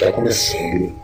Está começando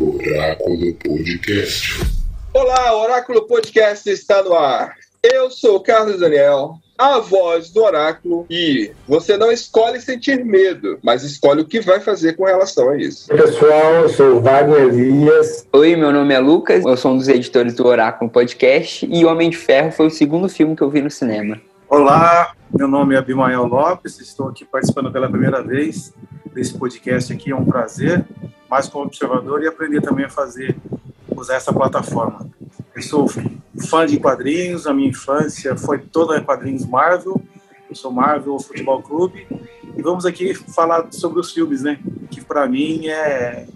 o Oráculo Podcast. Olá, o Oráculo Podcast está no ar. Eu sou o Carlos Daniel, a voz do Oráculo, e você não escolhe sentir medo, mas escolhe o que vai fazer com relação a isso. Oi, pessoal, eu sou o Wagner Elias. Oi, meu nome é Lucas, eu sou um dos editores do Oráculo Podcast e Homem de Ferro foi o segundo filme que eu vi no cinema. Olá, meu nome é Abimael Lopes, estou aqui participando pela primeira vez desse podcast aqui, é um prazer, mais como observador e aprender também a fazer, usar essa plataforma. Eu sou fã de quadrinhos, a minha infância foi toda em quadrinhos Marvel, eu sou Marvel Futebol Clube, e vamos aqui falar sobre os filmes, né, que para mim é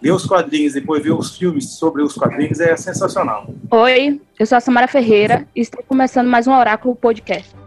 ver os quadrinhos, depois ver os filmes sobre os quadrinhos é sensacional. Oi, eu sou a Samara Ferreira e estou começando mais um Oráculo Podcast.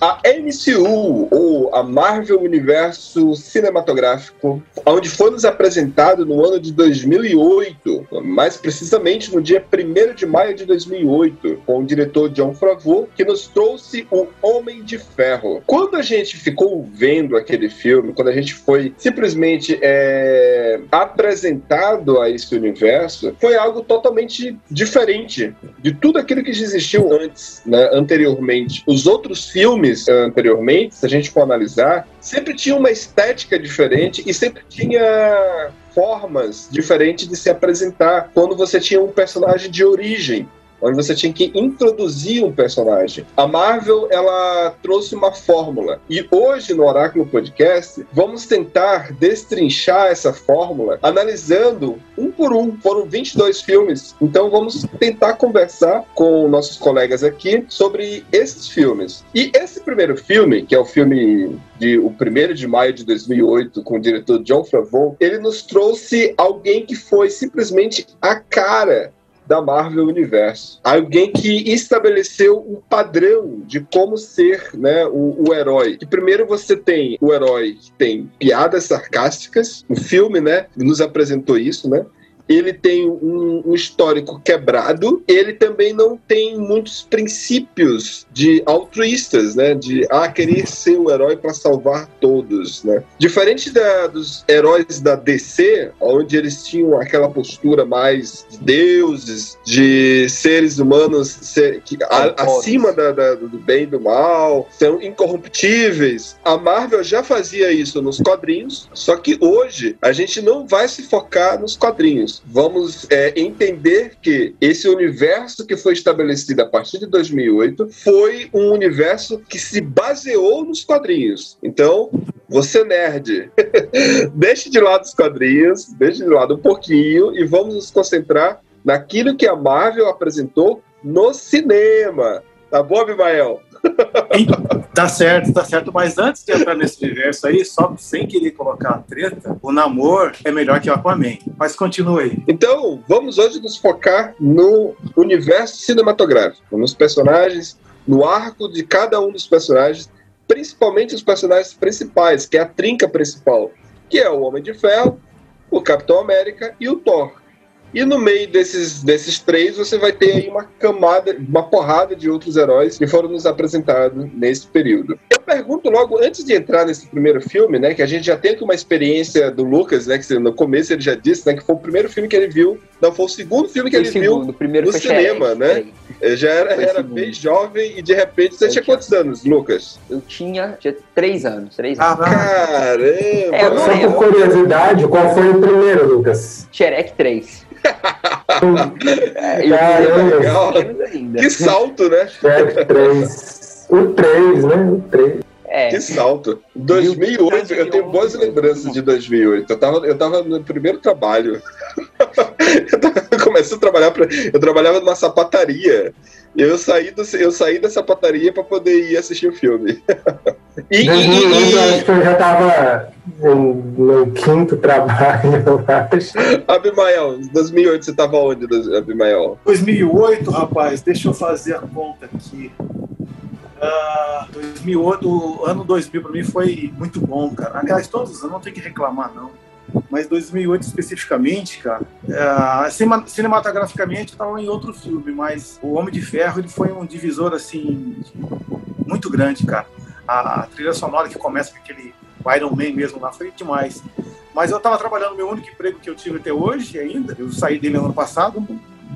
A MCU, ou a Marvel Universo Cinematográfico, onde foi nos apresentado no ano de 2008, mais precisamente no dia 1 de maio de 2008, com o diretor John Favreau, que nos trouxe o Homem de Ferro. Quando a gente ficou vendo aquele filme, quando a gente foi simplesmente é, apresentado a esse universo, foi algo totalmente diferente de tudo aquilo que já existiu antes, né, anteriormente. Os outros filmes filmes anteriormente, se a gente for analisar, sempre tinha uma estética diferente e sempre tinha formas diferentes de se apresentar quando você tinha um personagem de origem onde você tinha que introduzir um personagem. A Marvel, ela trouxe uma fórmula. E hoje, no Oráculo Podcast, vamos tentar destrinchar essa fórmula, analisando um por um. Foram 22 filmes. Então, vamos tentar conversar com nossos colegas aqui sobre esses filmes. E esse primeiro filme, que é o filme de o 1 de maio de 2008, com o diretor John Favreau, ele nos trouxe alguém que foi simplesmente a cara da Marvel Universo. Alguém que estabeleceu um padrão de como ser né, o, o herói. Que primeiro você tem o herói que tem piadas sarcásticas, o filme né, nos apresentou isso, né? Ele tem um, um, histórico quebrado, ele também não tem muitos princípios de altruístas, né? De ah, querer ser o herói para salvar todos, né? Diferente da, dos heróis da DC, onde eles tinham aquela postura mais de deuses, de seres humanos ser, que, a, acima da, da, do bem e do mal, são incorruptíveis. A Marvel já fazia isso nos quadrinhos, só que hoje a gente não vai se focar nos quadrinhos vamos é, entender que esse universo que foi estabelecido a partir de 2008 foi um universo que se baseou nos quadrinhos. Então, você nerd, deixe de lado os quadrinhos, deixe de lado um pouquinho e vamos nos concentrar naquilo que a Marvel apresentou no cinema. Tá bom, Abimael? Tá certo, tá certo. Mas antes de entrar nesse universo aí, só sem querer colocar a treta, o namoro é melhor que o Aquaman. Mas continue aí. Então, vamos hoje nos focar no universo cinematográfico, nos personagens, no arco de cada um dos personagens, principalmente os personagens principais, que é a trinca principal, que é o Homem de Ferro, o Capitão América e o Thor. E no meio desses, desses três, você vai ter aí uma camada, uma porrada de outros heróis que foram nos apresentados nesse período. Eu pergunto logo, antes de entrar nesse primeiro filme, né, que a gente já tem uma experiência do Lucas, né, que no começo ele já disse, né, que foi o primeiro filme que ele viu, não, foi o segundo filme que foi ele segundo, viu primeiro no cinema, né? Ele já era, era bem jovem e de repente você eu tinha quantos anos, Lucas? Eu tinha, tinha três anos, três anos. Ah, caramba! É, Só por curiosidade, qual foi o primeiro, Lucas? Shrek 3 é, legal. Que salto, né? Shrek 3. O 3, né? O 3. É. Que salto. 2008, eu tenho boas lembranças de 2008. Eu tava, eu tava no primeiro trabalho. eu tava, comecei a trabalhar pra, eu trabalhava numa sapataria. Eu saí, do, eu saí da sapataria para poder ir assistir o filme. E, e- 2008 eu e- acho que eu já tava no, quinto trabalho, eu acho. e Abimael, 2008 você tava onde, Abimael? 2008, rapaz, deixa eu fazer a conta aqui. Ah, 2008, o ano 2000 para mim foi muito bom, cara. Aliás, todos os anos não tem que reclamar, não. Mas 2008 especificamente, cara, ah, cinema- cinematograficamente eu tava em outro filme, mas o Homem de Ferro ele foi um divisor assim muito grande, cara. A, a trilha sonora que começa com aquele Iron Man mesmo lá foi demais. Mas eu tava trabalhando meu único emprego que eu tive até hoje ainda. Eu saí dele ano passado,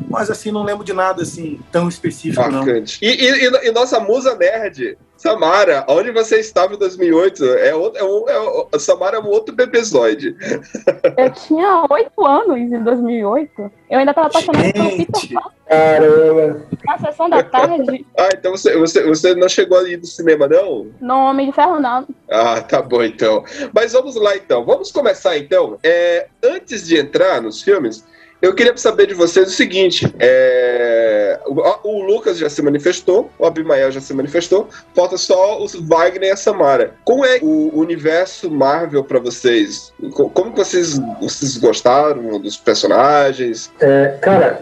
mas assim não lembro de nada assim tão específico não. Marcante. E, e- e- e nossa musa nerd, Samara, onde você estava em 2008? É outro, é um, é um- a Samara é um outro bebezoide. Eu tinha oito anos em 2008. Eu ainda tava apaixonada pelo Peter Gente, Caramba. na sessão da tarde. Ah, então você, você, você não chegou ali do cinema, não? No Homem de Ferro, não. Ah, tá bom então. Mas vamos lá então. Vamos começar então. É, antes de entrar nos filmes, eu queria saber de vocês o seguinte: é, o, o Lucas já se manifestou, o Abimael já se manifestou, falta só os Wagner e a Samara. Como é o universo Marvel pra vocês? Co- Como vocês, vocês gostaram dos personagens? É, cara,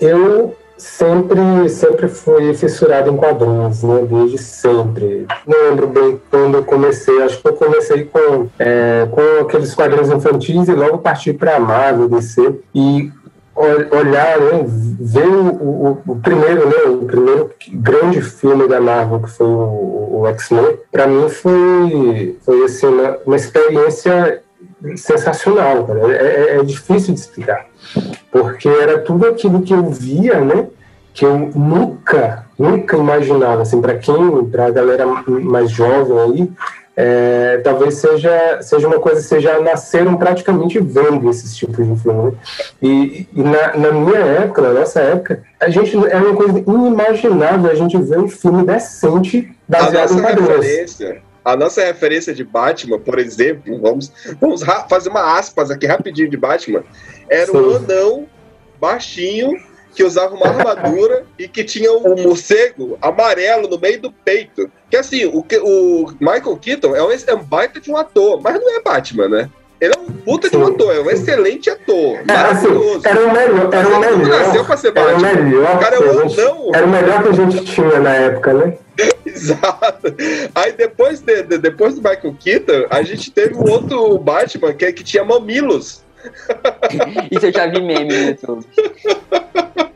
eu sempre, sempre fui fissurado em quadrinhos, né? Desde sempre. Não lembro bem quando eu comecei. Acho que eu comecei com, é, com aqueles quadrinhos infantis e logo parti para Marvel, DC. E ol- olhar, ver o, o- o primeiro, né, o primeiro grande filme da Marvel, que foi o, o X-Men, para mim foi, foi assim, uma, uma experiência sensacional, cara. É, é- é difícil de explicar porque era tudo aquilo que eu via, né? Que eu nunca, nunca imaginava, assim, para quem, para a galera mais jovem aí, é, talvez seja, seja uma coisa, seja nasceram praticamente vendo esses tipos de filme. né? E, e na, na minha época, na nossa época, a gente era uma coisa inimaginável a gente ver um filme decente baseado em nossa quadrinhos. referência. A nossa referência de Batman, por exemplo, vamos, vamos fazer uma aspas aqui rapidinho de Batman. Era um Sim. anão baixinho que usava uma armadura e que tinha um morcego amarelo no meio do peito. Que assim, o, o Michael Keaton é um, é um baita de um ator, mas não é Batman, né? Ele é um puta de um ator, é um excelente ator. É, assim, era o melhor, era o não nasceu melhor, pra ser era o Batman. melhor, O cara é que a um era o melhor que a gente tinha na época, né? Exato. Aí depois, de, de- depois do Michael Keaton, a gente teve um outro Batman que, que tinha mamilos. Isso eu já vi meme no YouTube.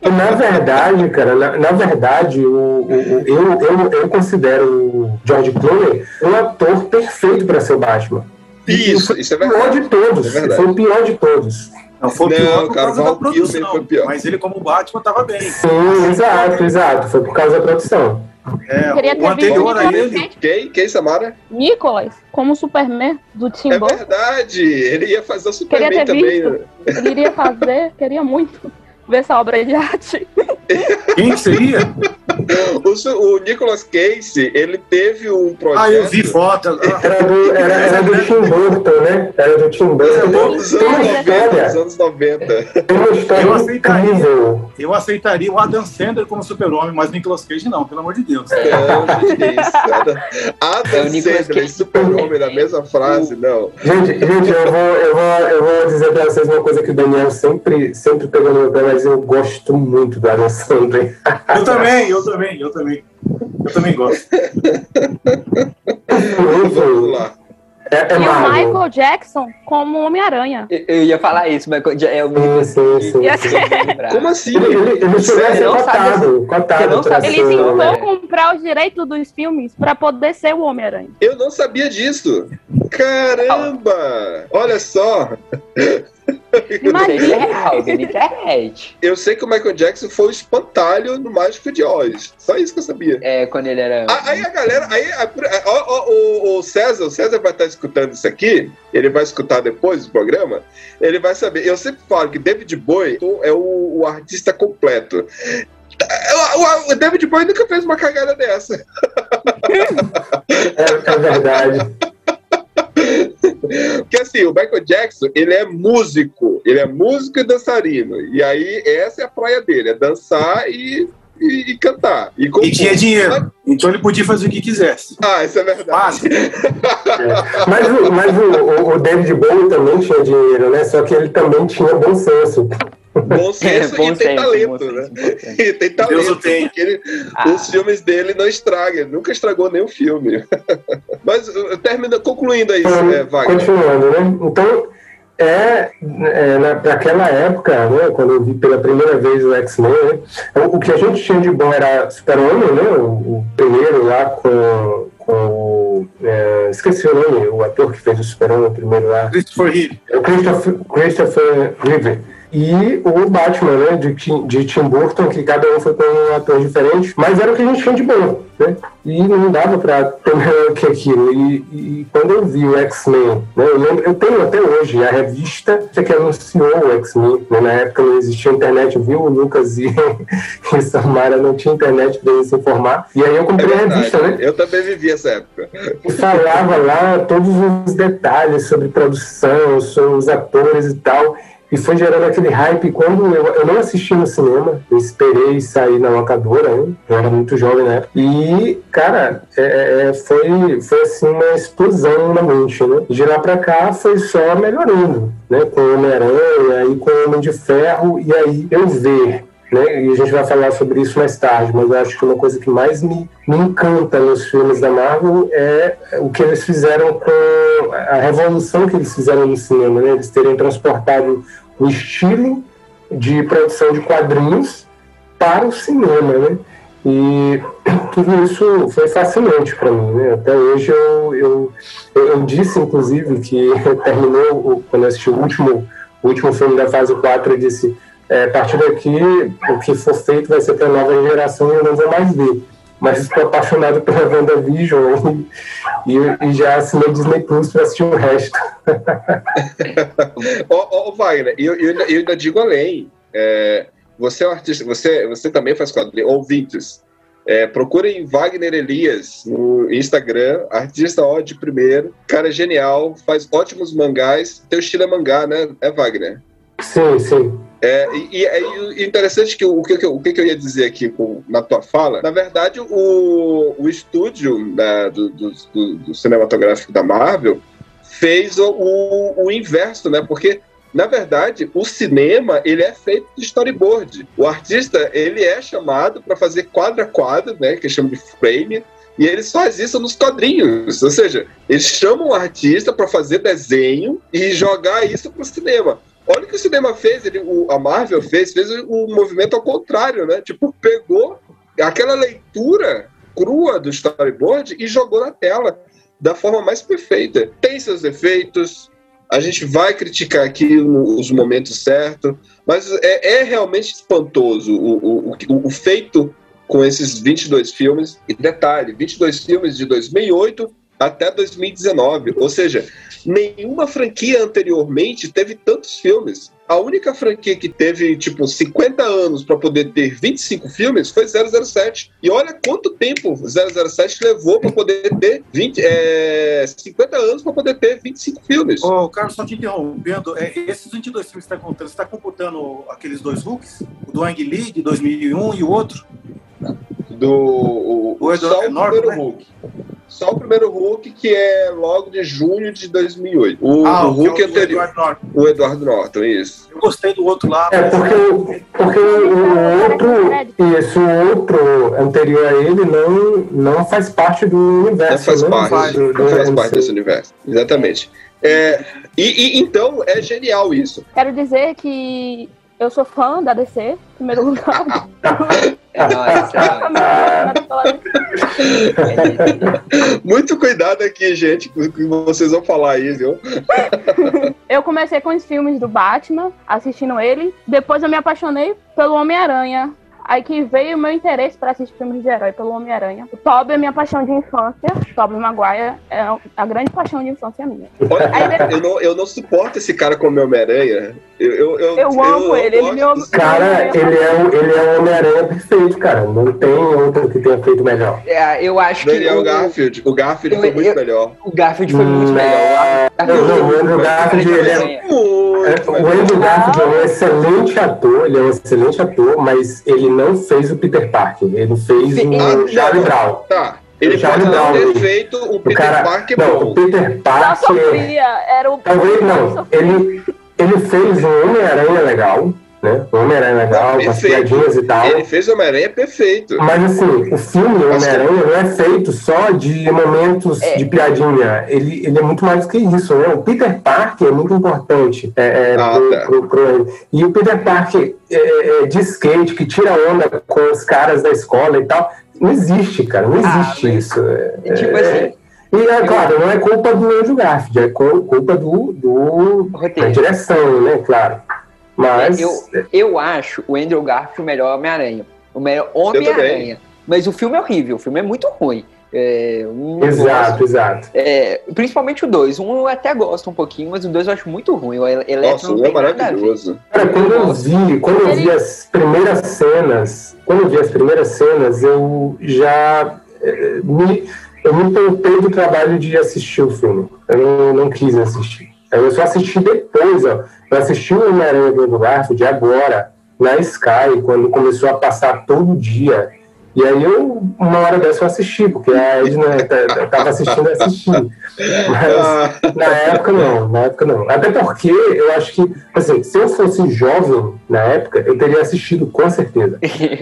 E, na verdade, cara, na, na verdade, o, o- o- eu, eu, eu considero o George Clooney um ator perfeito para ser o Batman. Isso, foi isso é o pior verdade. de todos. É verdade. foi o pior de todos. não foi Não, pior por cara, causa o da Val Kilmer produção, foi pior. mas ele como Batman tava bem. Sim, exato, exato. Foi por causa da produção. É, Queria o ter anterior visto a ele, Quem? Quem, Samara? Nicholas, como Superman do Tim É Burton. verdade. Ele ia fazer o Queria Superman ter também. visto. né? Ele iria fazer, queria muito ver essa obra de arte. Quem seria? O, o Nicolas Cage, ele teve um projeto. Ah, eu vi foto. Era do, era, era do Tim Burton, né? Era do Tim Burton. Uma anos 90, dos história, anos 90. tem uma Eu aceitaria. Eu aceitaria o Adam Sandler como super-homem, mas Nicolas Cage não, pelo amor de Deus. Que isso. Adam, É Adam o Nicolas Sandler e Cage. Super-Homem na mesma frase, não. Gente, gente eu, vou, eu, vou, eu vou dizer pra vocês uma coisa que o Daniel sempre, sempre pegou no meu pé, mas eu gosto muito do Adam Eu também, eu também, eu também. Eu também gosto. Vamos lá. É, é E o Marvel. Michael Jackson como Homem-Aranha. Eu, eu ia falar isso, mas é o Sim, sim, sim. Ia ser- Como assim? Ele, ele, ele a sabe cotado, cotado Ele tentou comprar os direitos dos filmes pra poder ser o Homem-Aranha. Eu não sabia disso. Caramba! Olha só. É. Eu sei que o Michael Jackson foi o espantalho no Mágico de Oz. Só isso que eu sabia. É, quando ele era. A- Aí a galera, aí a- a- ó, o, o César, o César vai estar escutando isso aqui, ele vai escutar depois do programa, ele vai saber. Eu sempre falo que David Bowie é o, o artista completo. O, o- David Bowie nunca fez uma cagada dessa. É, é verdade. Porque assim, o Michael Jackson, ele é músico, ele é músico e dançarino. E aí, essa é a praia dele, é dançar e, e, e cantar. E, E tinha dinheiro. Então ele podia fazer o que quisesse. Ah, isso é verdade. É. Mas, o, mas o, o- o David Bowie também tinha dinheiro, né? Só que ele também tinha bom senso. Bom senso É, bom e tem senso, talento, senso, né? importante. E tem Deus talento, o tenha. porque ele- Ah. os filmes dele não estragam, ele nunca estragou nenhum filme. Mas uh, termina, concluindo aí, é, Wagner. Continuando, né? Então, é, é na, naquela época, né, quando eu vi pela primeira vez o X-Men, né, o, o que a gente tinha de bom era Super-Homem, né, o, o primeiro lá com, com o... é, esqueci o nome, o ator que fez o Super-Homem primeiro lá. Christopher Reeve. É Christopher, Christopher Reeve. E o Batman, né, de, Tim- de Tim Burton, que cada um foi com um ator diferente, mas era o que a gente tinha de bom, né? E não dava pra ter melhor que aquilo. E, e quando eu vi o X-Men, né, eu lembro, eu tenho até hoje a revista que anunciou o X-Men, né, na época não existia internet, viu? O Lucas e, e Samara não tinha internet pra eles se informar. E aí eu É comprei a revista, né? eu também vivi essa época. e falava lá todos os detalhes sobre produção, sobre os atores e tal. E foi gerando aquele hype. Quando eu, eu não assisti no cinema, eu esperei sair na locadora, né? eu era muito jovem na época. E, cara, é, é, foi, foi assim uma explosão na mente, né? De lá pra cá foi só melhorando, né? Com Homem-Aranha e com Homem de Ferro. E aí eu ver né? E a gente vai falar sobre isso mais tarde, mas eu acho que uma coisa que mais me, me encanta nos filmes da Marvel é o que eles fizeram com a revolução que eles fizeram no cinema, né? Eles terem transportado o estilo de produção de quadrinhos para o cinema, né? E tudo isso foi fascinante para mim, né? Até hoje eu, eu, eu, disse, inclusive, que terminou, quando eu assisti o último, o último filme da fase 4, eu disse, é, a partir daqui, o que for feito vai ser para a nova geração e eu não vou mais ver. Mas estou apaixonado pela WandaVision e, e, e já assinei Disney Plus para assistir o resto. Ó, ó, Wagner, eu, eu, ainda, eu ainda digo além. É, você é um artista, você, você também faz quadrinhos, ouvintes. É, procurem Wagner Elias no Instagram, artista ó de primeiro, cara genial, faz ótimos mangás. Teu estilo é mangá, né? É Wagner. Sim, sim. É, e, e interessante que o, que, o que, eu ia dizer aqui com- na tua fala, na verdade, o, o estúdio né, do, do, do- cinematográfico da Marvel fez o, o, o inverso, né? Porque, na verdade, o cinema ele é feito de storyboard. O artista ele é chamado para fazer quadro a quadro, né? Que chama de frame. E eles fazem isso nos quadrinhos, ou seja, eles chamam o artista para fazer desenho e jogar isso para o cinema. Olha o que o cinema fez, ele, o- a Marvel fez, fez o, movimento ao contrário, né? Tipo, pegou aquela leitura crua do storyboard e jogou na tela da forma mais perfeita. Tem seus defeitos, a gente vai criticar aqui os momentos certos, mas é, é realmente espantoso o, o, o, o feito com esses 22 filmes. E detalhe, 22 filmes de 2008 até 2019, ou seja, nenhuma franquia anteriormente teve tantos filmes. A única franquia que teve, tipo, 50 anos para poder ter 25 filmes foi 007. E olha quanto tempo 007 levou para poder ter 20, é, 50 anos para poder ter 25 filmes. Ô, Carlos, só te interrompendo, é, esses 22 filmes que você está contando, você está computando aqueles dois Hulks? O do Ang Lee, de 2001, e o outro? Do o, O Edward só o Norton, primeiro né? Hulk. Só o primeiro Hulk, que é logo de junho de 2008. O, ah, o Hulk é o anterior. Edward Norton. O Eduardo Norton, isso. Eu gostei do outro lá. É porque, o- porque o outro, isso, o outro anterior a ele não, não faz parte do Não universo. faz né? parte, do não faz parte desse universo. Exatamente. É, e, e então é genial isso. Quero dizer que eu sou fã da DC, em primeiro lugar. É nóis, é nóis. Muito cuidado aqui, gente, com o que vocês vão falar aí, viu? Eu comecei com os filmes do Batman, assistindo ele. Depois eu me apaixonei pelo Homem-Aranha. Aí que veio o meu interesse para assistir filmes de herói pelo Homem-Aranha. O Tobey é minha paixão de infância. Tobey Maguire é a grande paixão de infância minha. Olha, depois- eu, não, eu não suporto esse cara como Homem-Aranha. Eu, eu, eu, Eu amo ele, ele me Cara, ele é o, ele é o Homem-Aranha perfeito, cara. Não tem outro que tenha feito melhor. É, eu acho que Daniel o, Garfield. O Garfield Eu- foi muito eu- melhor. o Garfield foi muito Hum, melhor. Não, o Andrew Garfield, ele é- É, o Andrew Garfield é um excelente ator, ele é um excelente ator, mas ele não fez o Peter Parker, ele fez Ele- o Charlie Brown. Tá. Ele O Charlie pode não Brown, ter feito o O Peter cara, Parker não, bom. o Peter Parker, sofria, era o. talvez não, ele, ele fez um Homem-Aranha legal, né? Homem-Aranha legal, com as piadinhas e tal. Ele fez o Homem-Aranha perfeito. Mas assim, o filme Homem-Aranha não é feito só de momentos É. de piadinha. Ele, ele é muito mais do que isso, né? O Peter Parker é muito importante é, é, Ah, pro, tá. pro- pro- E o Peter Parker é, é, de skate, que tira onda com os caras da escola e tal. Não existe, cara. Não Ah, existe mas- isso. É, É tipo é- assim, E é claro, não é culpa do Andrew Garfield, é culpa do, do da direção, né? Claro. Mas É, eu- Eu acho o Andrew Garfield o melhor Homem-Aranha. O melhor Homem-Aranha. Mas o filme é horrível, o filme é muito ruim. É, eu não gosto. exato, exato. É, principalmente o 2. Um eu até gosto um pouquinho, mas o 2 eu acho muito ruim. O Ele- Eletro Nossa, não o é maravilhoso. Cara, quando eu vi, quando eu vi as primeiras cenas, quando eu vi as primeiras cenas, eu já eh, me, eu me poupei do trabalho de assistir o filme. Eu não, não quis assistir. Eu só assisti depois, ó. Eu assisti o Homem-Aranha do Garfield agora, na Sky, quando começou a passar todo dia. E aí eu, uma hora dessa eu assisti, porque a Edna t- tava assistindo e assisti. Mas Ah, na época não, na época não. Até porque eu acho que, assim, se eu fosse jovem na época, eu teria assistido com certeza.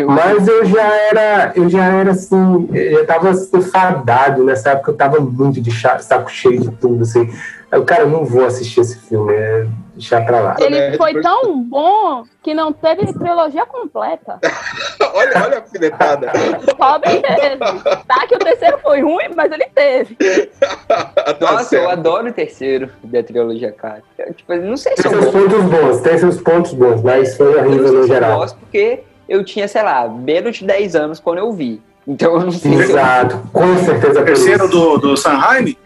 Mas eu já era, eu já era assim, eu já tava enfadado. Nessa época eu tava muito de saco cheio de tudo, assim. Eu, cara, eu não vou assistir esse filme, é deixar pra lá. Ele É, foi tão bom que não teve trilogia completa. olha, olha a alfinetada. O Robin teve. Tá que o terceiro foi ruim, mas ele teve. Tá Nossa, certo. eu adoro o terceiro da trilogia, cara. Eu, tipo, não sei se Tem eu seus pontos bons, tem seus pontos bons, mas foi horrível no se eu geral. gosto porque eu tinha, sei lá, menos de 10 anos quando eu vi. Então eu não sei se eu Exato, com certeza. por Terceiro do, do Sanheim?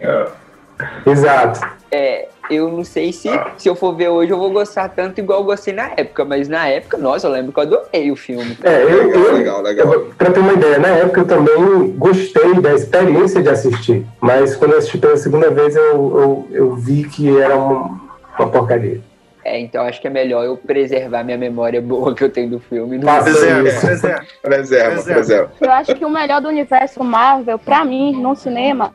Exato. É, eu não sei se, se eu for ver hoje eu vou gostar tanto igual eu gostei na época, mas na época, nossa, eu lembro que eu adorei o filme. É, eu, Legal, eu, legal, legal. eu- pra ter uma ideia, na época eu também gostei da experiência de assistir, mas quando eu assisti pela segunda vez eu, eu, eu vi que era uma, uma porcaria. É, então acho que é melhor eu preservar minha memória boa que eu tenho do filme. Não Faça Reserva, isso. reserva. Preserva, Reserva. preserva. Eu acho que o melhor do universo Marvel, pra mim, no cinema,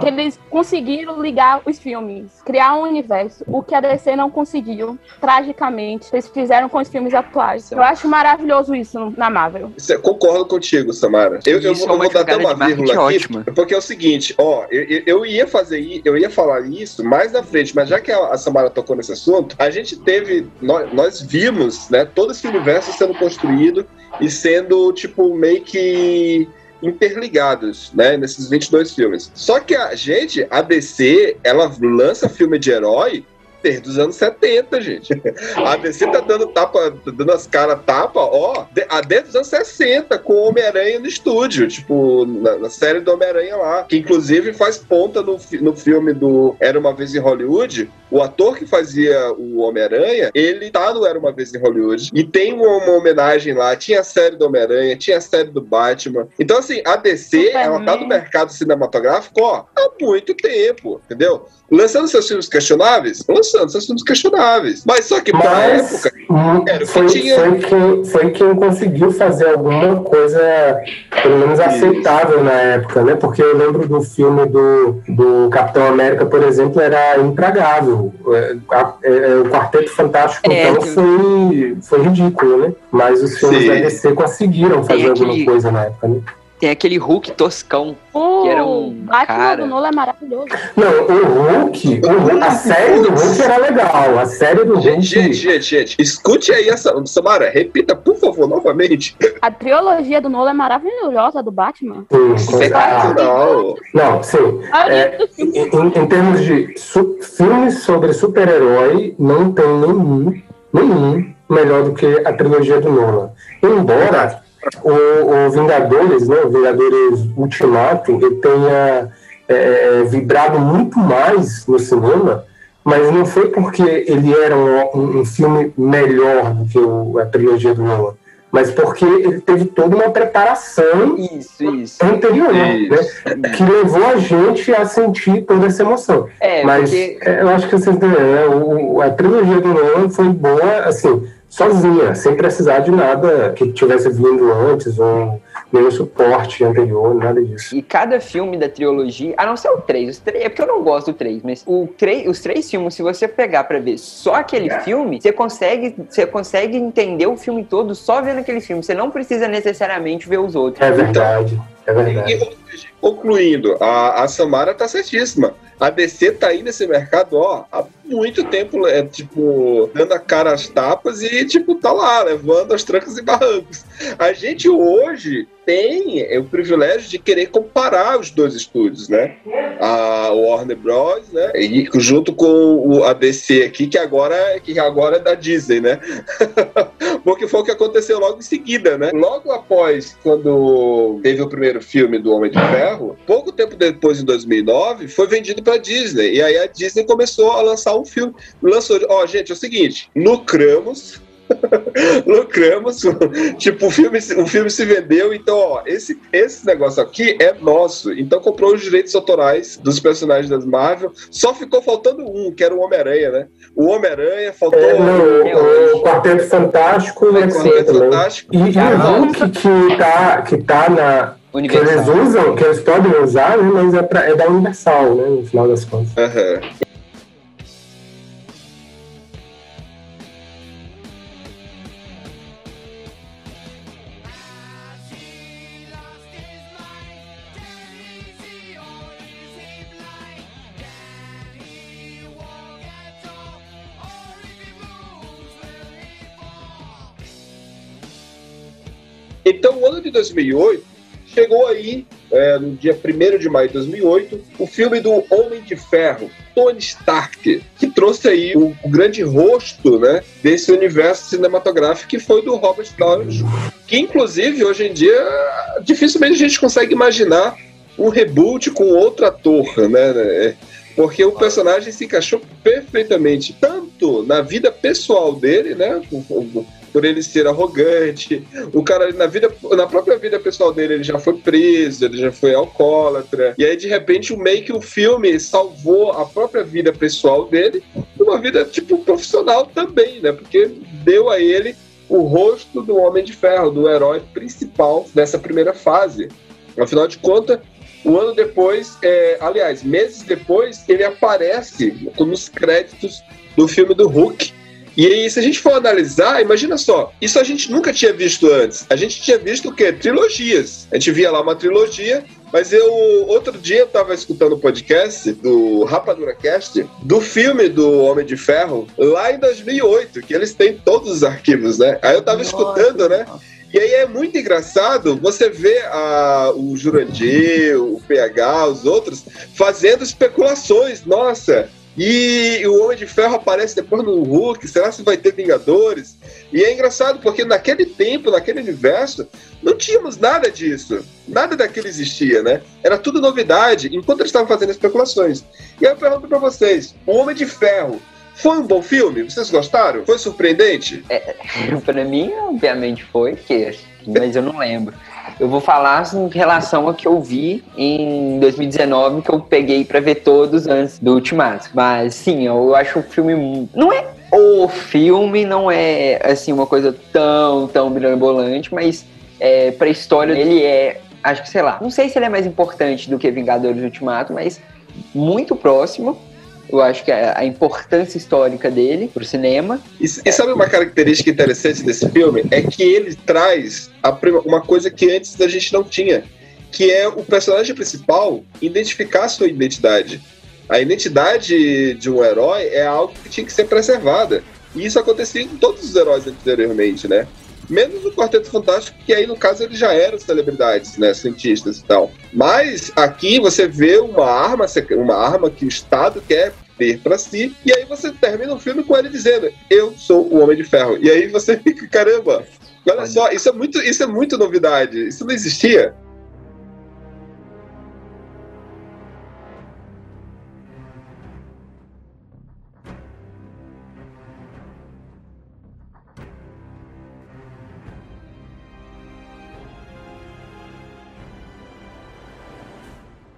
que eles conseguiram ligar os filmes, criar um universo, o que a DC não conseguiu, tragicamente, eles fizeram com os filmes atuais. Eu acho maravilhoso isso na Marvel. Isso, eu concordo contigo, Samara. Eu, eu, Isso vou, é eu vou dar até uma vírgula aqui, ótima. porque é o seguinte, ó, eu, eu- eu ia fazer, i- eu ia falar isso mais na frente, mas já que a Samara tocou nesse assunto, a gente teve, nós, nós vimos, né, todo esse universo sendo construído e sendo, tipo, meio que interligados, né, nesses 22 filmes. Só que a gente, a DC, ela lança filme de herói desde os anos 70, gente. A DC tá dando tapa, tá dando as caras tapa, ó, a desde os anos 60, com o Homem-Aranha no estúdio, tipo, na, na série do Homem-Aranha lá, que inclusive faz ponta no, no filme do Era Uma Vez em Hollywood, o ator que fazia o Homem-Aranha, ele tá no Era Uma Vez em Hollywood, e tem uma, uma homenagem lá, tinha a série do Homem-Aranha, tinha a série do Batman. Então, assim, a DC, ela tá no Superman. mercado cinematográfico, ó, há muito tempo, entendeu? Lançando seus filmes questionáveis? Lançando seus filmes questionáveis. Mas só que pra Mas época, hum, era o que foi, tinha. foi, quem, foi quem conseguiu fazer alguma coisa, pelo menos aceitável na época, né? Porque eu lembro do filme do, do Capitão América, por exemplo, era intragável. É, a- é, o Quarteto Fantástico, É, então, que- foi, foi ridículo, né? Mas os filmes Sim. da DC conseguiram fazer alguma coisa na época, né? Tem aquele Hulk toscão. O Que era um Batman cara. do Nolan é maravilhoso. Não, o Hulk, o Hulk- a série do Hulk era legal. A série do Gente, Hulk. gente, gente, gente, escute aí essa. Samara, repita, por favor, novamente. A trilogia do Nolan é maravilhosa do Batman. Sim, com- ah, Não. não, sim. É, Em, em termos de su- filmes sobre super-herói, não tem nenhum, nenhum melhor do que a trilogia do Nolan. Embora o, o Vingadores, né, o Vingadores Ultimato, ele tenha é, vibrado muito mais no cinema mas não foi porque ele era um, um filme melhor do que o, a trilogia do Nolan mas porque ele teve toda uma preparação isso, isso. anterior, isso. Né? que levou a gente a sentir toda essa emoção. É, mas porque... É, eu acho que vocês entenderam, né? a trilogia do Nolan foi boa, assim, sozinha, sem precisar de nada que tivesse vindo antes ou nenhum suporte anterior, nada disso. E cada filme da trilogia, a não ser o 3, o 3 é porque eu não gosto do 3, mas o 3, os três filmes, se você pegar para ver só aquele é. filme, você consegue, você consegue entender o filme todo só vendo aquele filme. Você não precisa necessariamente ver os outros. É verdade. É verdade. E, concluindo, a, a Samara tá certíssima. A DC tá aí nesse mercado, ó, há muito tempo, é, tipo, dando a cara às tapas e, tipo, tá lá, levando as trancas e barrancos. A gente hoje tem o privilégio de querer comparar os dois estúdios, né? A Warner Bros, né? E junto com o ABC aqui, que agora, que agora é da Disney, né? Porque foi o que aconteceu logo em seguida, né? Logo após, quando teve o primeiro filme do Homem de Ferro, pouco tempo depois, em 2009, foi vendido para Disney. E aí a Disney começou a lançar um filme. Lançou, ó, gente, é o seguinte, lucramos lucramos. tipo, o filme, o filme se vendeu, então, ó, esse, esse negócio aqui é nosso. Então comprou os direitos autorais dos personagens das Marvel. Só ficou faltando um, que era o Homem-Aranha, né? O Homem-Aranha, faltou. É, o, o, Quarteto Fantástico, o Quarteto Fantástico. E, e o Hulk que tá, que tá na. Universal. Que eles usam, que eles podem usar, né, mas é, pra, é da Universal, né? No final das contas. Uhum. Então, o ano de 2008 chegou aí, é, no dia 1 de maio de 2008, o filme do Homem de Ferro, Tony Stark, que trouxe aí o, o, grande rosto né, desse universo cinematográfico que foi do Robert Downey Jr. Que, inclusive, hoje em dia, dificilmente a gente consegue imaginar um reboot com outro ator, né? né porque o personagem se encaixou perfeitamente, tanto na vida pessoal dele, né? Por ele ser arrogante. O cara, na vida, na própria vida pessoal dele, ele já foi preso, ele já foi alcoólatra. E aí, de repente, o meio que o filme salvou a própria vida pessoal dele, uma vida, tipo, profissional também, né? Porque deu a ele o rosto do Homem de Ferro, do herói principal dessa primeira fase. Afinal de contas, um ano depois, é, aliás, meses depois, ele aparece nos créditos do filme do Hulk, e aí, se a gente for analisar, imagina só, isso a gente nunca tinha visto antes. A gente tinha visto o quê? Trilogias. A gente via lá uma trilogia, mas eu, outro dia, eu tava escutando o um podcast do Rapadura Cast, do filme do Homem de Ferro, lá em 2008, que eles têm todos os arquivos, né? Aí eu tava Nossa. escutando, né? E aí é muito engraçado você ver a, o Jurandir, o PH, os outros, fazendo especulações. Nossa, e o Homem de Ferro aparece depois no Hulk. Será que vai ter Vingadores? E é engraçado porque naquele tempo, naquele universo, não tínhamos nada disso. Nada daquilo existia, né? Era tudo novidade, enquanto eles estavam fazendo especulações. E aí eu pergunto pra vocês: O Homem de Ferro foi um bom filme? Vocês gostaram? Foi surpreendente? É, pra mim, obviamente foi, mas eu não lembro. Eu vou falar em relação ao que eu vi em 2019, que eu peguei para ver todos antes do Ultimato. Mas sim, eu acho o filme. Não é o filme, não é assim uma coisa tão, tão mirabolante, mas é, pra história ele é. Acho que, sei lá, não sei se ele é mais importante do que Vingadores Ultimato, mas muito próximo. Eu acho que a, a importância histórica dele pro cinema. E, e, sabe uma característica interessante desse filme? É que ele traz uma coisa que antes a gente não tinha, que é o personagem principal identificar sua identidade. A identidade de um herói é algo que tinha que ser preservada. E isso acontecia com todos os heróis anteriormente, né? Menos o Quarteto Fantástico, que aí no caso eles já eram celebridades, né? Cientistas e tal. Mas aqui você vê uma arma, uma arma que o Estado quer ter para si, e aí você termina o filme com ele dizendo: Eu sou o Homem de Ferro. E aí você fica, caramba, olha só, isso é muito, isso é muito novidade, isso não existia.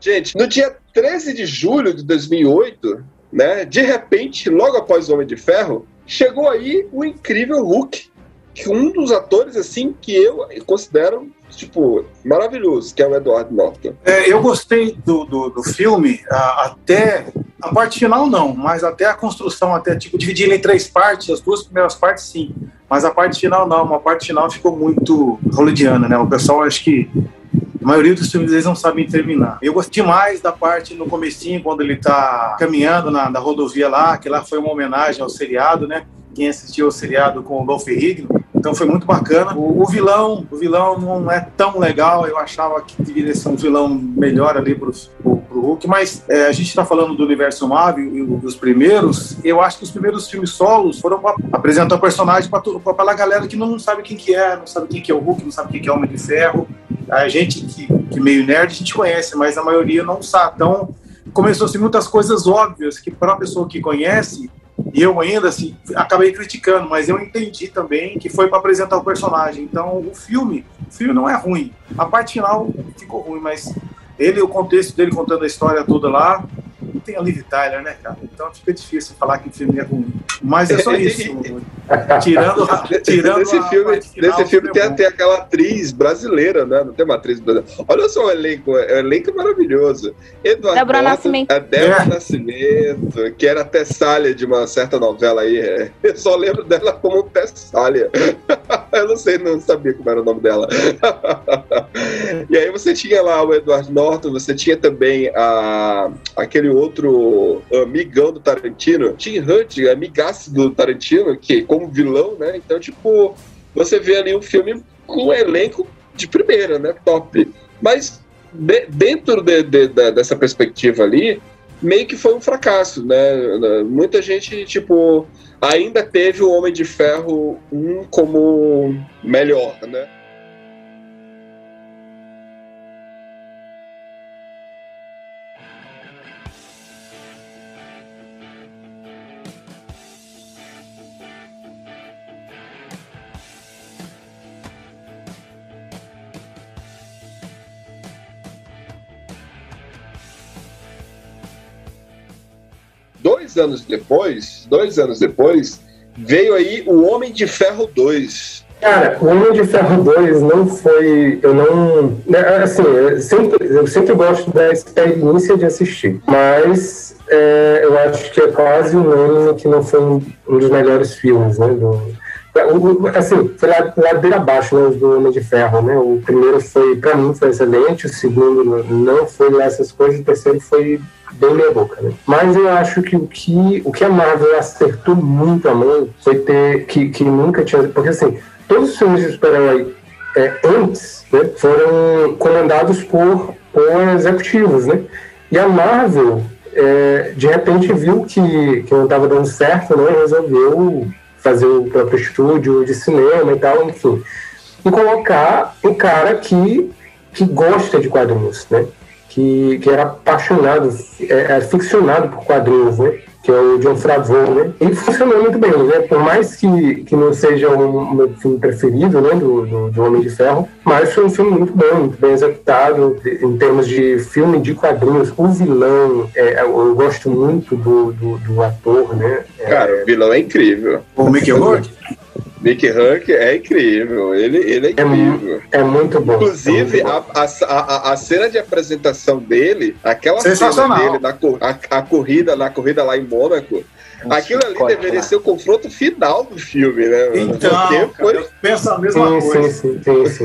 Gente, no dia 13 de julho de 2008, né, de repente, logo após o Homem de Ferro, chegou aí o incrível Hulk, que um dos atores assim que eu considero tipo maravilhoso, que é o Edward Norton. É, eu gostei do, do, do filme a, até a parte final não, mas até a construção, até tipo dividir em três partes, as duas primeiras partes sim, mas a parte final não, uma parte final ficou muito hollywoodiana, né? O pessoal acho que a maioria dos filmes eles não sabem terminar. Eu gostei demais da parte no comecinho, quando ele tá caminhando na, na rodovia lá, que lá foi uma homenagem ao seriado, né? Quem assistiu ao seriado com o Dolph Rigno, então foi muito bacana. O, o, vilão, o vilão não é tão legal. Eu achava que deveria ser um vilão melhor ali pro, pro, pro Hulk, mas é, a gente está falando do universo Marvel e dos primeiros. Eu acho que os primeiros filmes solos foram para apresentar o personagem para aquela galera que não sabe quem que é, não sabe quem que é o Hulk, não sabe quem que é o Homem de Ferro. A gente que, que meio nerd a gente conhece, mas a maioria não sabe. Então começou assim muitas coisas óbvias que para a pessoa que conhece e eu ainda assim acabei criticando, mas eu entendi também que foi para apresentar o personagem. Então o filme, o filme não é ruim. A parte final ficou ruim, mas ele, o contexto dele contando a história toda lá, tem a Liv Tyler, né, cara? Então fica difícil falar que o filme é ruim. Mas é só isso. tirando tirando nesse filme, final, nesse filme é tem, tem, aquela atriz brasileira, né? Não tem uma atriz brasileira. Olha só o elenco, o elenco é maravilhoso. Eduardo Débora Nascimento. A Débora é. Nascimento, que era Tessália de uma certa novela aí. Eu só lembro dela como Tessália. Eu não sei, não sabia como era o nome dela. E aí você tinha lá o Edward Norton, você tinha também a, aquele outro amigão do Tarantino, Tim Hunt, amigaço do Tarantino, que como vilão, né? Então, tipo, você vê ali um filme com um elenco de primeira, né? Top. Mas de, dentro de, de, de, dessa perspectiva ali, meio que foi um fracasso, né? Muita gente, tipo, ainda teve o Homem de Ferro 1 como melhor, né? Dois anos depois, dois anos depois, veio aí o Homem de Ferro 2. Cara, o Homem de Ferro 2 não foi. Eu não. Né, assim, eu sempre, eu sempre gosto da experiência de assistir, mas é, eu acho que é quase unânime que não foi um, um dos melhores filmes, né? Do, assim, foi ladeira abaixo né, do Homem de Ferro, né? O primeiro foi, para mim, foi excelente, o segundo não foi lá essas coisas, o terceiro foi bem meia boca, né? Mas eu acho que o que, o que a Marvel acertou muito a mão foi ter, que, que nunca tinha, porque assim, todos os filmes de super-herói é, antes né, foram comandados por, por executivos, né? E a Marvel, é, de repente, viu que, que não estava dando certo, né? Resolveu fazer o próprio estúdio de cinema e tal, enfim. E colocar um cara que, que gosta de quadrinhos, né? que, que era apaixonado, é, é, ficcionado por quadrinhos, né? Que é o John Favreau, né? Ele funcionou muito bem, né? Por mais que, que não seja o meu filme preferido, né? Do, do, do, Homem de Ferro, mas foi um filme muito bom, muito bem executado em termos de filme de quadrinhos. O vilão, é, eu gosto muito do, do, do ator, né? É, Cara, o vilão é incrível. O Mickey Rourke? Nick Huck é incrível, ele, ele é, é incrível. É, é muito bom. Inclusive, é muito bom. A, a, a, cena de apresentação dele, aquela cena dele na a, a corrida, na corrida lá em Mônaco, Aquilo ali deveria ser o confronto final do filme, né? Então, cara, foi... eu penso a mesma sim, coisa. Sim, sim, sim, sim.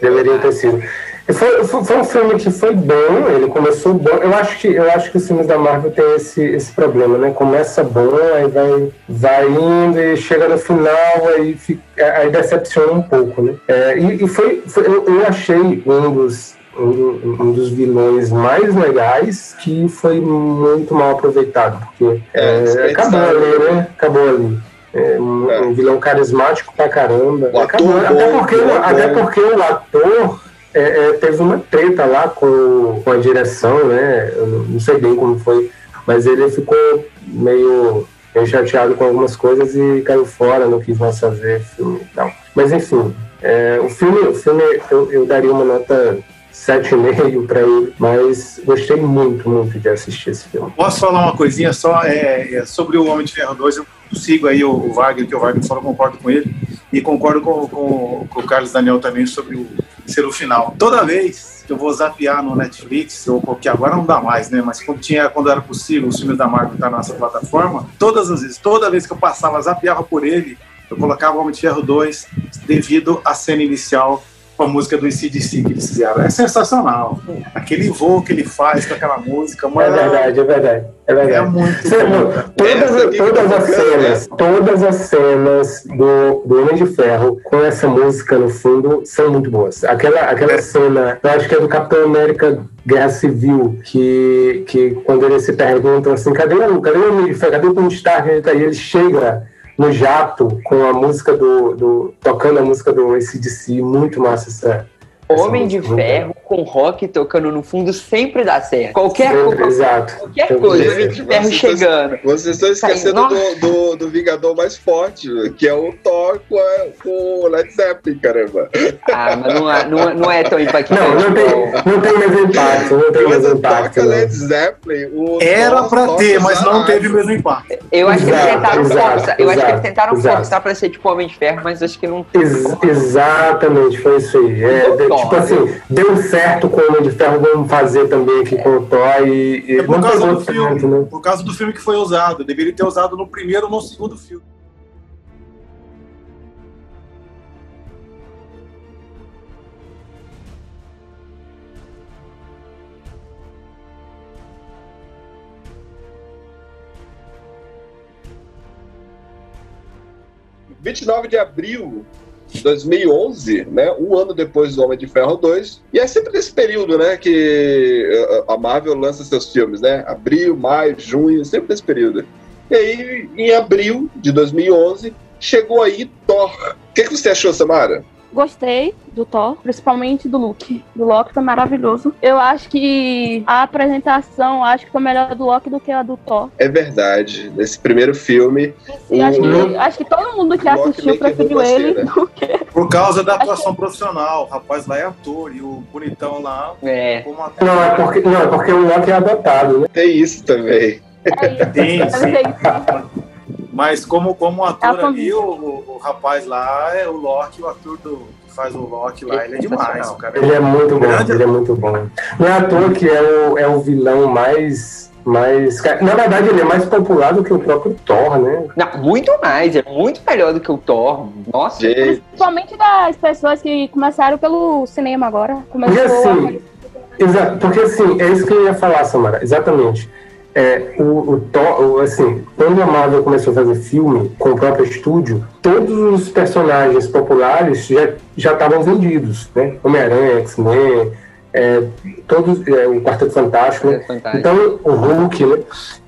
deveria ter sido. Foi, foi, foi, um filme que foi bom, ele começou bom. Eu acho que, eu acho que os filmes da Marvel têm esse, esse problema, né? Começa bom, aí vai, vai indo e chega no final, aí, fica, aí decepciona um pouco, né? É, e, e foi, foi eu, eu, achei um dos, um, dos vilões mais legais que foi muito mal aproveitado, porque é, é, acabou ali, né? Acabou ali. É um, é. vilão carismático pra caramba. Acabou, até, porque, até porque o ator é, é, teve uma treta lá com, com a direção, né? Eu não sei bem como foi, mas ele ficou meio, meio chateado com algumas coisas e caiu fora, não quis mais fazer filme e tal. Mas enfim, é, o filme, o filme eu, eu daria uma nota 7,5 para ele, mas gostei muito, muito de assistir esse filme. Posso falar uma coisinha só é, é sobre o Homem de Ferro 2? Eu sigo aí o, o Wagner, que o Wagner falou, concordo com ele, e concordo com, com, com o Carlos Daniel também sobre o ser o final. Toda vez que eu vou zapear no Netflix, ou que agora não dá mais, né? Mas quando, tinha, quando era possível, os filmes da Marvel estar tá na nossa plataforma, todas as vezes, toda vez que eu passava, zapeava por ele, eu colocava Homem de Ferro 2 devido à cena inicial com a música do ICDC que eles fizeram. É sensacional. Aquele voo que ele faz com aquela música. Mano, é verdade, é verdade. É, verdade. é muito Você, bom. Todas, todas as cenas, todas as cenas do, do Homem de Ferro com essa música no fundo são muito boas. Aquela, aquela é. cena, eu acho que é do Capitão América Guerra Civil, que, que quando ele se pergunta assim, cadê o, cadê o Homem de Ferro? Cadê o Tony Stark? E ele chega no jato com a música do, do tocando a música do ACDC, muito massa essa, Homem de Ferro com rock tocando no fundo sempre dá certo. Qualquer coisa. Exato. Qualquer coisa, Homem de Ferro chegando. vocês estão esquecendo do, do, do, Vingador mais forte, que é o Thor com, a, com o Led Zeppelin, caramba. Ah, mas não é, não, não é tão impactante. Não, não tem, não tem mesmo impacto. Não tem mesmo impacto. Led Zeppelin, Era pra ter, mas não teve o mesmo impacto. Eu acho que eles tentaram forçar. Eu acho que eles tentaram forçar pra ser tipo Homem de Ferro, mas acho que não. Ex exatamente, foi isso aí. É, tipo assim, deu certo com o Homem de Ferro, vamos fazer também aqui com o Thor e, e é por causa do filme, né? por causa do filme que foi usado. Deveria ter usado no primeiro ou no segundo filme. Vinte e nove de abril 2011, né, um ano depois do Homem de Ferro 2. E é sempre nesse período, né, que eh, a Marvel lança seus filmes, né? Abril, maio, junho, sempre nesse período. E aí, em abril de 2011, chegou aí Thor. O que, que você achou, Samara? Gostei do Thor, principalmente do Luke. Do Loki foi maravilhoso. Eu acho que a apresentação, acho que foi melhor do Loki do que a do Thor. É verdade. Nesse primeiro filme. Sim, o... acho, que, acho, que, todo mundo que assistiu preferiu ele né? do que. Por causa da atuação que... profissional. O rapaz lá é ator e o bonitão lá. É. Não, é porque, não, é porque o Loki é adotado, né? Tem isso também. É isso. Tem, sim. Mas como, como ator ali, o, o, o, rapaz lá é o Loki, o ator do, que faz o Loki lá, ele é demais. Cara. Ele é muito bom, ele é muito bom. Não é ator que é o, é o vilão mais mas, na verdade, ele é mais popular do que o próprio Thor, né? Não, muito mais, é muito melhor do que o Thor. Nossa. Gente. Principalmente das pessoas que começaram pelo cinema agora. Começou porque assim, a... exa porque assim, é isso que eu ia falar, Samara, exatamente é, o, o, o, assim, quando a Marvel começou a fazer filme com o próprio estúdio, todos os personagens populares já já estavam vendidos, né? Homem-Aranha, X-Men, é, todos, é, o Quarteto Fantástico, né? Fantástico. então o Hulk, né?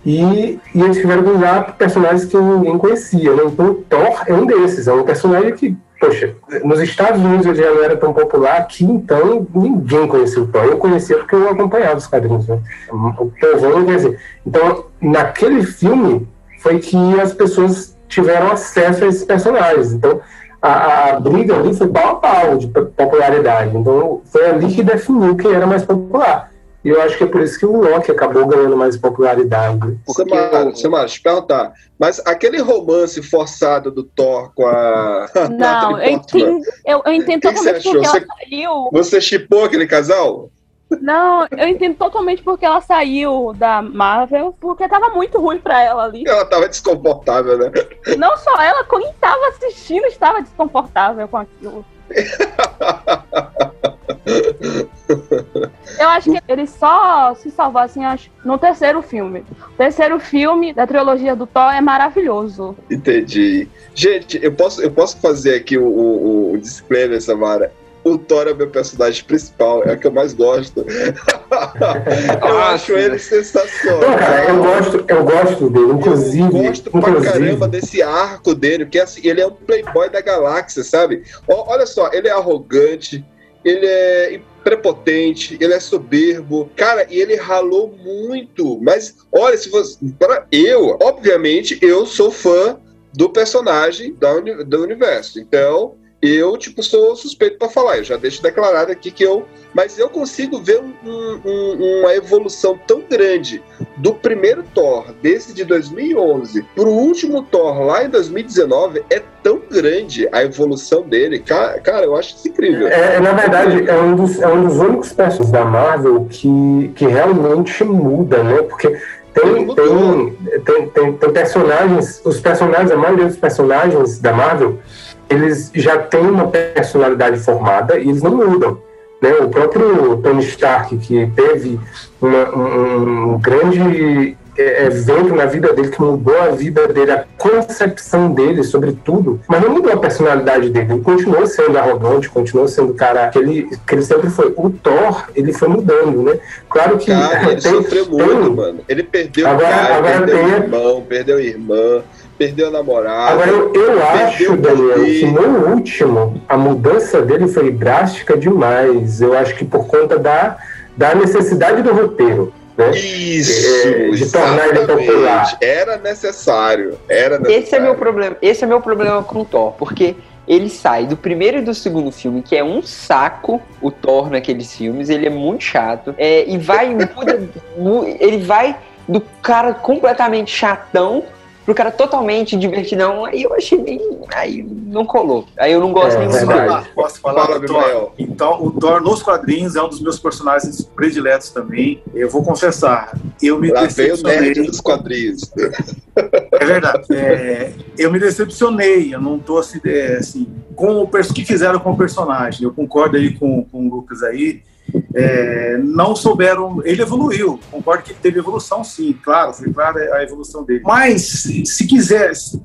E, e eles tiveram que usar personagens que ninguém conhecia, né? Então o Thor é um desses, é um personagem que poxa, nos Estados Unidos ele já não era tão popular, aqui então ninguém conhecia o Thor. Eu conhecia porque eu acompanhava os quadrinhos, né? O povo não conhecia. Então, naquele filme foi que as pessoas tiveram acesso a esses personagens. Então, a, a briga ali foi pau a pau de popularidade. Então, foi ali que definiu quem era mais popular. E eu acho que é por isso que o Loki acabou ganhando mais popularidade. Porque... Samara, Samara, deixa eu perguntar. Mas aquele romance forçado do Thor com a. Não, eu entendo, eu, eu entendo totalmente porque você, ela saiu. Você chipou aquele casal? Não, eu entendo totalmente porque ela saiu da Marvel, porque tava muito ruim pra ela ali. Ela tava desconfortável, né? Não só ela, quem tava assistindo estava desconfortável com aquilo. Eu acho que ele só se salvou assim, acho, no terceiro filme. O terceiro filme da trilogia do Thor é maravilhoso. Entendi. Gente, eu posso, eu posso fazer aqui o, o, o disclaimer, Samara o Thor é o meu personagem principal, é o que eu mais gosto. eu acho ele sensacional. cara, eu gosto, eu gosto dele, inclusive. Eu gosto inclusive. pra caramba desse arco dele, porque assim, ele é um playboy da galáxia, sabe? olha só, ele é arrogante, ele é prepotente, ele é soberbo, cara, e ele ralou muito. Mas olha, se você, para eu, obviamente, eu sou fã do personagem do universo. Então, eu, tipo, sou suspeito para falar. Eu já deixo declarado aqui que eu. Mas eu consigo ver um, um, uma evolução tão grande do primeiro Thor, desse de 2011, pro último Thor lá em 2019. É tão grande a evolução dele. Cara, cara eu acho isso incrível. É, na verdade, é um dos, é um dos únicos personagens da Marvel que, que realmente muda, né? Porque tem, tem, tem, tem, tem personagens, os personagens, a maioria dos personagens da Marvel eles já têm uma personalidade formada e eles não mudam. Né? O próprio Tony Stark, que teve uma, um, um, grande é, evento na vida dele, que mudou a vida dele, a concepção dele sobre tudo, mas não mudou a personalidade dele. Ele continuou sendo arrogante, continuou sendo o cara que ele, que ele sempre foi. O Thor, ele foi mudando, né? Claro que. Cara, ele tem, sofreu tem, muito, mano. Ele perdeu agora, o pai, agora perdeu tem... o irmão, perdeu a irmã perdeu a namorada. Agora, eu, eu acho, Daniel, que no último, a mudança dele foi drástica demais. Eu acho que por conta da, da necessidade do roteiro. Né? Isso, é, de tornar ele popular. Era necessário, era necessário. Esse é meu problema. Esse é meu problema com o Thor, porque ele sai do primeiro e do segundo filme, que é um saco o Thor naqueles filmes, ele é muito chato, é, e vai muda, ele vai do cara completamente chatão pro cara totalmente divertidão, aí eu achei bem. Aí não colou. Aí eu não gosto é, nem de falar. Posso falar Fala, do Thor? Então, o Thor nos quadrinhos é um dos meus personagens prediletos também. Eu vou confessar, eu me Lá decepcionei. dos quadrinhos. É verdade. É, eu me decepcionei. Eu não tô assim, é, assim com o que fizeram com o personagem. Eu concordo aí com, com o Lucas aí é, não souberam. Ele evoluiu, concordo que teve evolução, sim, claro, foi clara a evolução dele. Mas, se quisesse,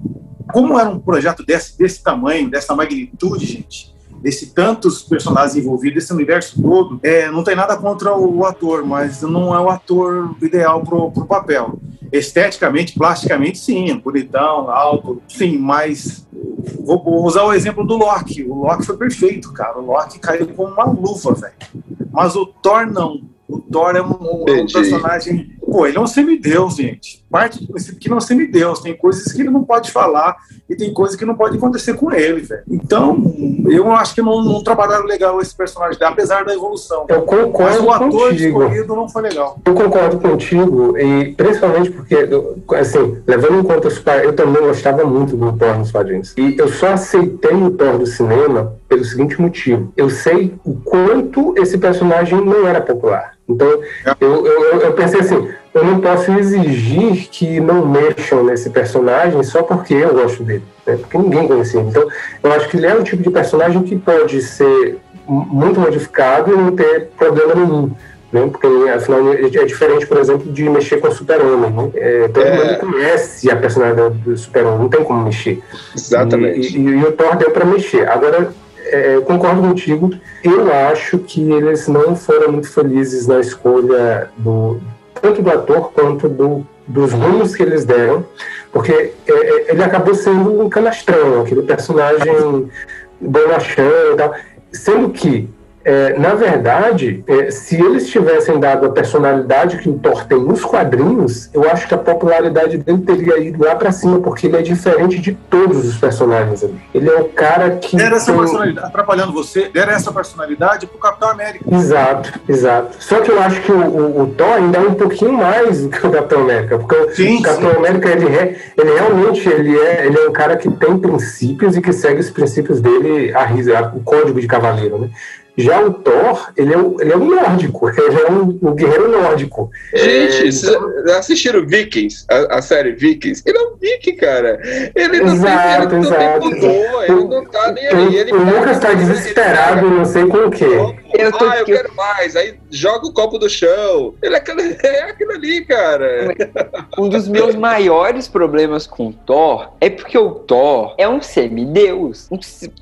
como era um projeto desse, desse tamanho, dessa magnitude, gente, desse tantos personagens envolvidos, desse universo todo, é, não tem nada contra o, ator, mas não é o ator ideal pro, pro papel. Esteticamente, plasticamente, sim, bonitão, alto, sim, mas vou, vou, usar o exemplo do Loki. O Loki foi perfeito, cara. O Loki caiu como uma luva, velho. Mas o Thor não. O Thor é um, um personagem. Pô, ele é um semideus, gente. Parte do princípio que não é um semideus. Tem coisas que ele não pode falar e tem coisas que não pode acontecer com ele, velho. Então, eu acho que não, não trabalharam legal esse personagem, apesar da evolução. Eu concordo Mas o ator contigo. escolhido não foi legal. Eu concordo contigo, e principalmente porque, assim, levando em conta os eu também gostava muito do Thor nos quadrinhos. E eu só aceitei o Thor do cinema pelo seguinte motivo. Eu sei o quanto esse personagem não era popular. Então, eu, eu, eu, pensei assim, eu não posso exigir que não mexam nesse personagem só porque eu gosto dele, né? porque ninguém conhecia. Então, eu acho que ele é um tipo de personagem que pode ser muito modificado e não ter problema nenhum. Né? Porque, afinal, é diferente, por exemplo, de mexer com o super-homem. Né? É, todo é. mundo conhece a personalidade do super-homem, não tem como mexer. Exatamente. E, e, e o Thor deu para mexer. Agora, é, eu concordo contigo. Eu acho que eles não foram muito felizes na escolha do tanto do ator quanto do, dos rumos que eles deram, porque é, é ele acabou sendo um canastrão, aquele personagem bonachão e tal, sendo que é, na verdade, é, se eles tivessem dado a personalidade que o Thor tem nos quadrinhos, eu acho que a popularidade dele teria ido lá para cima, porque ele é diferente de todos os personagens ali. Ele é o cara que. Era essa tem... personalidade, atrapalhando você, era essa personalidade pro Capitão América. Exato, exato. Só que eu acho que o, o, o Thor ainda é um pouquinho mais do que o Capitão América, porque sim, o Capitão sim. América, ele, é, ele realmente ele é, ele é um cara que tem princípios e que segue os princípios dele, a, a, o código de cavaleiro, né? Já o Thor, ele é um, ele é um nórdico, ele é um, um guerreiro nórdico. Gente, é, vocês então... assistiram Vikings, a, a, série Vikings? Ele é um viking, cara. Ele não exato, tem, ele exato. Não tem ele não tá nem aí. Ele o Lucas está desesperado, não sei com o quê. Eu tô... Ah, eu quero mais. Aí joga o copo do chão. Ele é aquilo, é aquilo ali, cara. Um dos meus maiores problemas com o Thor é porque o Thor é um semideus.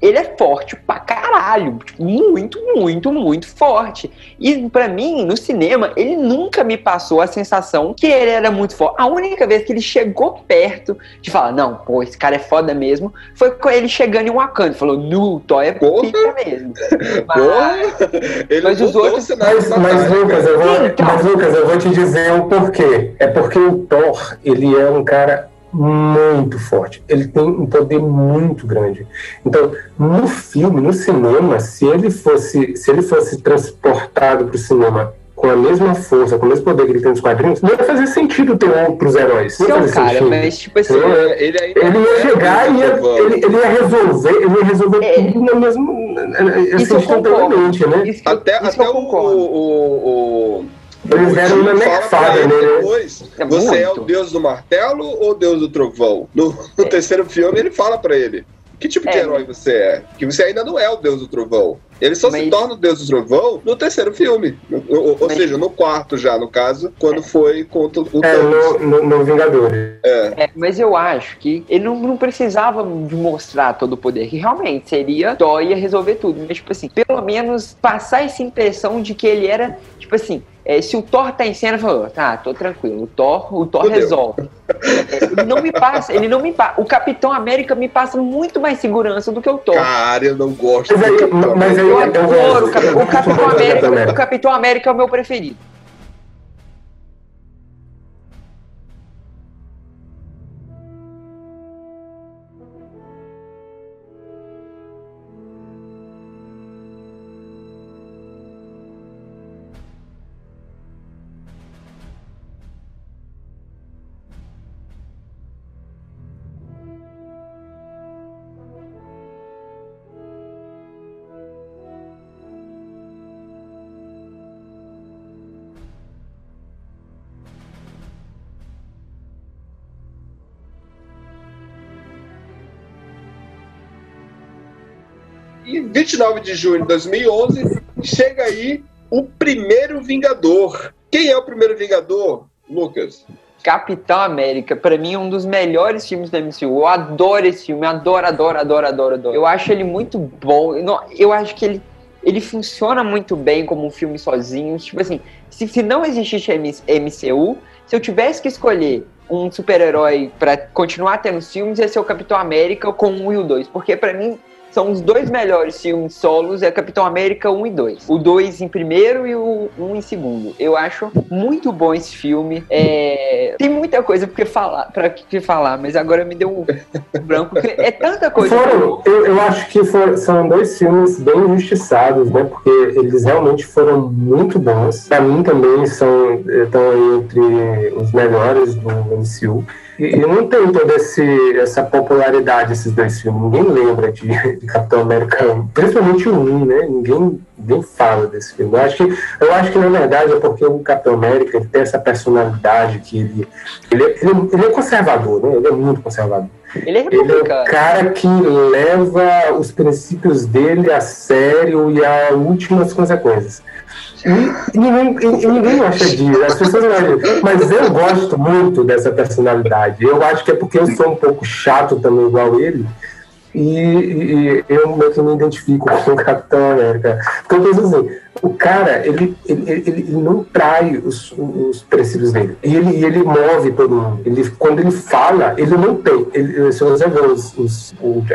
Ele é forte pra caralho. Tipo, muito, muito, muito forte. E para mim, no cinema, ele nunca me passou a sensação que ele era muito forte. A única vez que ele chegou perto de falar, não, pô, esse cara é foda mesmo, foi com ele chegando em Wakanda. Falou, nu, Thor é pica mesmo. Mas, ele mas os outros... Mas, mas, Lucas, eu vou, então... mas, Lucas, eu vou te dizer o porquê. É porque o Thor, ele é um cara muito forte. Ele tem um poder muito grande. Então, no filme, no cinema, se ele fosse, se ele fosse transportado para o cinema com a mesma força, com o mesmo poder que ele tem nos quadrinhos, não ia fazer sentido ter outros heróis. Não, não cara, sentido. mas tipo assim. É, ele, ele, ia chegar e ia, ele, ele, ia resolver, ele ia resolver é. tudo no mesmo. Assim, instantaneamente, né? Isso que, até isso até o, o, o, eles deram uma nerfada nele. Depois, é você muito. é o deus do martelo ou o deus do trovão? No, no é. terceiro filme, ele fala para ele: que tipo de é. herói você é? Que você ainda não é o deus do trovão. Ele só mas... se torna o Deus do Trovão no terceiro filme. Ou, ou mas... seja, no quarto já, no caso, quando é. foi contra o É, no, no, no Vingadores. É. é. mas eu acho que ele não, não precisava de mostrar todo o poder, que realmente seria Thor ia resolver tudo. Mas, tipo assim, pelo menos passar essa impressão de que ele era, tipo assim, é, se o Thor tá em cena, falou, tá, tô tranquilo, o Thor, o Thor resolve. ele não me passa, ele não me passa. O Capitão América me passa muito mais segurança do que o Thor. Cara, eu não gosto mas, do Capitão mas adoro o Capitão, o Capitão América. O Capitão América é o meu preferido. 29 de junho de 2011, chega aí o primeiro Vingador. Quem é o primeiro Vingador, Lucas? Capitão América, para mim, é um dos melhores filmes da MCU. Eu adoro esse filme, adoro, adoro, adoro, adoro, adoro. Eu acho ele muito bom. Eu acho que ele, ele funciona muito bem como um filme sozinho. Tipo assim, se, se não existisse MCU, se eu tivesse que escolher um super-herói para continuar tendo filmes, ia ser o Capitão América com 1 e o 2. Porque para mim, são os dois melhores filmes solos, é Capitão América 1 e 2. O 2 em primeiro e o 1 em segundo. Eu acho muito bom esse filme. É... Tem muita coisa porque falar, pra que falar, mas agora me deu um branco. É tanta coisa. Foram, eu, eu, acho que for, são dois filmes bem injustiçados, né? Porque eles realmente foram muito bons. Pra mim também são estão entre os melhores do MCU. E, e não tem toda esse, essa popularidade esses dois filmes. Ninguém lembra de, de Capitão América, principalmente o 1, né? Ninguém, ninguém fala desse filme. Eu acho, que, eu acho que, na verdade, é porque o Capitão América ele tem essa personalidade que ele, ele, ele, ele é conservador, né? Ele é muito conservador. Ele é, ele é o cara que leva os princípios dele a sério e a últimas consequências. Ninguém, ninguém gosta disso, as pessoas não Mas eu gosto muito dessa personalidade. Eu acho que é porque eu sou um pouco chato também, igual ele. E, e, eu meio que me identifico com o Capitão América. Porque eu penso assim, o cara, ele, ele, ele, não trai os, os princípios dele. E ele, ele move todo mundo. Ele, quando ele fala, ele não tem. Ele, se você ver os, os, os,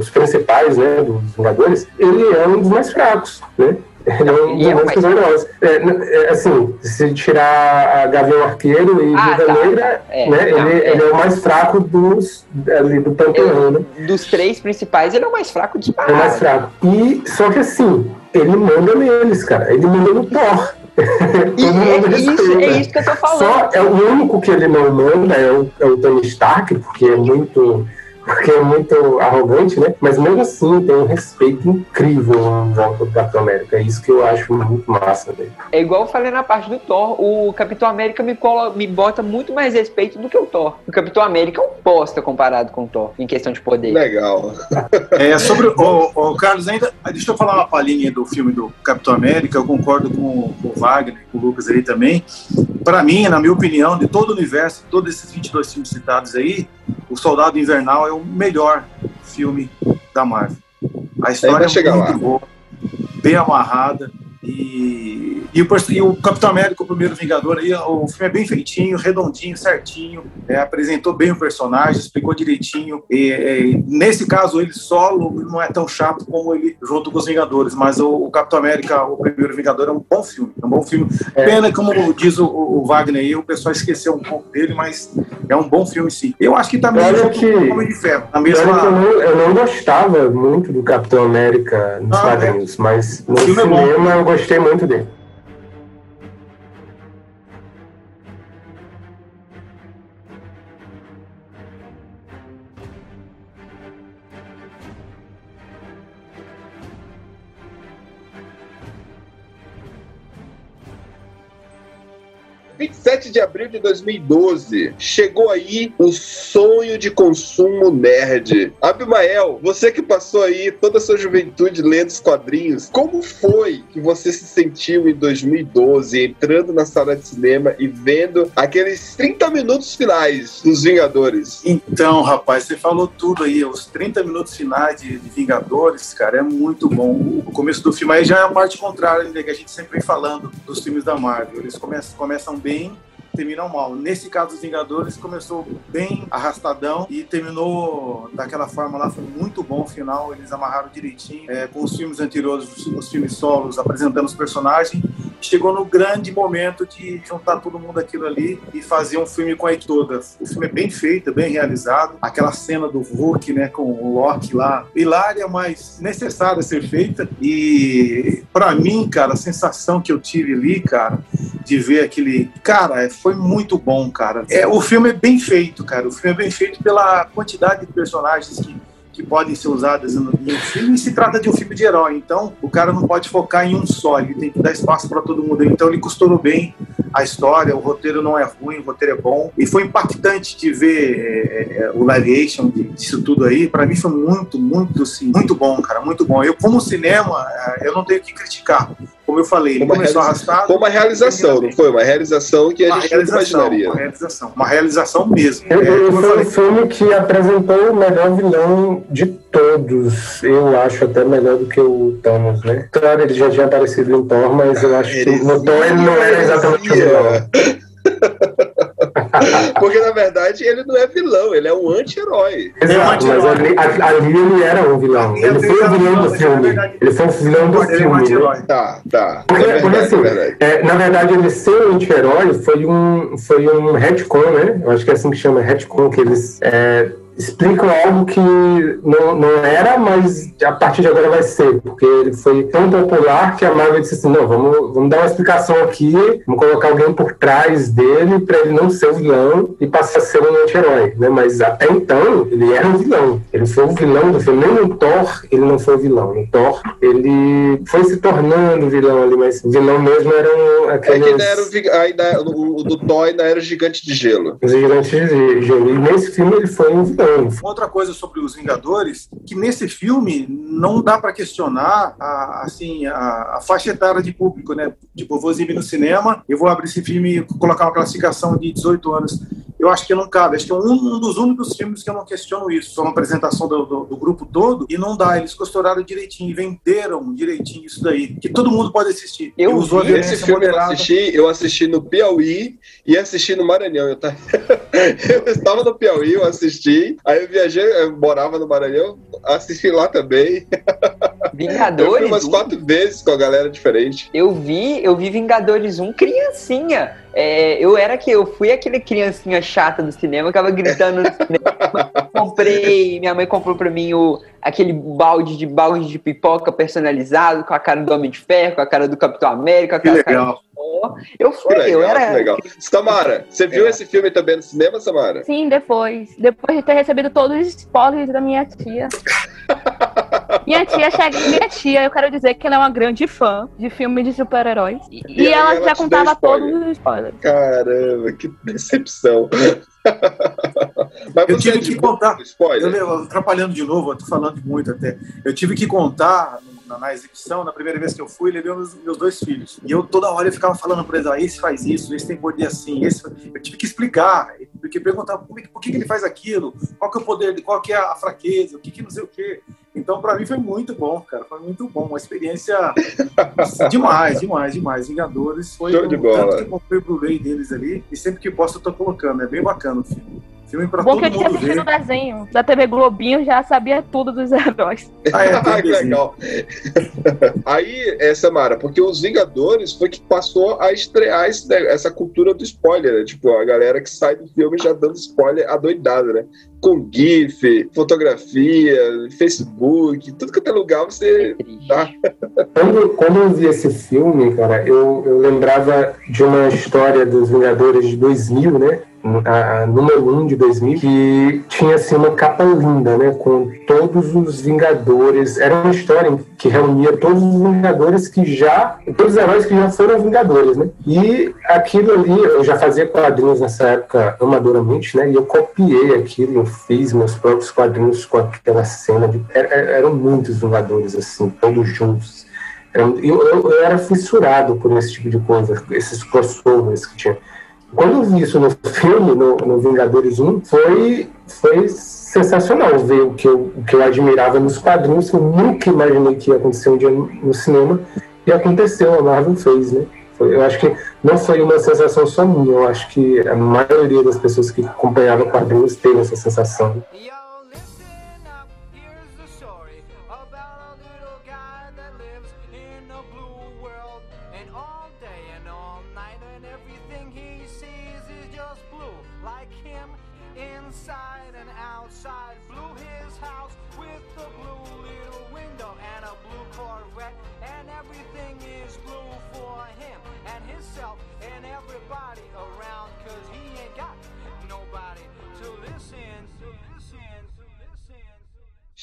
os principais né, dos Vingadores, ele é um dos mais fracos, né? Ele é um dos mais poderosos. É, é, assim, se tirar a Gavião Arqueiro e ah, Viva tá, Negra, tá. É, né, não, ele, é. ele, é. o mais fraco dos, ali, do panteão, né? Dos três principais, ele é o mais fraco de É o mais fraco. E, só que assim, ele manda neles, cara. Ele manda no Thor. E é, isso, é isso que eu tô falando. Só é o único que ele não manda é o, é o Tony Stark, porque é muito porque é muito arrogante, né? Mas mesmo assim tem um respeito incrível em volta do Capitão América. É isso que eu acho muito massa dele. É igual eu falei na parte do Thor, o Capitão América me, cola, me bota muito mais respeito do que o Thor. O Capitão América é um bosta comparado com o Thor, em questão de poder. Legal. É, sobre o, o Carlos, ainda. Deixa eu falar uma palhinha do filme do Capitão América. Eu concordo com, com o Wagner, com o Lucas aí também. Para mim, na minha opinião, de todo o universo, todos esses 22 filmes citados aí, o Soldado Invernal é o melhor filme da Marvel. A história é muito lá. boa, bem amarrada. E, e, o, e o Capitão América, o primeiro Vingador, aí, o filme é bem feitinho, redondinho, certinho. É, apresentou bem o personagem, explicou direitinho. E, e, nesse caso, ele solo não é tão chato como ele junto com os Vingadores. Mas o, o Capitão América, o primeiro Vingador, é um bom filme. É um bom filme. É. Pena, como diz o, o Wagner aí, o pessoal esqueceu um pouco dele, mas É um bom filme, sim. Eu acho que tá meio Olha junto que- de Ferro. Na que eu, mesma. não, eu não gostava muito do Capitão América nos Ah, quadrinhos, mas no filme é cinema eu gostei muito dele. 27 de abril de 2012, chegou aí o sonho de consumo nerd. Abimael, você que passou aí toda a sua juventude lendo os quadrinhos, como foi que você se sentiu em 2012, entrando na sala de cinema e vendo aqueles 30 minutos finais dos Vingadores? Então, rapaz, você falou tudo aí. Os 30 minutos finais de, Vingadores, cara, é muito bom. O começo do filme aí já é a parte contrária, né, que a gente sempre vem falando dos filmes da Marvel. Eles começam, começam bem, terminam mal. Nesse caso dos Vingadores, começou bem arrastadão e terminou daquela forma lá. Foi muito bom o final. Eles amarraram direitinho. É, com os filmes anteriores, os, os filmes solos, apresentando os personagens. Chegou no grande momento de juntar todo mundo aquilo ali e fazer um filme com a equipe toda. O filme é bem feito, bem realizado. Aquela cena do Hulk, né, com o Loki lá, hilária, mas necessária ser feita. E para mim, cara, a sensação que eu tive ali, cara, de ver aquele. Cara, é, foi muito bom, cara. É, o filme é bem feito, cara. O filme é bem feito pela quantidade de personagens que, que podem ser usados no, no filme. E se trata de um filme de herói. Então, o cara não pode focar em um só. Ele tem que dar espaço para todo mundo. Então, ele costurou bem a história. O roteiro não é ruim, o roteiro é bom. E foi impactante de ver é, é, o live action disso tudo aí. Para mim, foi muito, muito, assim, muito bom, cara. Muito bom. Eu, como cinema, é, eu não tenho que criticar. Como eu falei, ele Uma começou arrastado. Foi uma realização, não foi? Uma realização que a Uma gente nunca realização, imaginaria. uma realização, uma realização mesmo. É, como eu foi falei, um filme que apresentou o melhor vilão de todos. Eu acho até melhor do que o Thanos, né? Claro, ele já tinha aparecido em Thor, mas eu acho que no Thor ele não era exatamente o vilão. Porque, na verdade, ele não é vilão, ele é um anti-herói. Exato, mas ali, ali ele era um vilão. Ele foi o vilão do filme. Ele foi o vilão do ele é um filme. né? anti-herói. Tá, tá. Porque, é porque, verdade, assim, é verdade. é, na verdade, ele ser um anti-herói foi um, foi um retcon, né? Eu acho que é assim que chama, retcon, que eles é, explicam algo que não, não era, mas a partir de agora vai ser, porque ele foi tão popular que a Marvel disse assim, não, vamos, vamos dar uma explicação aqui, vamos colocar alguém por trás dele para ele não ser o vilão e passar a ser um anti-herói, né? Mas até então, ele era um vilão. Ele foi o vilão do filme. Nem no Thor, ele não foi o vilão. No Thor, ele foi se tornando vilão ali, mas o vilão mesmo era um, É que aqueles... ainda era o, ainda, o, o do Thor ainda era o gigante de gelo. Os gigantes de gelo. E nesse filme ele foi um vilão. Outra coisa sobre os Vingadores, que nesse filme não dá para questionar a, assim, a, a faixa etária de público, né? Tipo, eu vou exibir no cinema, eu vou abrir esse filme e colocar uma classificação de 18 anos. Eu acho que não cabe. Acho que é um, um dos únicos filmes que eu não questiono isso. Foi uma apresentação do, do- do grupo todo e não dá. Eles costuraram direitinho, venderam direitinho isso daí. Que todo mundo pode assistir. Eu E usou a vi Esse filme eu moderada. assisti, eu assisti no Piauí e assisti no Maranhão. Eu, ta- eu estava no Piauí, eu assisti, aí eu viajei, eu morava no Maranhão, assisti lá também. Eu fui Vingadores umas 1, quatro vezes com a galera diferente. eu vi, eu vi Vingadores 1 criancinha. É, eu era que eu fui aquele criancinha chata do cinema, ficava gritando no cinema. Comprei, minha mãe comprou pra mim o, aquele balde de balde de pipoca personalizado com a cara do Homem de Ferro, com a cara do Capitão América, com Que a cara legal. do. Eu Que fui, legal, eu era que legal. Samara, você viu esse filme também no cinema, Samara? Sim, depois. Depois de ter recebido todos os spoilers da minha tia. Minha tia chega. Minha tia, eu quero dizer que ela é uma grande fã de filmes de super-heróis. E, E ela, ela já contava spoiler. todos os spoilers. Caramba, que decepção. Mas Eu tive é que contar. spoiler? Eu, atrapalhando de novo, eu tô falando muito até. Eu tive que contar na, na exibição, na primeira vez que eu fui, levei meus, meus dois filhos. E eu toda hora eu ficava falando pra eles, ah, esse faz isso, esse tem poder assim, esse... Eu tive que explicar, porque perguntar por, que- por que que ele faz aquilo, qual que é o poder, dele, qual que é a fraqueza, o que que não sei o quê. Então, pra mim foi muito bom, cara, foi muito bom, uma experiência demais, demais, demais. Vingadores foi Show de o bola. tanto que eu comprei o Blu-ray deles ali, e sempre que posso eu tô colocando, é bem bacana o filme. Filme pra Bom todo que eu tinha mundo assistido o desenho da TV Globinho, já sabia tudo dos heróis. Ah, é, Ah, que legal. Aí, é, Samara, porque os Vingadores foi que passou a estrear esse essa cultura do spoiler, né? Tipo, a galera que sai do filme já dando spoiler adoidado, né? Com GIF, fotografia, Facebook, tudo que tem lugar você. Tá. Quando, quando eu vi esse filme, cara, eu, eu lembrava de uma história dos Vingadores de 2000, né? A, número 1 um de 2000, que tinha assim uma capa linda, né? Com todos os Vingadores. Era uma história que reunia todos os Vingadores que já. Todos os heróis que já foram Vingadores, né? E aquilo ali, eu já fazia quadrinhos nessa época amadoramente, né? E eu copiei aquilo, eu fiz meus próprios quadrinhos com aquela cena. De, er- er- eram muitos Vingadores, assim, todos juntos. Eu, eu, eu era fissurado por esse tipo de coisa, esses crossovers que tinha. Quando eu vi isso no filme, no, no Vingadores 1, foi, foi sensacional ver o que, eu, o que eu admirava nos quadrinhos, que eu nunca imaginei que ia acontecer um dia no, cinema, e aconteceu, a Marvel fez, né? Foi- eu acho que não foi uma sensação só minha, eu acho que a maioria das pessoas que acompanhavam quadrinhos teve essa sensação.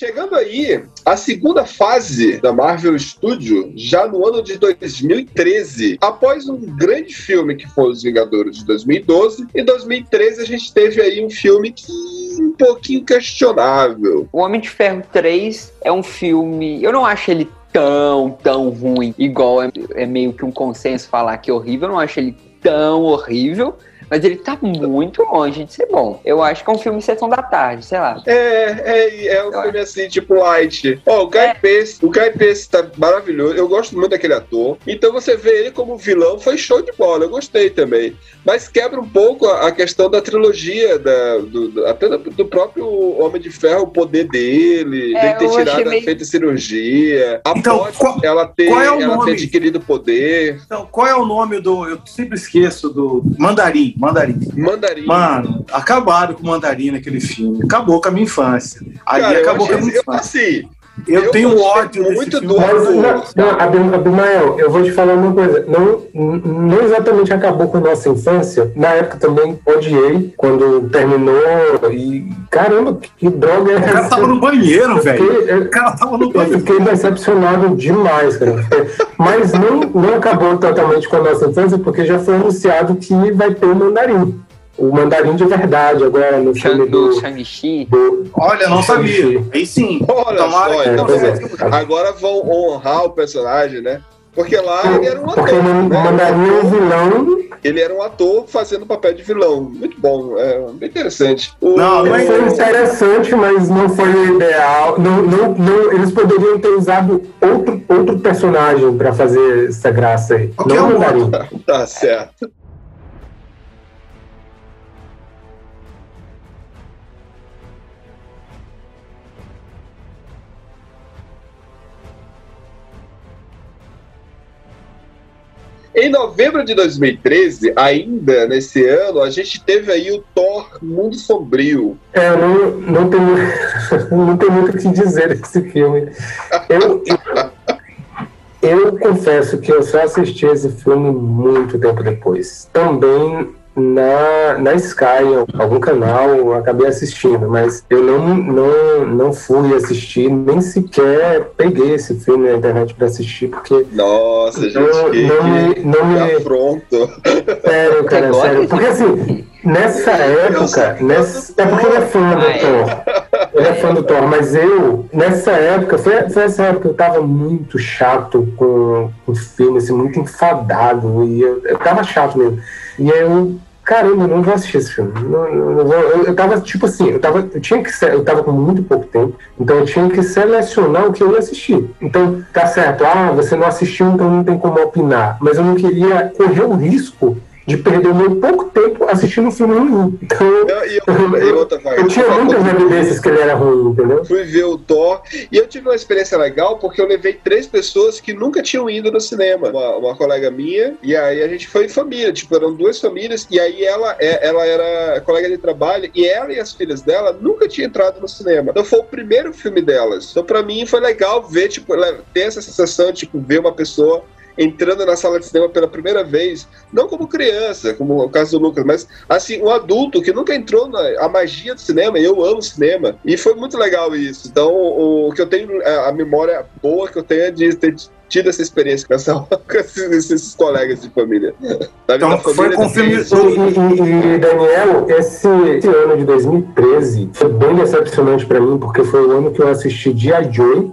Chegando aí, a segunda fase da Marvel Studio, já no ano de 2013, após um grande filme que foi Os Vingadores de 2012, em 2013 a gente teve aí um filme que um pouquinho questionável. O Homem de Ferro 3 é um filme. Eu não acho ele tão, tão ruim, igual é, é meio que um consenso falar que é horrível. Eu não acho ele tão horrível. Mas ele tá muito longe de ser bom. Eu acho que é um filme sessão da tarde, sei lá. É, é, é um filme assim, tipo light. Ó, o Guy É. Pearce, o Guy Pearce tá maravilhoso. Eu gosto muito daquele ator. Então você vê ele como vilão, foi show de bola. Eu gostei também. Mas quebra um pouco a, a questão da trilogia, da, do, do- até do, do próprio Homem de Ferro, o poder dele, É, dele ter tirado, meio- feito cirurgia. A Então, Pote, qual- ela ter, qual é o ela ter nome? adquirido poder. Então, qual é o nome do. Eu sempre esqueço do. Mandarim. Mandarim. Mandarim. Mano, acabaram com o Mandarim naquele filme. Acabou com a minha infância. Ali Cara, eu acabou com a minha eu, infância. assim, Eu, eu tenho ódio muito filme. não, Abim- Abimael, eu vou te falar uma coisa. Não, não exatamente acabou com a nossa infância. Na época também odiei quando terminou. E caramba, que, que droga é O cara tava essa? no banheiro, Eu velho. O cara tava no Eu banheiro. fiquei decepcionado demais, cara. Mas não, não acabou totalmente com a nossa infância, porque já foi anunciado que vai ter o mandarim. O mandarim de verdade agora no filme Do do. Shang-Chi. do Olha, não sabia. Aí sim. Olha Tomara só, que então você- é. agora vão honrar o personagem, né? Porque lá ele era um ator. Porque o né? mandarim é um vilão. Ele era um ator fazendo papel de vilão. Muito bom, é bem interessante. O- Não, não é Foi interessante, mas não foi o ideal. Não, não, não, eles poderiam ter usado outro, outro personagem para fazer essa graça aí. Qualquer não o mandarim. Tá certo. Em novembro de 2013, ainda nesse ano, a gente teve aí o Thor Mundo Sombrio. É, não, não, tenho, não tenho muito o que dizer desse filme. Eu, eu confesso que eu só assisti esse filme muito tempo depois. Também na, na Sky, algum canal, eu acabei assistindo, mas eu não, não, não fui assistir, nem sequer peguei esse filme na internet para assistir, porque Nossa, gente, não, que, não me. Não me afronto. Sério, cara, sério. Porque assim, nessa época, nessa, é porque ele é fã do. Ele é fã do Thor, mas eu, nessa época, foi, foi essa época que eu tava muito chato com o filme, assim, muito enfadado. E eu, eu tava chato mesmo. E aí eu. Caramba, não vou assistir esse filme. Não, não- não vou- eu, eu tava, tipo assim, eu, tava, eu tinha que eu tava com muito pouco tempo, então eu tinha que selecionar o que eu ia assistir. Então, tá certo, ah, você não assistiu, então não tem como opinar. Mas eu não queria correr o risco de perder muito pouco tempo assistindo um filme ruim. Então, Não, e eu, e outra, vai, eu tinha muitas evidências que ele era ruim, entendeu? Fui ver o Thor e eu tive uma experiência legal porque eu levei três pessoas que nunca tinham ido no cinema. Uma, uma colega minha, e aí a gente foi em família, tipo, eram duas famílias, e aí ela, é- ela era colega de trabalho, e ela e as filhas dela nunca tinham entrado no cinema. Então foi o primeiro filme delas. Então pra mim foi legal ver, tipo, ter essa sensação de tipo, ver uma pessoa entrando na sala de cinema pela primeira vez, não como criança, como o caso do Lucas, mas assim, um adulto que nunca entrou na a magia do cinema, e eu amo cinema, e foi muito legal isso. Então, o, o que eu tenho, a, a memória boa que eu tenho é de ter tido essa experiência com, essa, com esses, esses colegas de família. Da Então, minha foi família com de filme-. E, e- e, Daniel, esse, esse ano de 2013 foi bem decepcionante pra mim, porque foi o ano que eu assisti G.I. Joe.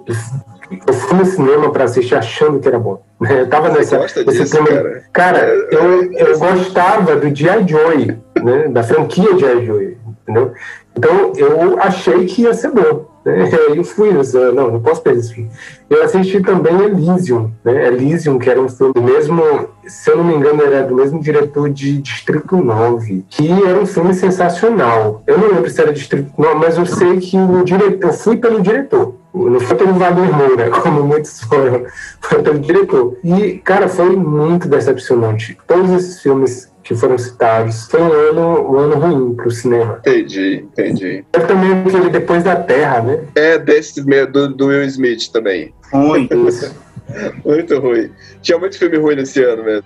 Eu fui no cinema pra assistir achando que era bom. Eu tava Você nessa, gosta nesse disso, cara? Cara, eu, eu gostava do G.I. Joe, né? Da franquia G.I. Joe, entendeu? Então eu achei que ia ser bom. Né? Eu fui, eu não, não posso perder esse filme. Eu assisti também Elysium, né? Elysium, que era um filme do mesmo, se eu não me engano, era do mesmo diretor de Distrito 9, que era um filme sensacional. Eu não lembro se era Distrito 9, mas eu sei que o diretor, eu fui pelo diretor. Não foi pelo Wagner Moura, como muitos foram, foi pelo diretor. E, cara, foi muito decepcionante. Todos esses filmes que foram citados, foi um ano, um ano ruim pro cinema. Entendi, entendi. Teve também aquele Depois da Terra, né? É desse do, do Will Smith também. Isso. Muito ruim. Tinha muito filme ruim nesse ano mesmo.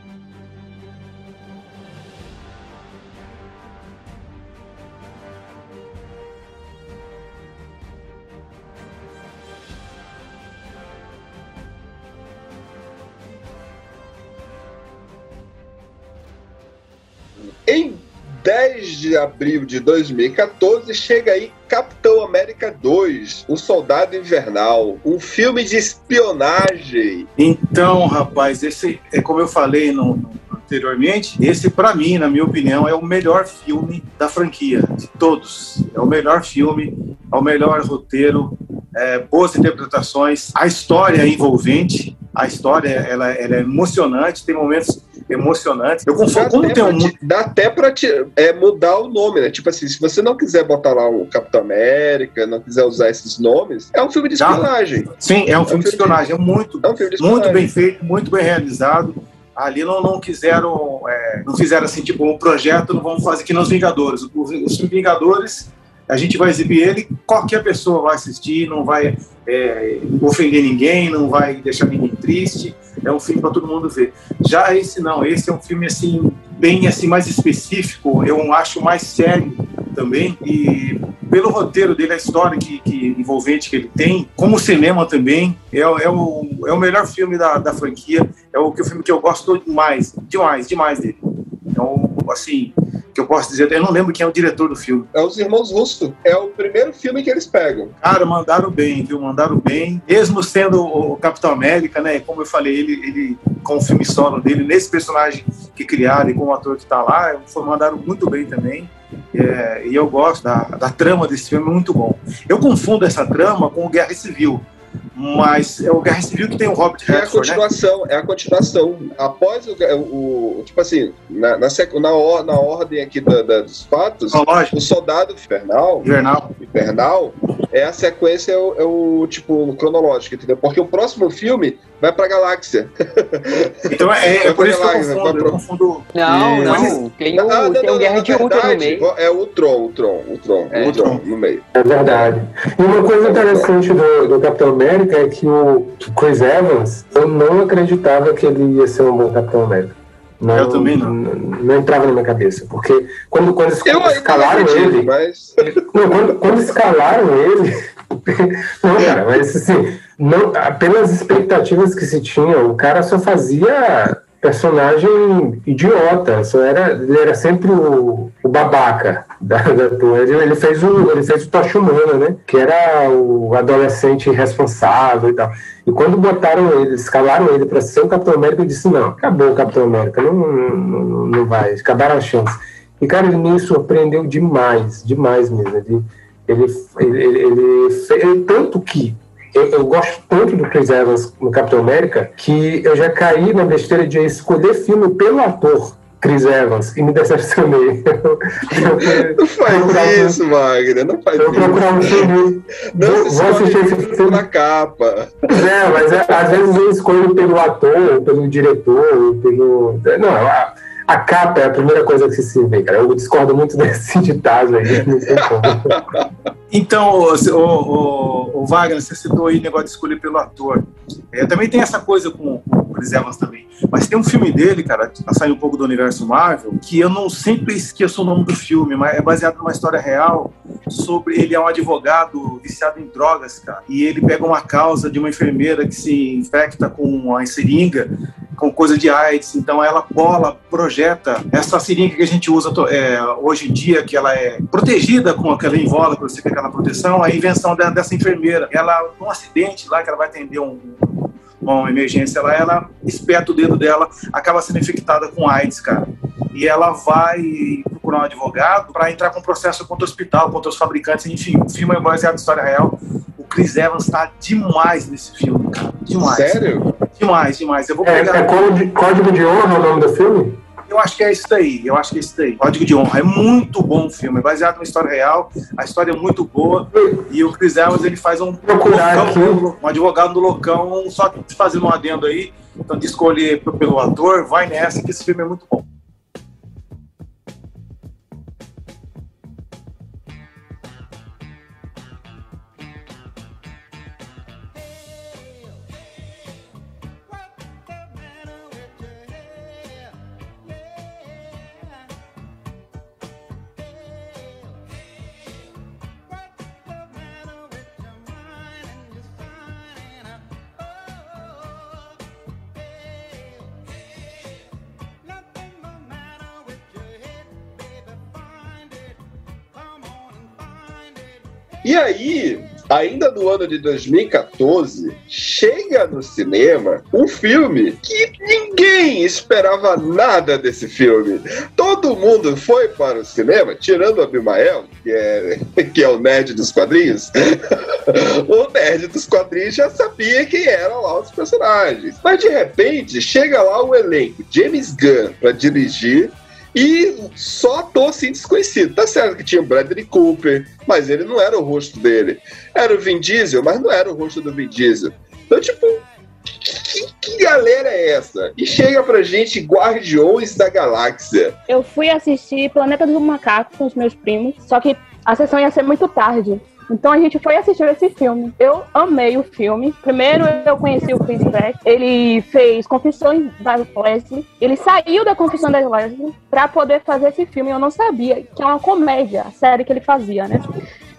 Em 10 de abril de 2014, chega aí Capitão América 2, O Soldado Invernal, um filme de espionagem. Então, rapaz, esse é como eu falei no, no- anteriormente, esse pra mim, na minha opinião, é o melhor filme da franquia, de todos. É o melhor filme, é o melhor roteiro, é, boas interpretações, a história é envolvente, a história ela, ela é emocionante, tem momentos emocionantes. Eu Dá confundo, como tem um dá até pra te- é, mudar o nome, né? Tipo assim, se você não quiser botar lá o Capitão América, não quiser usar esses nomes, é um filme de espionagem. Sim, é um filme de espionagem, é muito, É um filme de muito espionagem. bem feito, muito bem realizado. Ali não, não quiseram, é, não fizeram assim, tipo, um projeto, não vamos fazer que nem os Vingadores. O- Os Vingadores, a gente vai exibir ele, qualquer pessoa vai assistir, não vai é, ofender ninguém, não vai deixar ninguém triste. É um filme para todo mundo ver. Já esse não, esse é um filme assim bem assim mais específico. Eu acho mais sério também e pelo roteiro dele, a história que, que envolvente que ele tem, como cinema também, é, é, o, é o melhor filme da, da franquia, é o, que, o filme que eu gosto demais, demais, demais dele. Então, assim, que eu posso dizer, eu não lembro quem é o diretor do filme. É os Irmãos Russo. É o primeiro filme que eles pegam. Cara, mandaram bem, viu? Mandaram bem. Mesmo sendo o Capitão América, né? Como eu falei, ele, ele com o filme solo dele, nesse personagem que criaram e com o ator que tá lá, foi, mandaram muito bem também. É, e eu gosto da, da trama desse filme, é muito bom. Eu confundo essa trama com Guerra Civil, mas é o Guerra Civil que tem o Robert É a Redford, né? continuação, é a continuação. Após o, o- tipo assim, na, na, na, or- na ordem aqui da- da- dos fatos, o Soldado Infernal, Invernal. Infernal é a sequência, é o, é o, tipo cronológico, entendeu? Porque o próximo filme vai pra galáxia. Então é, é por isso que eu galáxia, vai confundo. pra- Eu confundo Não, É, não. mas- Tem o, Ah, não, tem o não, Guerra na de Ultra no meio. É o Tron, o Tron, o Tron, É. o Tron no meio. É verdade. E uma coisa interessante do, do Capitão América é que o Chris Evans, eu não acreditava que ele ia ser um bom Capitão América. Não, Eu também não. não. entrava na minha cabeça. Porque quando, quando escalaram acredito, ele. mas Não, quando, quando escalaram ele. não, cara, mas assim, não, pelas expectativas que se tinha, o cara só fazia personagem idiota, era, ele era sempre o, o babaca da, da turma. Ele, ele fez o ele fez o Tocha Humana, né? Que era o adolescente irresponsável e tal. E quando botaram ele, escalaram ele para ser o Capitão América, eu disse, não, acabou o Capitão América, não, não, não, vai, acabaram as chances. E, cara, ele me surpreendeu demais, demais mesmo. Ele, ele, ele, ele, ele tanto que eu, eu gosto tanto do Chris Evans no Capitão América que eu já caí na besteira de escolher filme pelo ator. Chris Evans e me decepcionei. Não faz isso, Magna. Não faz Eu isso. procurar um filme. Não vou, vou assistir esse filme. na capa. É, mas é, às vezes eu escolho pelo ator, pelo diretor, pelo. Não, a, a capa é a primeira coisa que se vê, cara. Eu discordo muito desse ditado aí. Então, o, o, o- Wagner, você citou aí o negócio de escolher pelo ator. É, também tem essa coisa com, com Chris Evans também. Mas tem um filme dele, cara, pra sair um pouco do universo Marvel, que eu não sempre esqueço o nome do filme, mas é baseado numa história real sobre ele é um advogado viciado em drogas, cara. E ele pega uma causa de uma enfermeira que se infecta com uma seringa com coisa de AIDS. Então ela bola, projeta essa seringa que a gente usa é, hoje em dia, que ela é protegida com aquela invólucro, você aquela proteção, a invenção de- dessa enfermeira. Ela, num acidente lá, que ela vai atender um, uma emergência lá, ela espeta o dedo dela, acaba sendo infectada com AIDS, cara. E ela vai procurar um advogado para entrar com processo contra o hospital, contra os fabricantes, enfim, o filme é baseado em história real. O Chris Evans tá demais nesse filme, cara. Demais. Sério? Demais, demais. Eu vou É, pegar. é Código, Código de Honra o nome do filme? Eu acho que é isso daí, eu acho que é isso daí. Código de Honra. É muito bom o filme, é baseado numa história real, a história é muito boa, e o Chris Evans, ele faz um, Procurar loucão, um advogado do loucão, só fazendo um adendo aí, então de escolher pelo ator, vai nessa, que esse filme é muito bom. Aí, ainda no ano de 2014, chega no cinema um filme que ninguém esperava nada desse filme. Todo mundo foi para o cinema, tirando o Abimael, que é, que é o nerd dos quadrinhos. o nerd dos quadrinhos já sabia quem eram lá os personagens. Mas de repente, chega lá o elenco, James Gunn, para dirigir. E só ator assim desconhecido. Tá certo que tinha o Bradley Cooper, mas ele não era o rosto dele. Era o Vin Diesel, mas não era o rosto do Vin Diesel. Então, tipo, que, que galera é essa? E chega pra gente Guardiões da Galáxia. Eu fui assistir Planeta dos Macacos com os meus primos, só que a sessão ia ser muito tarde. Então a gente foi assistir esse filme. Eu amei o filme. Primeiro eu conheci o Chris Pratt. Ele fez Confissões da Leslie. Ele saiu da Confissão das Leslie pra poder fazer esse filme. Eu não sabia que é uma comédia, a série que ele fazia, né?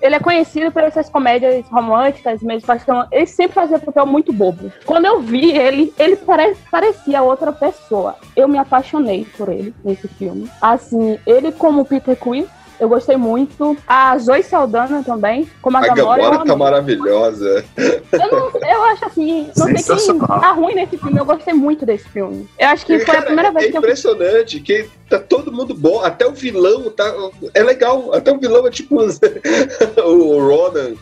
Ele é conhecido por essas comédias românticas, de paixão. Ele sempre fazia papel muito bobo. Quando eu vi ele, ele pare- parecia outra pessoa. Eu me apaixonei por ele nesse filme. Assim, ele como Peter Quill, eu gostei muito. A Zoe Saldana também, como a, A Gamora. Gamora tá maravilhosa. Eu, não, eu acho assim, não sei quem tá ruim nesse filme. Eu gostei muito desse filme. Eu acho que foi a Cara, primeira vez é que eu impressionante que tá todo mundo bom. Até o vilão tá. É legal. Até o vilão é tipo o Ronan.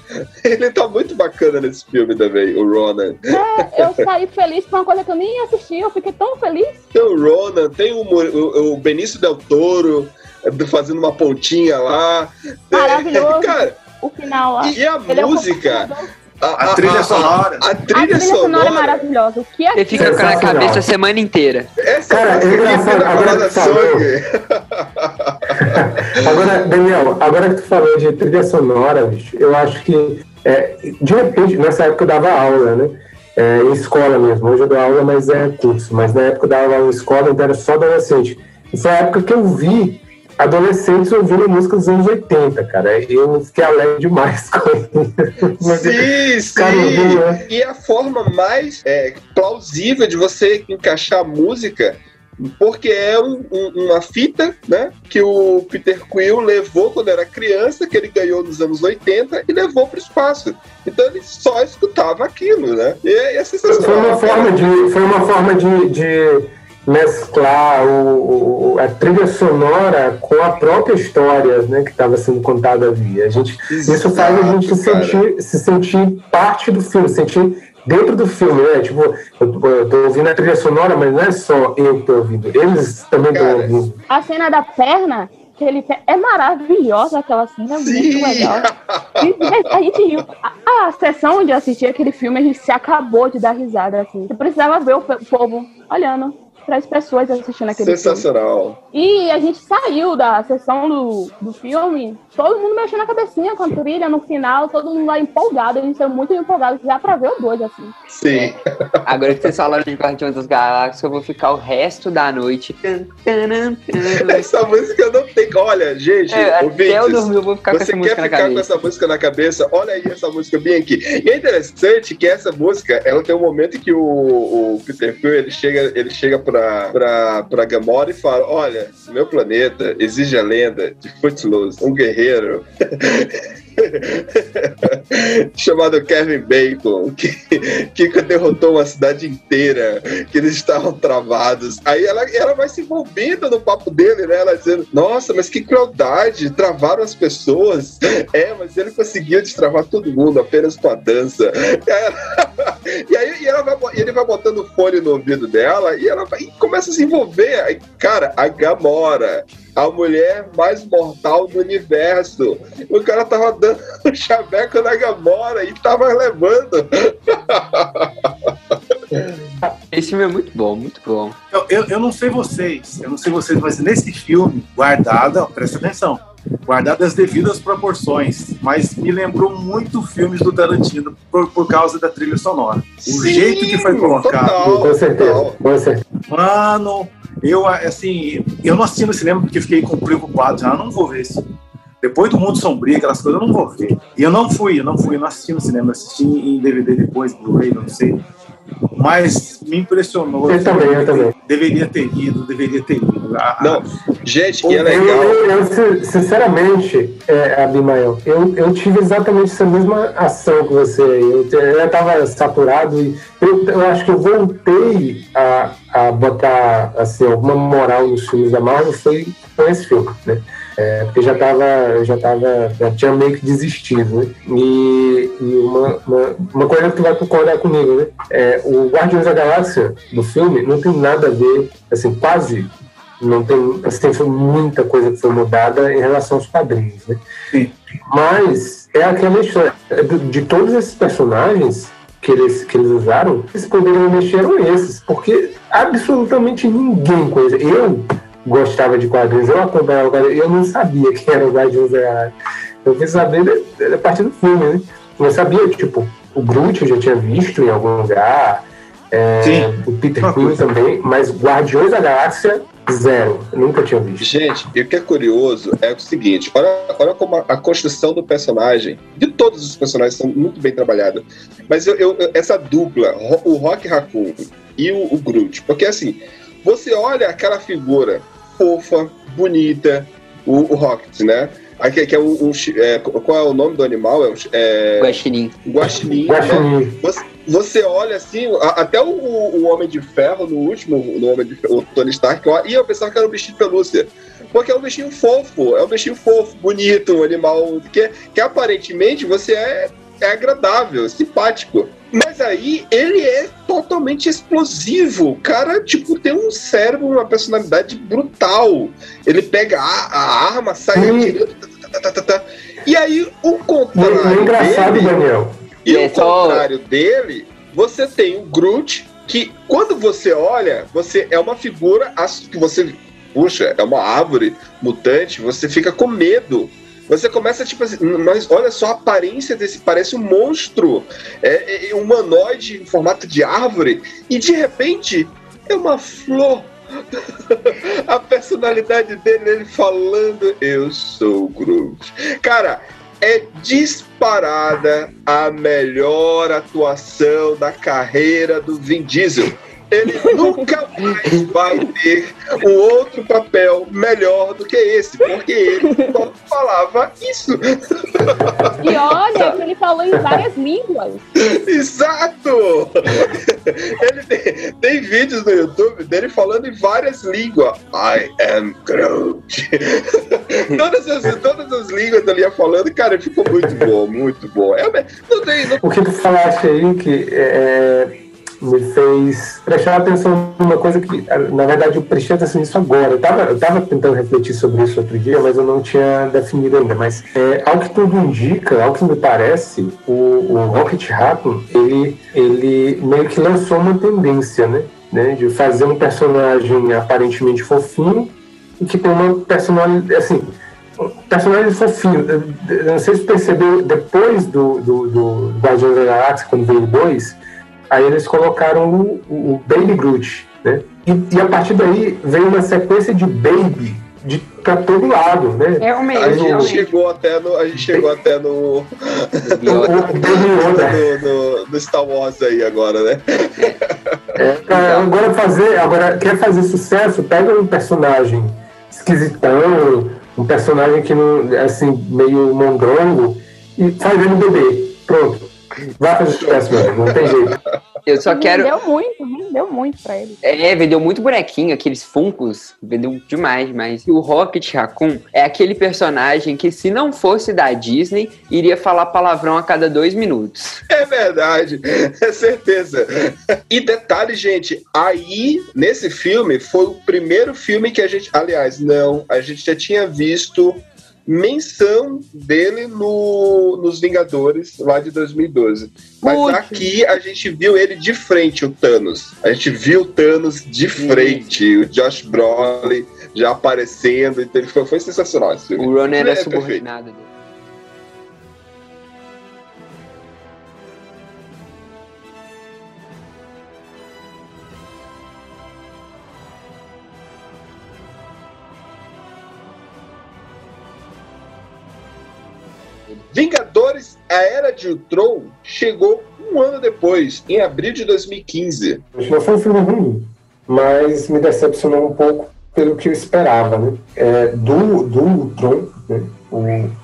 Ele tá muito bacana nesse filme também, o Ronan. É, eu saí feliz com uma coisa que eu nem assisti. Eu fiquei tão feliz. Tem o Ronan, tem o, o, o Benício Del Toro fazendo uma pontinha lá. Maravilhoso. Cara, O final lá. e a Ele é música? compositor. A trilha sonora. A, A trilha, trilha sonora sonora. é maravilhosa. O que é Você fica com na cabeça a semana inteira. Essa Cara, é engraçado, vira agora balada que falou. sangue. Agora, Daniel, agora que tu falou de trilha sonora, eu acho que, é, de repente, nessa época eu dava aula, né? É, em escola mesmo. Hoje eu dou aula, mas é curso. Mas na época eu dava aula em escola, então era só adolescente. E foi a época que eu vi adolescentes ouvindo música dos anos 80, cara. E eu fiquei alegre demais com isso. Sim, sim. Cara, né? E a forma mais é, plausível de você encaixar a música, porque é um- um- uma fita né, que o Peter Quill levou quando era criança, que ele ganhou nos anos 80 e levou para o espaço. Então ele só escutava aquilo, né? E é, é Foi sensacional. uma forma de, foi uma forma de, de mesclar o, o- a trilha sonora com a própria história né, que estava sendo contada ali. A gente, isso faz a gente se Exato, sentir, se sentir parte do filme, sentir dentro do filme, né? Tipo, eu, eu tô ouvindo a trilha sonora, mas não é só eu que tô ouvindo, eles também estão ouvindo. A cena da perna, que ele é maravilhosa aquela cena, Sim. muito legal. E a gente riu. A, a sessão onde eu assisti aquele filme, a gente se acabou de dar risada, assim. Você precisava ver o povo olhando para as pessoas assistindo aquele filme. Sensacional. E a gente saiu da sessão do, do filme, todo mundo mexendo a cabecinha com a trilha no final, todo mundo lá empolgado, a gente saiu muito empolgado já pra ver o dois, assim. Sim. Agora que vocês falaram de Guardiões das Galáxias, eu vou ficar o resto da noite. Essa música não tem. Olha, gente, É, até eu ouvintes, dormir, eu vou ficar com Você essa quer música na ficar com essa música na cabeça? Olha aí essa música bem aqui. E é interessante que essa música, ela tem um momento que o, o Peter Quill, ele chega, ele chega pra, pra, Gamora e fala, olha, meu planeta exige a lenda de Footloose, um guerreiro chamado Kevin Bacon, que, que derrotou uma cidade inteira, que eles estavam travados. Aí ela, ela vai se envolvendo no papo dele, né? Ela dizendo, nossa, mas que crueldade, travaram as pessoas. É, mas ele conseguiu destravar todo mundo apenas com a dança. E aí, ela- e aí e ela vai, ele vai botando fone no ouvido dela e ela vai, e começa a se envolver. Aí, cara, a Gamora, a mulher mais mortal do universo. O cara tava dando um chaveco na Gamora e tava levando. Esse filme é muito bom, muito bom. Eu, eu, eu não sei vocês, eu não sei vocês, mas nesse filme, guardada, ó, presta atenção, guardada as devidas proporções, mas me lembrou muito filmes do Tarantino por, por causa da trilha sonora. O jeito que foi colocado. total. Com certeza, com certeza. Mano, eu assim, eu não assisti no cinema porque fiquei com- preocupado, já não vou ver isso. Depois do Mundo Sombrio, aquelas coisas, eu não vou ver. E eu não fui, eu não fui, eu não assisti no cinema, assisti em DVD depois, Blu-ray, não sei. Mas me impressionou. Eu também, eu também. Deveria ter ido, deveria ter ido. Não, gente, e é legal. eu, eu, sin- sinceramente, é, Abimael, eu, eu tive exatamente essa mesma ação que você. Eu, eu estava saturado e eu, eu acho que eu voltei a, a botar assim, alguma moral nos filmes da Marvel foi com esse filme, né? É, porque já tava, já tava, já tinha meio que desistido, né? E, e uma, uma, uma coisa que vai concordar comigo, né? É, o Guardiões da Galáxia do filme não tem nada a ver, assim, quase não tem, assim, foi muita coisa que foi mudada em relação aos quadrinhos, né? Sim. Mas é aquela história é de todos esses personagens que eles, que eles usaram, eles poderiam mexer eram esses, porque absolutamente ninguém conhecia. Eu gostava de quadrinhos, eu acompanhava quadrinhos, eu não sabia quem era o Guardiões da Galáxia. Eu fui saber a partir do filme, né? Eu sabia, tipo, o Groot eu já tinha visto em algum lugar, é, Sim. o Peter Uma Quill também, mas Guardiões da Galáxia, zero. Eu nunca tinha visto. Gente, e o que é curioso é o seguinte: olha, olha como a, a construção do personagem, de todos os personagens, são muito bem trabalhadas. Mas eu, eu- essa dupla, o Rock Raccoon e o, o Groot, porque assim, você olha aquela figura fofa, bonita, o, o Rocket, né? Aqui, que é o, o chi- é, qual é o nome do animal? É o é, Guaxinim. Guaxinim, né? Guaxinim. Você, você olha assim, a- até o, o Homem de Ferro, no último, no Homem de Ferro, o Tony Stark, ó, e eu pensava que era um bichinho de pelúcia. Porque é um bichinho fofo, é um bichinho fofo, bonito, um animal que, que aparentemente você é, é agradável, simpático. Mas aí ele é totalmente explosivo. O cara, tipo, tem um cérebro, uma personalidade brutal. Ele pega a, a arma, sai Sim. atirando, tá, tá, tá, tá, tá. E aí, o E o contrário engraçado, dele, Daniel, e É só- contrário dele, você tem o Groot, que quando você olha, você é uma figura que você. Puxa, é uma árvore mutante, você fica com medo. Você começa, tipo assim, mas olha só a aparência desse, parece um monstro, é, é um humanoide em formato de árvore, e de repente é uma flor. a personalidade dele, ele falando, eu sou o Groot. Cara, é disparada a melhor atuação da carreira do Vin Diesel. Ele nunca mais vai ter um outro papel melhor do que esse, porque ele só falava isso. E olha que ele falou em várias línguas. Exato! Ele tem, tem vídeos no YouTube dele falando em várias línguas. I am Groot. todas, as, todas as línguas ele ia falando, cara, ficou muito bom, muito bom. É, não tem, não... O que tu falaste aí que é, me fez prestar atenção numa coisa que, na verdade, eu prestei atenção nisso agora. Eu estava eu tava tentando refletir sobre isso outro dia, mas eu não tinha definido ainda. Mas, é, ao que tudo indica, ao que me parece, o, o Rocket Raccoon, ele, ele meio que lançou uma tendência, né? né de fazer um personagem aparentemente fofinho e que tem uma personalidade, assim, personagem fofinho. Não sei se percebeu, depois do, do, do Guardiões da Galáxia, quando veio dois, aí eles colocaram o, o Baby Groot, né? E, e, a partir daí veio uma sequência de Baby de pra todo lado, né? É o mesmo. A gente chegou até no. A gente chegou até no. o, no, no, no Star Wars aí agora, né? É, agora fazer, agora quer fazer sucesso, pega um personagem esquisitão, um personagem que não, assim, meio mondrongo, e faz ele bebê. Pronto. Vai fazer sucesso, meu não tem jeito. Eu só quero. Vendeu muito, vendeu muito pra ele. É, vendeu muito bonequinho, aqueles Funkos. Vendeu demais, mas o Rocket Raccoon é aquele personagem que, se não fosse da Disney, iria falar palavrão a cada dois minutos. É verdade, é certeza. E detalhe, gente, aí, nesse filme, foi o primeiro filme que a gente. Aliás, não, a gente já tinha visto menção dele no, nos Vingadores lá de 2012. Mas Puxa. aqui a gente viu ele de frente, o Thanos. A gente viu o Thanos de frente, o Josh Brolin já aparecendo. Então ele foi, foi sensacional esse filme. O Ron era É, subordinado dele. Vingadores, a Era de Ultron chegou um ano depois, em abril de 2015. Não foi um filme ruim, mas me decepcionou um pouco pelo que eu esperava, né? É, do, do Ultron, né?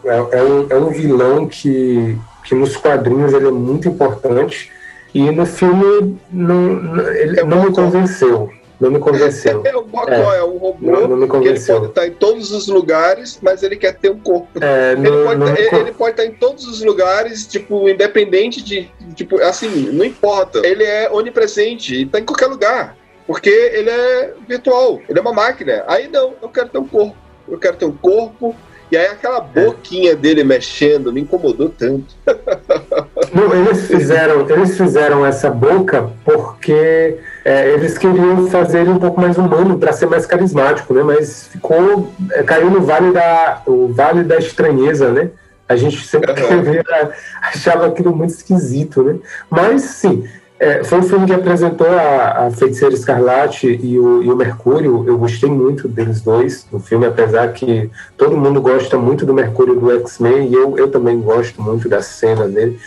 É, é um, é um vilão que, que nos quadrinhos ele é muito importante e no filme não, não- ele É não me convenceu. Não me convenceu. É o Mocó, é, um robô Não, não me que ele convenceu. pode estar em todos os lugares, mas ele quer ter um corpo. É, Ele não- pode, não ele, ele pode estar em todos os lugares, tipo, independente de. Tipo, assim, não importa. Ele é onipresente e tá em qualquer lugar. Porque ele é virtual, ele é uma máquina. Aí não, eu quero ter um corpo. Eu quero ter um corpo. E aí aquela boquinha dele mexendo me incomodou tanto. Não, eles fizeram, eles fizeram essa boca porque é, eles queriam fazer ele um pouco mais humano para ser mais carismático, né? Mas ficou, é, caiu no vale da, o vale da estranheza, né? A gente sempre achava aquilo muito esquisito, né? Mas sim, é, foi um filme que apresentou a, a Feiticeira Escarlate e o, e o Mercúrio. Eu gostei muito deles dois no filme, apesar que todo mundo gosta muito do Mercúrio do X-Men e eu, eu também gosto muito da cena dele.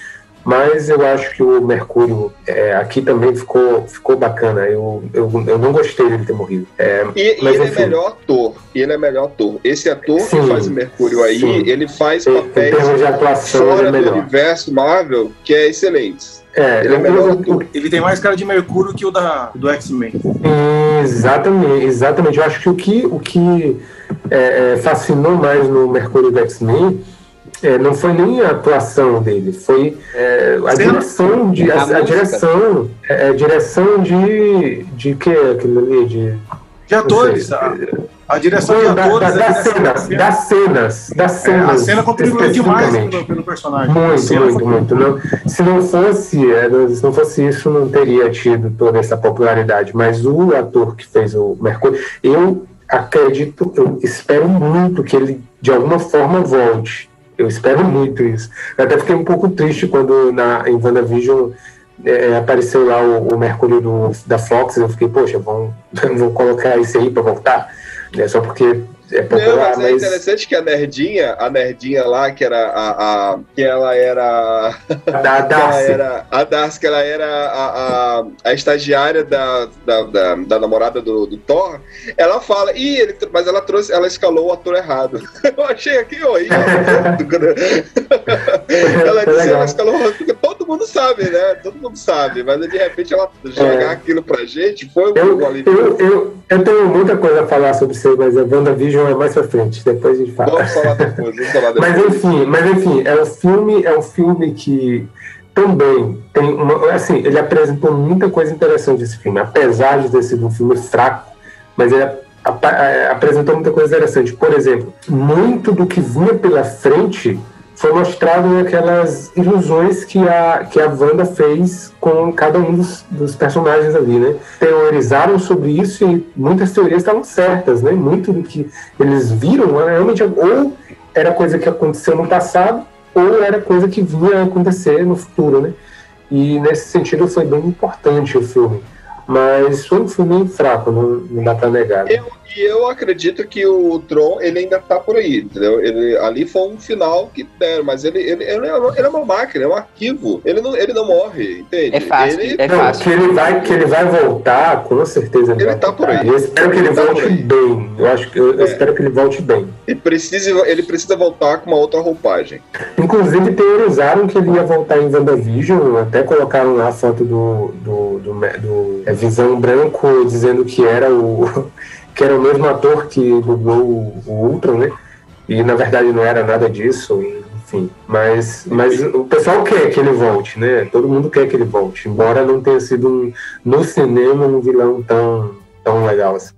Mas eu acho que o Mercúrio é, aqui também ficou, ficou bacana. Eu, eu, eu não gostei dele ter morrido. É, E, e Mas, ele é enfim. melhor ator. E ele é melhor ator. Esse ator Sim, que faz o Mercúrio aí, sim. ele faz papéis termos de atuação, ele fora é do universo Marvel que é excelentes. É, Ele é melhor. Ele tem mais cara de Mercúrio que o da, do X-Men. Exatamente, exatamente. Eu acho que o que, o que é, é, fascinou mais no Mercúrio do X-Men é, não foi nem a atuação dele, foi é, a Cena. direção de a, A a direção, é, a direção de de que aquilo ali de De atores, sei. a, a direção de da- atores. da- das cenas, da das cenas, das É, a cenas. cena contribuiu demais pelo, pelo personagem. Muito, cena muito, muito. Não, se não fosse, é, se não fosse isso, não teria tido toda essa popularidade. Mas o ator que fez o Mercúrio, eu acredito, eu espero muito que ele de alguma forma volte. Eu espero muito isso. Eu até fiquei um pouco triste quando na, em WandaVision é, apareceu lá o, o Mercúrio do, da Fox. Eu fiquei, poxa, vão, vão colocar esse aí para voltar. É só porque é Não, popular, mas é mas interessante que a nerdinha, a nerdinha lá, que era a. a- que ela era. da ela Darcy. era a Darcy, que ela era a, a, a estagiária da, da, da, da namorada do, do Thor, ela fala, Ih, ele, mas ela trouxe, ela escalou o ator errado. Eu achei aqui horrível. ela disse, ela escalou o ator, todo mundo sabe, né? Todo mundo sabe, mas de repente ela jogar É. aquilo pra gente foi Eu, um alívio. eu, eu, eu tenho muita coisa a falar sobre isso, mas a WandaVision é mais pra frente, depois a gente fala. Vamos falar depois, vamos falar depois. Mas enfim, mas enfim, é um filme, é um filme que também tem uma, assim, ele apresentou muita coisa interessante esse filme, apesar de ter sido um filme fraco, mas ele é, apresentou muita coisa interessante. Por exemplo, muito do que vinha pela frente foi mostrado naquelas ilusões que a, que a Wanda fez com cada um dos, dos personagens ali, né? Teorizaram sobre isso e muitas teorias estavam certas, né? Muito do que eles viram era realmente ou era coisa que aconteceu no passado ou era coisa que vinha acontecer no futuro, né? E nesse sentido foi bem importante o filme. Mas foi um filme fraco, não, não dá pra negar. né? Eu, e eu acredito que o Tron, ele ainda tá por aí, entendeu? Ele, ali foi um final que deram, mas ele, ele, ele, é, uma- ele é uma máquina, é um arquivo. Ele não, ele não morre, entende? É fácil, Ele, é Não, fácil. que ele vai, que ele vai voltar, com certeza ele, Ele vai tá por aí. Eu espero que ele, Ele tá volte bem. Eu acho que eu, eu É. espero que ele volte bem. ele precisa, ele precisa voltar com uma outra roupagem. Inclusive teorizaram que ele ia voltar em WandaVision, até colocaram lá a foto do, do, do, do é, Visão Branco dizendo que era o que era o mesmo ator que dublou o, o Ultron, né? E na verdade não era nada disso, enfim. Mas, mas o pessoal quer que ele volte, né? Todo mundo quer que ele volte, embora não tenha sido um, no cinema um vilão tão, tão legal assim.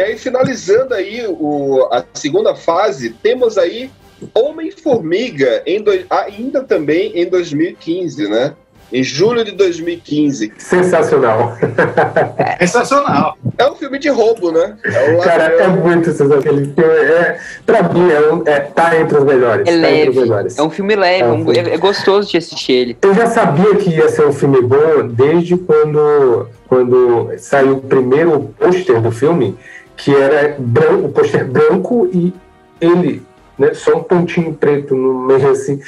E aí, finalizando aí o, a segunda fase, temos aí Homem-Formiga, ainda também em 2015, né? Em julho de 2015. Sensacional. Sensacional. É um filme de roubo, né? É o Cara, é muito sensacional. Aquele filme é, pra mim, é, um, é, tá entre os melhores. É tá entre os leve. melhores. É um filme leve, É um um- filme. é, é gostoso de assistir ele. Eu já sabia que ia ser um filme bom desde quando, quando saiu o primeiro pôster do filme, que era branco, o pôster branco e ele, né, só um pontinho preto no meio assim.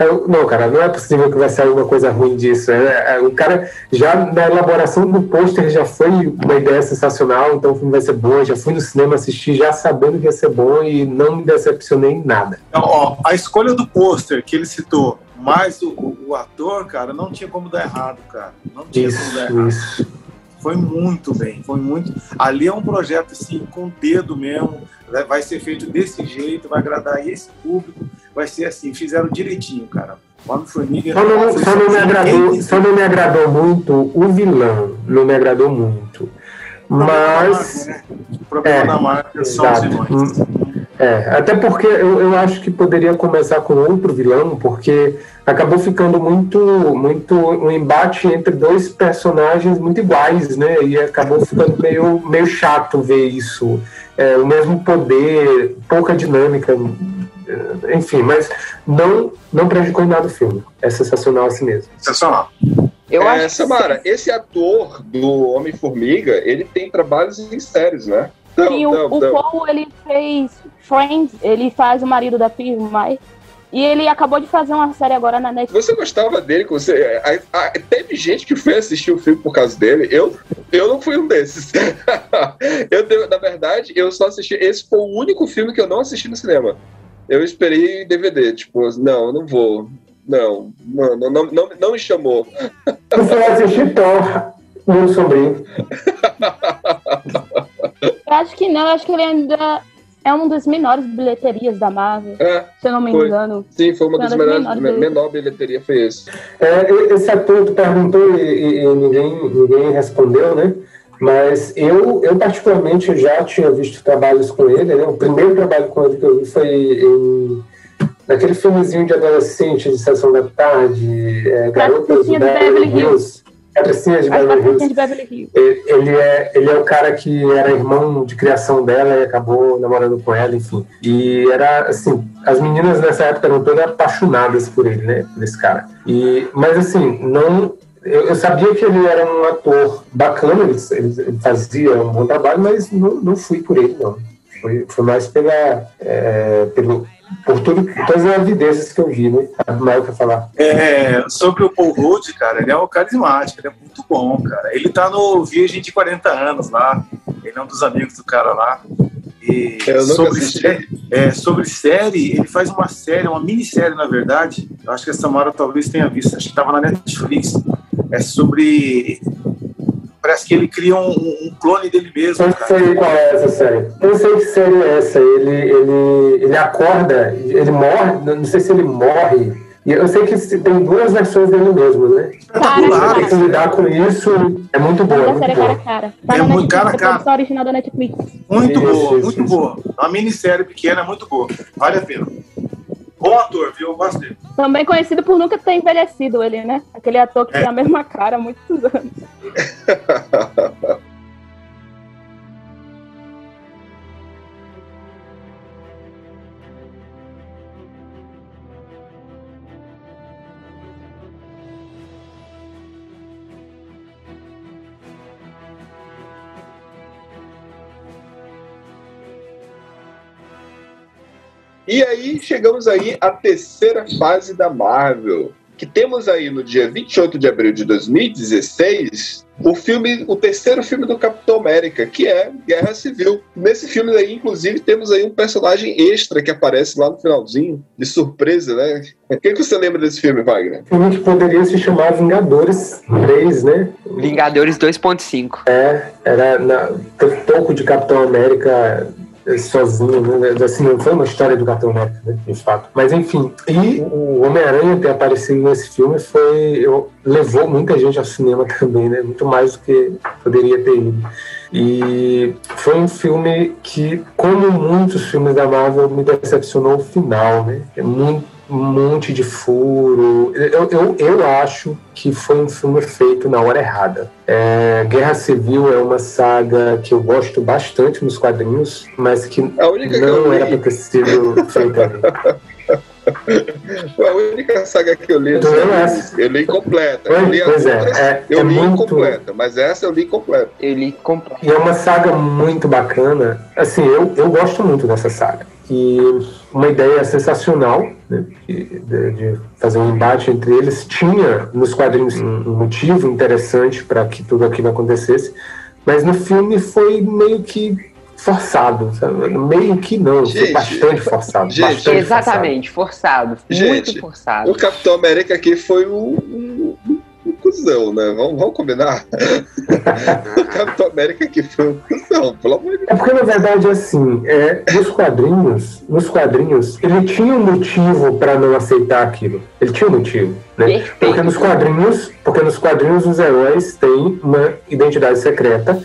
Eu, não, cara, não é possível que vai sair uma coisa ruim disso. É, é, o cara, já na elaboração do pôster, já foi uma ideia sensacional, então o filme vai ser bom. Já fui no cinema assistir já sabendo que ia ser bom e não me decepcionei em nada. Então, ó, a escolha do pôster que ele citou, mais o, o- ator, cara, não tinha como dar errado, cara. Não tinha como dar Isso, errado. isso. Foi muito bem, foi muito. Ali é um projeto assim, com dedo mesmo, né? vai ser feito desse jeito, vai agradar esse público, vai ser assim, fizeram direitinho, cara. Homem-Formiga. Só não, foi só, não me agradou, só não me agradou muito o vilão. Não me agradou muito. Mas. O problema É, da marca são os vilões. É, até porque eu, eu acho que poderia começar com outro vilão, porque acabou ficando muito, muito um embate entre dois personagens muito iguais, né? E acabou ficando meio, meio chato ver isso. É, o mesmo poder, pouca dinâmica, é, enfim, mas não, não prejudicou em nada o filme. É sensacional assim mesmo. Sensacional. Eu é, acho que Samara, esse ator do Homem-Formiga, ele tem trabalhos em séries, né? Não, Sim, o, não, o não. Paul, ele fez Friends, ele faz o marido da Phoebe Mai. E ele acabou de fazer uma série agora na Netflix. Você gostava dele? que Você, a- a- teve gente que foi assistir o filme por causa dele. Eu, eu não fui um desses. eu, na verdade, eu só assisti. Esse foi o único filme que eu não assisti no cinema. Eu esperei DVD. Tipo, não, eu não vou. Não, não, não, não, não, não me chamou. Eu fui assistir Thor, Mundo Sombrio. Eu acho que não, eu acho que ele ainda é uma das menores bilheterias da Marvel, É, se eu não me Foi. engano. sim, foi uma das Uma das melhores. menores me- dele. Menor bilheteria foi esse. É, esse ator tu perguntou e, e- e ninguém, ninguém respondeu, né? Mas eu, eu particularmente já tinha visto trabalhos com ele, né? O primeiro trabalho com ele que eu vi foi em, naquele filmezinho de adolescente de sessão da tarde, é, Garotas do Beverly Beverly Hills. Patricinha de Beverly Hills. de Beverly Hills. Ele é, ele é o cara que era irmão de criação dela e acabou namorando com ela, enfim. E era assim, as meninas nessa época eram todas apaixonadas por ele, né? Por esse cara. E, mas assim, não. Eu, sabia que ele era um ator bacana, ele fazia um bom trabalho, mas não, não fui por ele, não. Foi, foi mais pela, é, pelo, por tudo, todas as evidências que eu vi, né? A Maio quer falar. É, sobre o Paul Rudd, cara, ele é um carismático, ele é muito bom, cara. Ele tá no Virgem de 40 anos lá, ele é um dos amigos do cara lá. E Eu sobre, assisti. sé- é, sobre série, ele faz uma série, uma minissérie, na verdade. Eu acho que a Samara talvez tenha visto, acho que tava na Netflix. É sobre. Parece que ele cria um, um clone dele mesmo, Não cara. sei qual é essa série. Não sei que série é essa. Ele, ele, ele acorda, ele morre, não sei se ele morre. E eu sei que tem duas versões dele mesmo, né? Espetacular, Tem que lidar com isso. É muito boa, é muito série cara a cara. Tá É na muito cara a é cara. original da Netflix. Muito Isso, boa, isso, muito isso. boa. Uma minissérie pequena, muito boa. Vale a pena. Bom ator, viu? Eu gosto dele. Também conhecido por nunca ter envelhecido ele, né? Aquele ator que tem a mesma cara há muitos anos. E aí chegamos aí à terceira fase da Marvel, que temos aí no dia 28 de abril de 2016 o filme, o terceiro filme do Capitão América, que é Guerra Civil. Nesse filme aí, inclusive, temos aí um personagem extra que aparece lá no finalzinho, de surpresa, né? O que, que você lembra desse filme, Wagner? Filme que poderia se chamar Vingadores 3, né? Vingadores 2.5. É, era na, pouco de Capitão América sozinho, né? assim, não foi uma história do Capitão América, né, de fato. Mas enfim, e o Homem-Aranha ter aparecido nesse filme foi, eu, levou muita gente ao cinema também, né, muito mais do que poderia ter ido. E foi um filme que, como muitos filmes da Marvel, me decepcionou o final, né? É muito um monte de furo. Eu, eu, eu acho que foi um filme feito na hora errada. É, Guerra Civil é uma saga que eu gosto bastante nos quadrinhos, mas que A única que não era para li, ter sido feita ali. a única saga que eu li, Tu leu essa? eu li completa. Eu li Pois outras, é, é, eu é li muito, incompleta, mas essa eu li completa. Ele compra. E é uma saga muito bacana. Assim, eu, eu gosto muito dessa saga. E uma ideia sensacional né, de, de- fazer um embate entre eles. Tinha nos quadrinhos um, um motivo interessante para que tudo aquilo acontecesse, mas no filme foi meio que forçado. sabe? Meio que não, foi Gente, bastante forçado. gente, bastante Exatamente, forçado. Gente, muito forçado. O Capitão América aqui foi um, um, um, cuzão, né? Vamos, vamos combinar? o Capitão América aqui foi um cuzão, pelo amor de Deus. É porque, na verdade, assim, é, nos quadrinhos, nos quadrinhos, ele tinha um motivo para não aceitar aquilo. Ele tinha um motivo, né? Porque nos quadrinhos, porque nos quadrinhos os heróis têm uma identidade secreta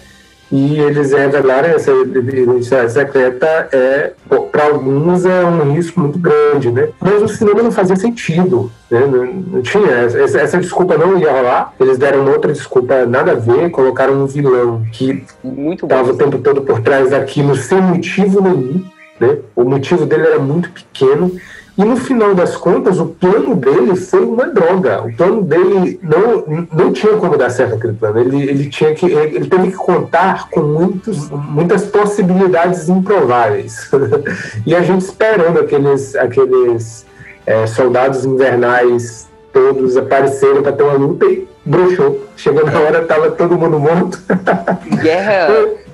e eles revelaram essa identidade secreta é para alguns é um risco muito grande, né? Mas o cinema não fazia sentido, né? Não, não tinha essa, essa desculpa não ia rolar. Eles deram outra desculpa nada a ver, colocaram um vilão que estava o tempo todo por trás daquilo sem motivo nenhum, né? O motivo dele era muito pequeno e no final das contas o plano dele foi uma droga. O plano dele não, não tinha como dar certo aquele plano. Ele, ele tinha que ele, ele teve que contar com muitos, muitas possibilidades improváveis e a gente esperando aqueles aqueles eh, soldados invernais todos apareceram para ter uma luta e broxou. Chegou na hora, tava todo mundo morto.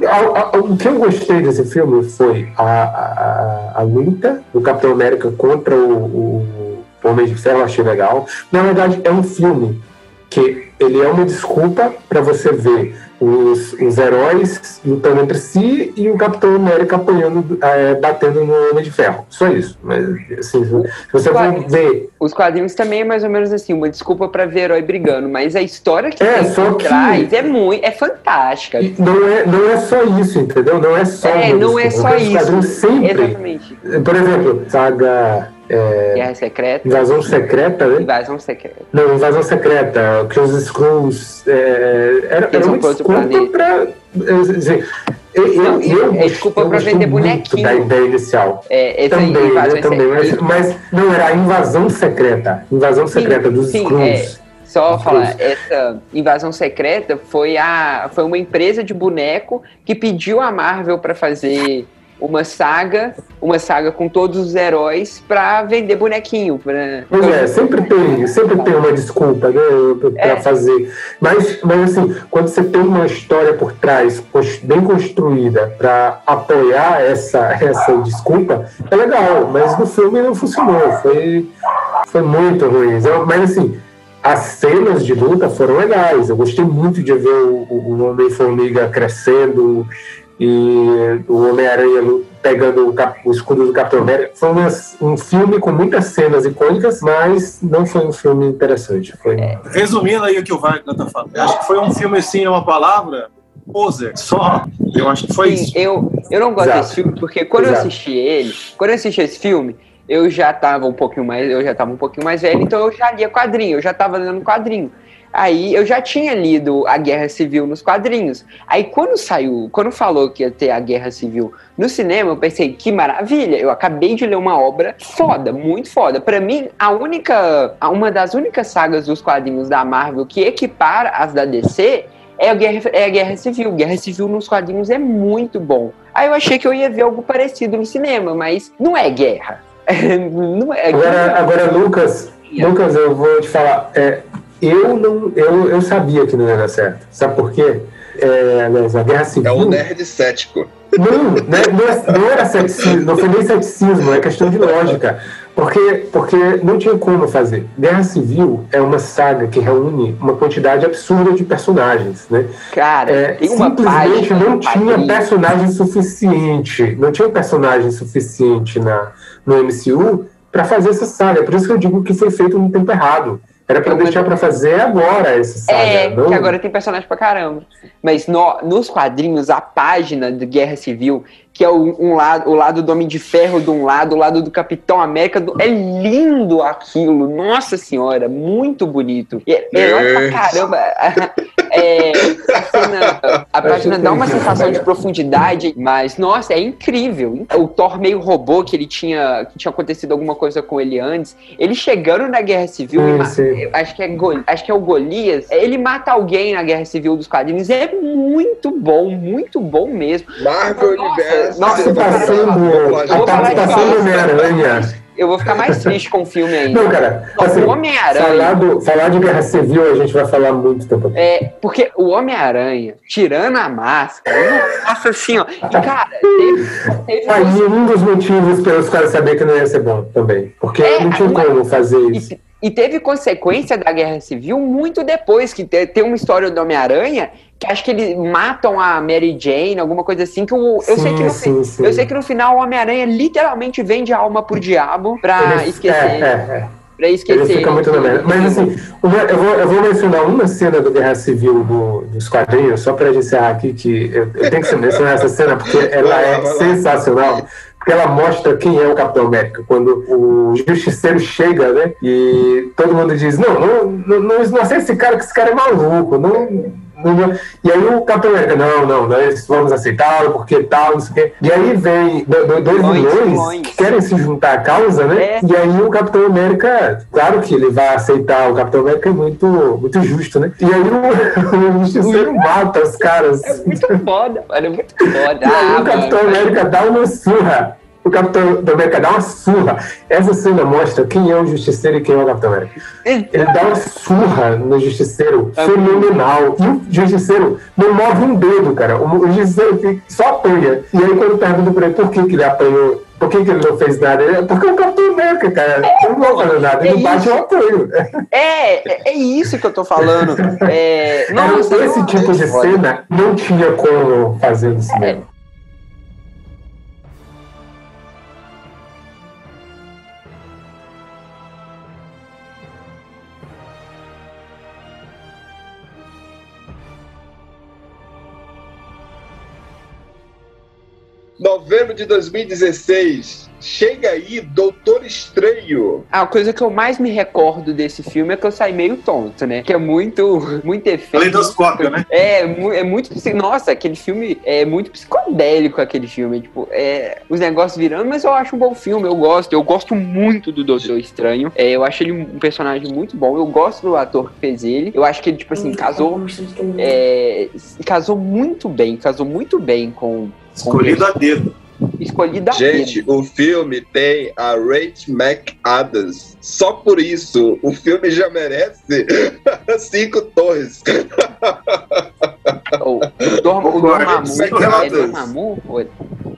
A- O que eu gostei desse filme foi a, a, a luta do Capitão América contra o, o Homem de Ferro, achei legal. Na verdade, é um filme que ele é uma desculpa para você ver os, os heróis lutando entre si e o Capitão América apanhando, eh, batendo no Homem de Ferro. Só isso. Mas, assim, se você for Claro. ver Os quadrinhos também é mais ou menos assim, uma desculpa pra ver herói brigando, mas a história que É, tem só por que- trás é muito, é fantástica. E Não é, não é só isso, entendeu? Não é só É, não é desculpa. só Os quadrinhos isso. sempre Exatamente. Por exemplo, saga Guerra Secreta. Invasão Secreta, né? Invasão Secreta. Não, Invasão Secreta, que os Skrulls é, era, era uma desculpa pra. eu, assim, eu, eu, Não, eu, é desculpa eu pra vender bonequinho. Da ideia inicial. É, Também, né, também, mas, mas não era a invasão secreta. Invasão secreta dos sim, Skrulls. Só Os falar, essa invasão secreta foi, a, foi uma empresa de boneco que pediu a Marvel pra fazer uma saga, uma saga com todos os heróis pra vender bonequinho. Pra... Pois é, sempre tem, sempre tem uma desculpa, né, pra É. fazer. Mas, mas assim, quando você tem uma história por trás, bem construída, pra apoiar essa, essa desculpa, é legal. Mas no filme não funcionou, foi, foi muito ruim. Mas assim, as cenas de luta foram legais. Eu gostei muito de ver o, o- o Homem-Formiga crescendo e o Homem-Aranha pegando o, cap- o escudo do Capitão América. Foi uma- um filme com muitas cenas icônicas, mas não foi um filme interessante. Foi... Resumindo aí o que o Wagner tá falando, eu acho que foi um filme assim, é uma palavra, poser, só. Eu acho que foi Sim, isso. eu, eu não gosto Exato. desse filme, porque quando eu Exato. assisti ele, quando eu assisti esse filme, eu já tava um pouquinho mais, eu já tava um pouquinho mais velho, então eu já lia quadrinho, eu já tava lendo quadrinho. Aí eu já tinha lido a Guerra Civil nos quadrinhos. Aí quando saiu, quando falou que ia ter a Guerra Civil no cinema, eu pensei, que maravilha! Eu acabei de ler uma obra foda, muito foda. Pra mim, a única, uma das únicas sagas dos quadrinhos da Marvel que equipara as da DC é a Guerra, é a Guerra Civil. Guerra Civil nos quadrinhos é muito bom. Aí eu achei que eu ia ver algo parecido no cinema, mas não é guerra. não é Agora, agora, Lucas, Lucas, eu vou te falar. é, eu não, eu, eu sabia que não ia dar certo. Sabe por quê? É, aliás, a Guerra Civil. É um nerd cético. Não, né, não, é- não era ceticismo, não foi nem ceticismo, é questão de lógica. Porque, porque não tinha como fazer. Guerra Civil é uma saga que reúne uma quantidade absurda de personagens, né? Cara, É, simplesmente não tinha personagem suficiente, não tinha personagem suficiente na, no MCU para fazer essa saga. Por isso que eu digo que foi feito no tempo errado. Era para Eu deixar para fazer agora essa saga. É, não- que agora tem personagem pra caramba. Mas no- nos quadrinhos, a página de Guerra Civil, que é o, um lado, o lado do Homem de Ferro de um lado, o lado do Capitão América, do- é lindo aquilo. Nossa senhora, muito bonito. E É, é pra caramba. É, a, cena- a página dá uma sensação de profundidade, mas, nossa, é incrível. O Thor meio robô, que ele tinha, que tinha acontecido alguma coisa com ele antes, ele chegando na Guerra Civil, ma- acho que, é Gol- acho que é o Golias, ele mata alguém na Guerra Civil dos quadrinhos, é muito bom, muito bom mesmo. Marvel Nossa, Universo. nossa, A participação, a participação do. Homem-Aranha. Eu vou ficar mais triste com o filme ainda. Não, cara, Não, assim, o Homem-Aranha. falar, do- falar de Guerra Civil a gente vai falar muito tempo. É, porque o Homem-Aranha, tirando a máscara, nossa assim, ó. E, cara, teve. teve Aí um dos motivos pelos caras saber que não ia ser bom também. Porque É, não tinha como fazer isso. E, e teve consequência da Guerra Civil muito depois, que te- tem uma história do Homem-Aranha que acho que eles matam a Mary Jane, alguma coisa assim, que o, eu, sei que no, sim, sim. eu sei que no final o Homem-Aranha literalmente vende a alma pro diabo pra Ele- esquecer. É, é, Pra é. esquecer. Ele fica muito na merda. Mas assim, uma- eu vou, eu vou mencionar uma cena do Guerra Civil do- dos quadrinhos, só para encerrar aqui, que eu, eu tenho que mencionar essa cena porque ela é sensacional. Porque ela mostra quem é o Capitão América. Quando o justiceiro chega, né? E todo mundo diz: Não, não, não, não, não aceita esse cara, que esse cara é maluco. Não, não, não." E aí o Capitão América: Não, não, nós vamos aceitá-lo, porque tal, não sei o quê. E aí vem do- do- dois vilões. que querem se juntar à causa, né? É. E aí o Capitão América, claro que ele vai aceitar, o Capitão América é muito, muito justo, né? E aí o, o justiceiro mata os caras. É muito foda, mano, é muito foda. E aí Ah, o Capitão mano. América dá uma surra. O Capitão América dá uma surra. Essa cena mostra quem é o Justiceiro e quem é o Capitão América. Ele dá uma surra no Justiceiro É fenomenal. E o Justiceiro não move um dedo, cara. O, Justiceiro só apanha. E aí quando pergunta pra ele por que, que ele apanhou, por que, que ele não fez nada, ele, porque é o Capitão América, cara. Ele não vai fazer nada. Ele é bate o apoio. É, é, é isso que eu tô falando. É, Era nossa, esse não- tipo de cena não tinha como fazer no cinema. Novembro de 2016. Chega aí, Doutor Estranho. A coisa que eu mais me recordo desse filme é que eu saí meio tonto, né? Que é muito, muito efeito. Aleidoscópio, né? É, é muito. Nossa, aquele filme é muito psicodélico, aquele filme. Tipo, é, os negócios virando, mas eu acho um bom filme, eu gosto. Eu gosto muito do Doutor Estranho. É, eu acho ele um personagem muito bom. Eu gosto do ator que fez ele. Eu acho que ele, tipo assim, casou. é, casou muito bem, casou muito bem com. Escolhido a dedo. Escolhido a Gente, dedo. o filme tem a Rachel McAdams. Só por isso, o filme já merece cinco torres. O, o, Dorma, o. Dormammu, é Dormammu?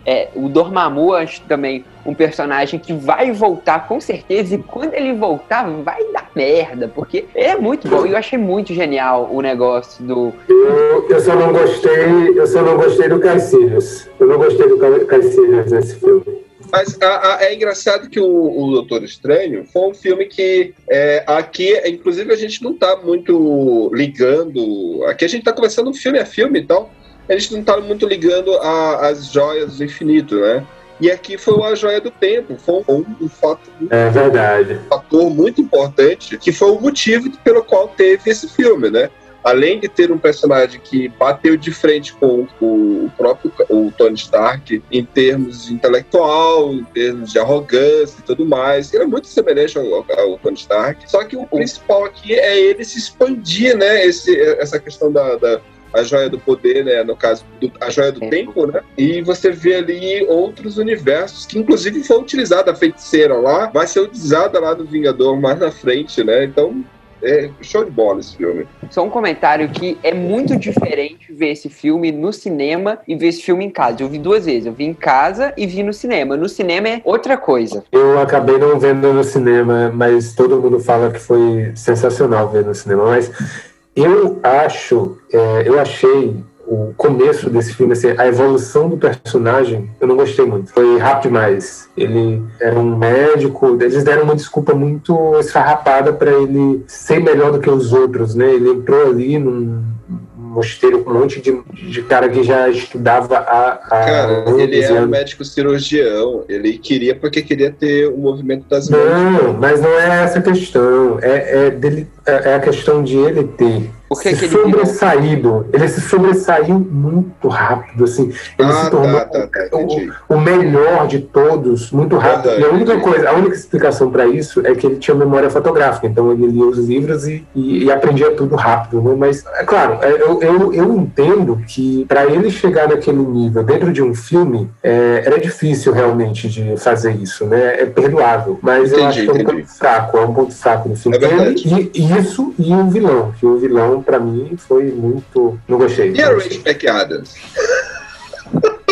É, o Dormammu, acho também um personagem que vai voltar com certeza, e quando ele voltar, vai dar merda, porque é muito bom. E eu achei muito genial o negócio do. Eu, eu só não gostei, eu só não gostei do Caecilius. Eu não gostei do Ca- Caecilius nesse filme. Mas a- a- é engraçado que o, o Doutor Estranho foi um filme que é, aqui, inclusive, a gente não tá muito ligando. Aqui a gente tá conversando filme a filme e tal. A gente não tá muito ligando as joias do infinito, né? E aqui foi uma joia do tempo, foi um, um fato É verdade. fator muito importante, que foi o motivo pelo qual teve esse filme, né? Além de ter um personagem que bateu de frente com o próprio o Tony Stark em termos intelectual, em termos de arrogância e tudo mais, ele é muito semelhante ao, ao Tony Stark. Só que o principal aqui é ele se expandir, né? Esse, essa questão da, da a joia do poder, né? No caso, do- a joia do É. tempo, né? E você vê ali outros universos que, inclusive, foi utilizada a feiticeira lá, vai ser utilizada lá no Vingador mais na frente, né? Então, é show de bola esse filme. Só um comentário que é muito diferente ver esse filme no cinema e ver esse filme em casa. Eu vi duas vezes. Eu vi em casa e vi no cinema. No cinema é outra coisa. Eu acabei não vendo no cinema, mas todo mundo fala que foi sensacional ver no cinema. Mas eu acho, é, eu achei o começo desse filme, assim, a evolução do personagem, eu não gostei muito. Foi rápido demais. Ele era um médico, eles deram uma desculpa muito esfarrapada para ele ser melhor do que os outros, né? Ele entrou ali num mosteiro com um monte de, de cara que já estudava há Cara, ele e é um médico cirurgião. Ele queria porque queria ter o movimento das mãos. Não, mas não é essa a questão. É, é, dele, é é a questão de ele ter Por que se que ele virou? sobressaído. Ele se sobressaiu muito rápido, assim. Ele Ah, se tornou tá, tá, tá, o, o melhor de todos muito rápido. E a única entendi. coisa, a única explicação para isso é que ele tinha memória fotográfica. Então ele lia os livros e, e, e aprendia tudo rápido. Né? Mas, é claro, é, eu, eu, eu entendo que para ele chegar naquele nível dentro de um filme, é, era difícil realmente de fazer isso, né? É perdoável. Mas eu Entendi, acho que é um entendi. ponto fraco, é um ponto fraco do filme. É verdade. Ele- e isso e o vilão. Que o vilão, para mim, foi muito. Não gostei. E a não gostei. Rachel McAdams?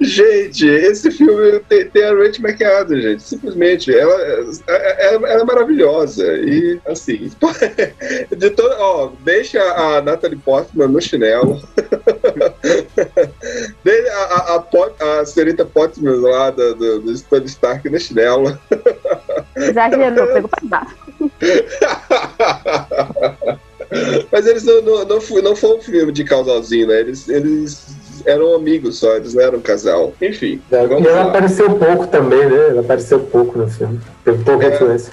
gente, esse filme tem, tem a Rachel McAdams, gente. Simplesmente, ela, é- é- ela é maravilhosa. E, assim, de todo, ó, deixa a Natalie Portman no chinelo. Deixa a, a, a, Pot- a senhorita Portman lá do, do, do Tony Stark no chinelo. Exagerou, pegou pra baixo. Mas eles não, não, não, foi, não foi um filme de casalzinho, né? Eles, eles eram amigos só, eles não eram um casal. Enfim, É, e ela lá. apareceu pouco também, né? Ela apareceu pouco no filme. Teve pouca É. influência.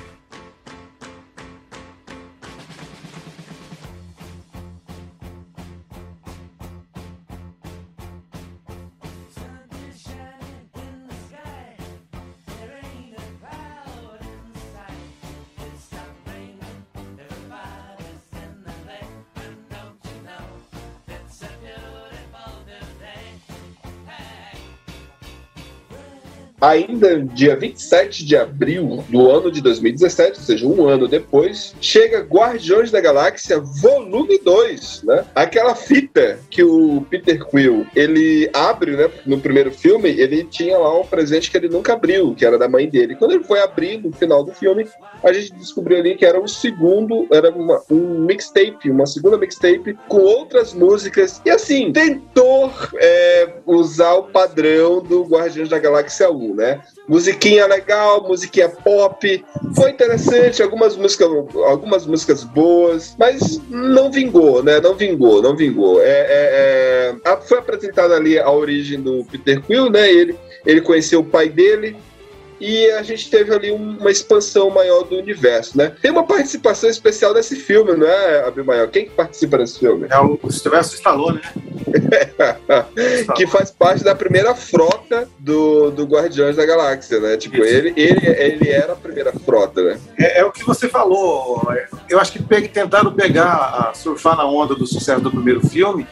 Ainda dia 27 de abril do ano de 2017, ou seja, um ano depois, chega Guardiões da Galáxia Volume 2, né? Aquela fita que o Peter Quill, ele abre, né? No primeiro filme, ele tinha lá um presente que ele nunca abriu, que era da mãe dele. Quando ele foi abrir no final do filme, a gente descobriu ali que era um segundo, era uma- um mixtape, uma segunda mixtape com outras músicas. E assim, tentou é, usar o padrão do Guardiões da Galáxia 1. Álbum, né? Musiquinha legal, musiquinha pop, foi interessante, algumas músicas, algumas músicas boas, mas não vingou, né? Não vingou, não vingou. É, é, é... Foi apresentada ali a origem do Peter Quill, né? Ele, ele conheceu o pai dele, e a gente teve ali uma expansão maior do universo, né? Tem uma participação especial nesse filme, não é, Abimael? Quem que participa desse filme? É o Sylvester Stallone, né? que faz parte da primeira frota do, do Guardiões da Galáxia, né? Tipo, ele, ele, ele era a primeira frota, né? É, é o que você falou. Eu acho que pe tentaram pegar, surfar na onda do sucesso do primeiro filme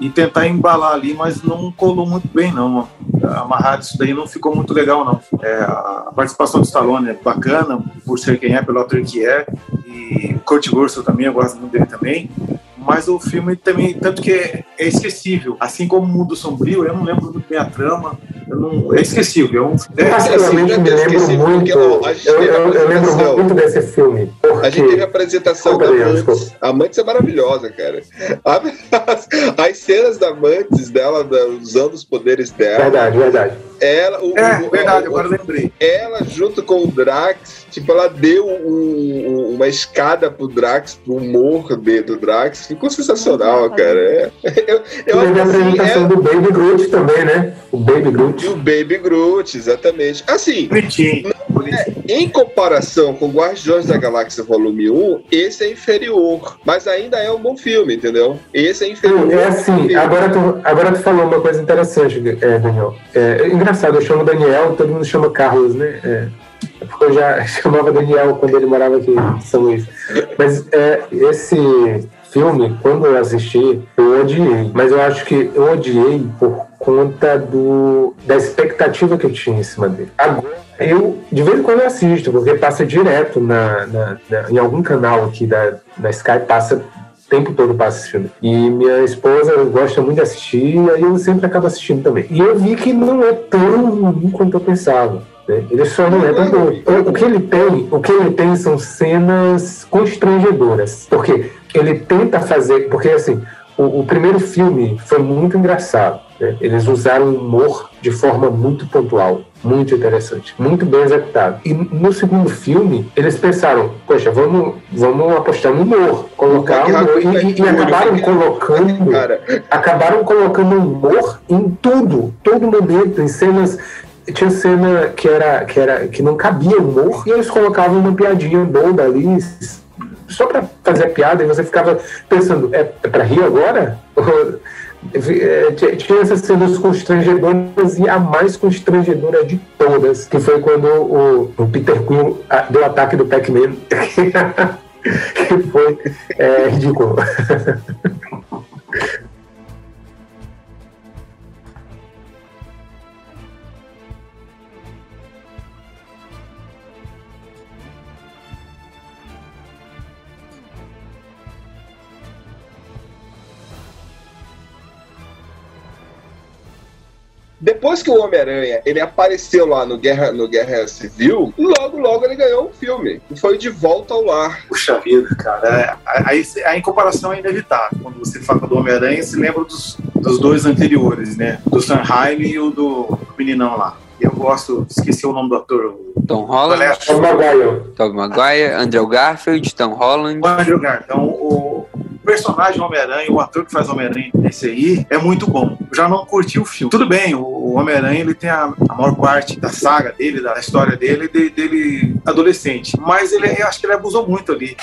e tentar embalar ali, mas não colou muito bem, não. Amarrar isso daí não ficou muito legal, não. É, a participação do Stallone é bacana, por ser quem é, pelo ator que é, e Kurt Russell também, eu gosto muito dele também, mas o filme também, tanto que é, é esquecível. Assim como o Mundo Sombrio, eu não lembro muito bem a trama, eu não, é esquecível. É um, é, Particularmente assim, me é lembro muito, porque, a eu, a eu, eu lembro muito desse filme. A gente teve a Porque, apresentação da Amantes. desculpa. Amantes é maravilhosa, cara. As, as cenas da Amantes dela, da- usando os poderes dela, verdade, verdade. Ela, o, É, o- verdade, o- agora lembrei. ela junto com o Drax, tipo, ela deu um- um- uma escada pro Drax, pro humor de- do Drax. Ficou sensacional, cara. É. Eu, eu acho a assim, apresentação é, do Baby Groot também, né? O Baby Groot. e o Baby Groot, exatamente. Assim, bonitinho. em comparação com Guardiões da Galáxia Volume 1, esse é inferior. Mas ainda é um bom filme, entendeu? Esse é inferior. É assim, agora tu, agora tu falou uma coisa interessante, é, Daniel. É, engraçado, eu chamo Daniel, todo mundo chama Carlos, né? É, é porque eu já chamava Daniel quando ele morava aqui em São Luís. Mas é, esse filme, quando eu assisti, eu odiei. Mas eu acho que eu odiei por conta do, da expectativa que eu tinha em cima dele. Agora, eu, de vez em quando eu assisto, porque passa direto na, na- na- em algum canal aqui da, da Sky, passa tempo todo passa filme. E minha esposa gosta muito de assistir, e aí eu sempre acabo assistindo também. E eu vi que não é tão ruim quanto eu pensava. né? Ele só não é tão bom. O, o que ele tem, o que ele tem são cenas constrangedoras. Porque ele tenta fazer. Porque assim, o, o primeiro filme foi muito engraçado. né? Eles usaram humor de forma muito pontual, muito interessante, muito bem executado. E no segundo filme, eles pensaram, poxa, vamos, vamos apostar no humor, colocar humor. E, e- e acabaram colocando, acabaram colocando humor em tudo, todo momento, em cenas. Tinha cena que era que era que não cabia humor e eles colocavam uma piadinha boba ali só pra fazer a piada e você ficava pensando é, é para rir agora tinha- tinha essas cenas constrangedoras e a mais constrangedora de todas, que foi quando o, o Peter Quill deu o ataque do Pac-Man, que foi é, ridículo. depois que o Homem-Aranha ele apareceu lá no Guerra, no Guerra Civil, logo, logo ele ganhou um filme. Que foi De Volta ao Lar. Puxa vida, cara. É, aí, aí em comparação é inevitável. Quando você fala do Homem-Aranha, se lembra dos, dos dois anteriores, né? Do Sam Raimi e o do, meninão lá. E eu gosto, esqueci o nome do ator. Tom Holland. Tom Maguire. Tobey Maguire, Andrew Garfield, Tom Holland. O Andrew Garfield. Então, o personagem Homem-Aranha, o ator que faz Homem-Aranha nesse aí, é muito bom. Eu já não curti o filme. Tudo bem, o, Homem-Aranha ele tem a, a maior parte da saga dele, da história dele, de- dele adolescente. Mas ele, eu acho que ele abusou muito ali.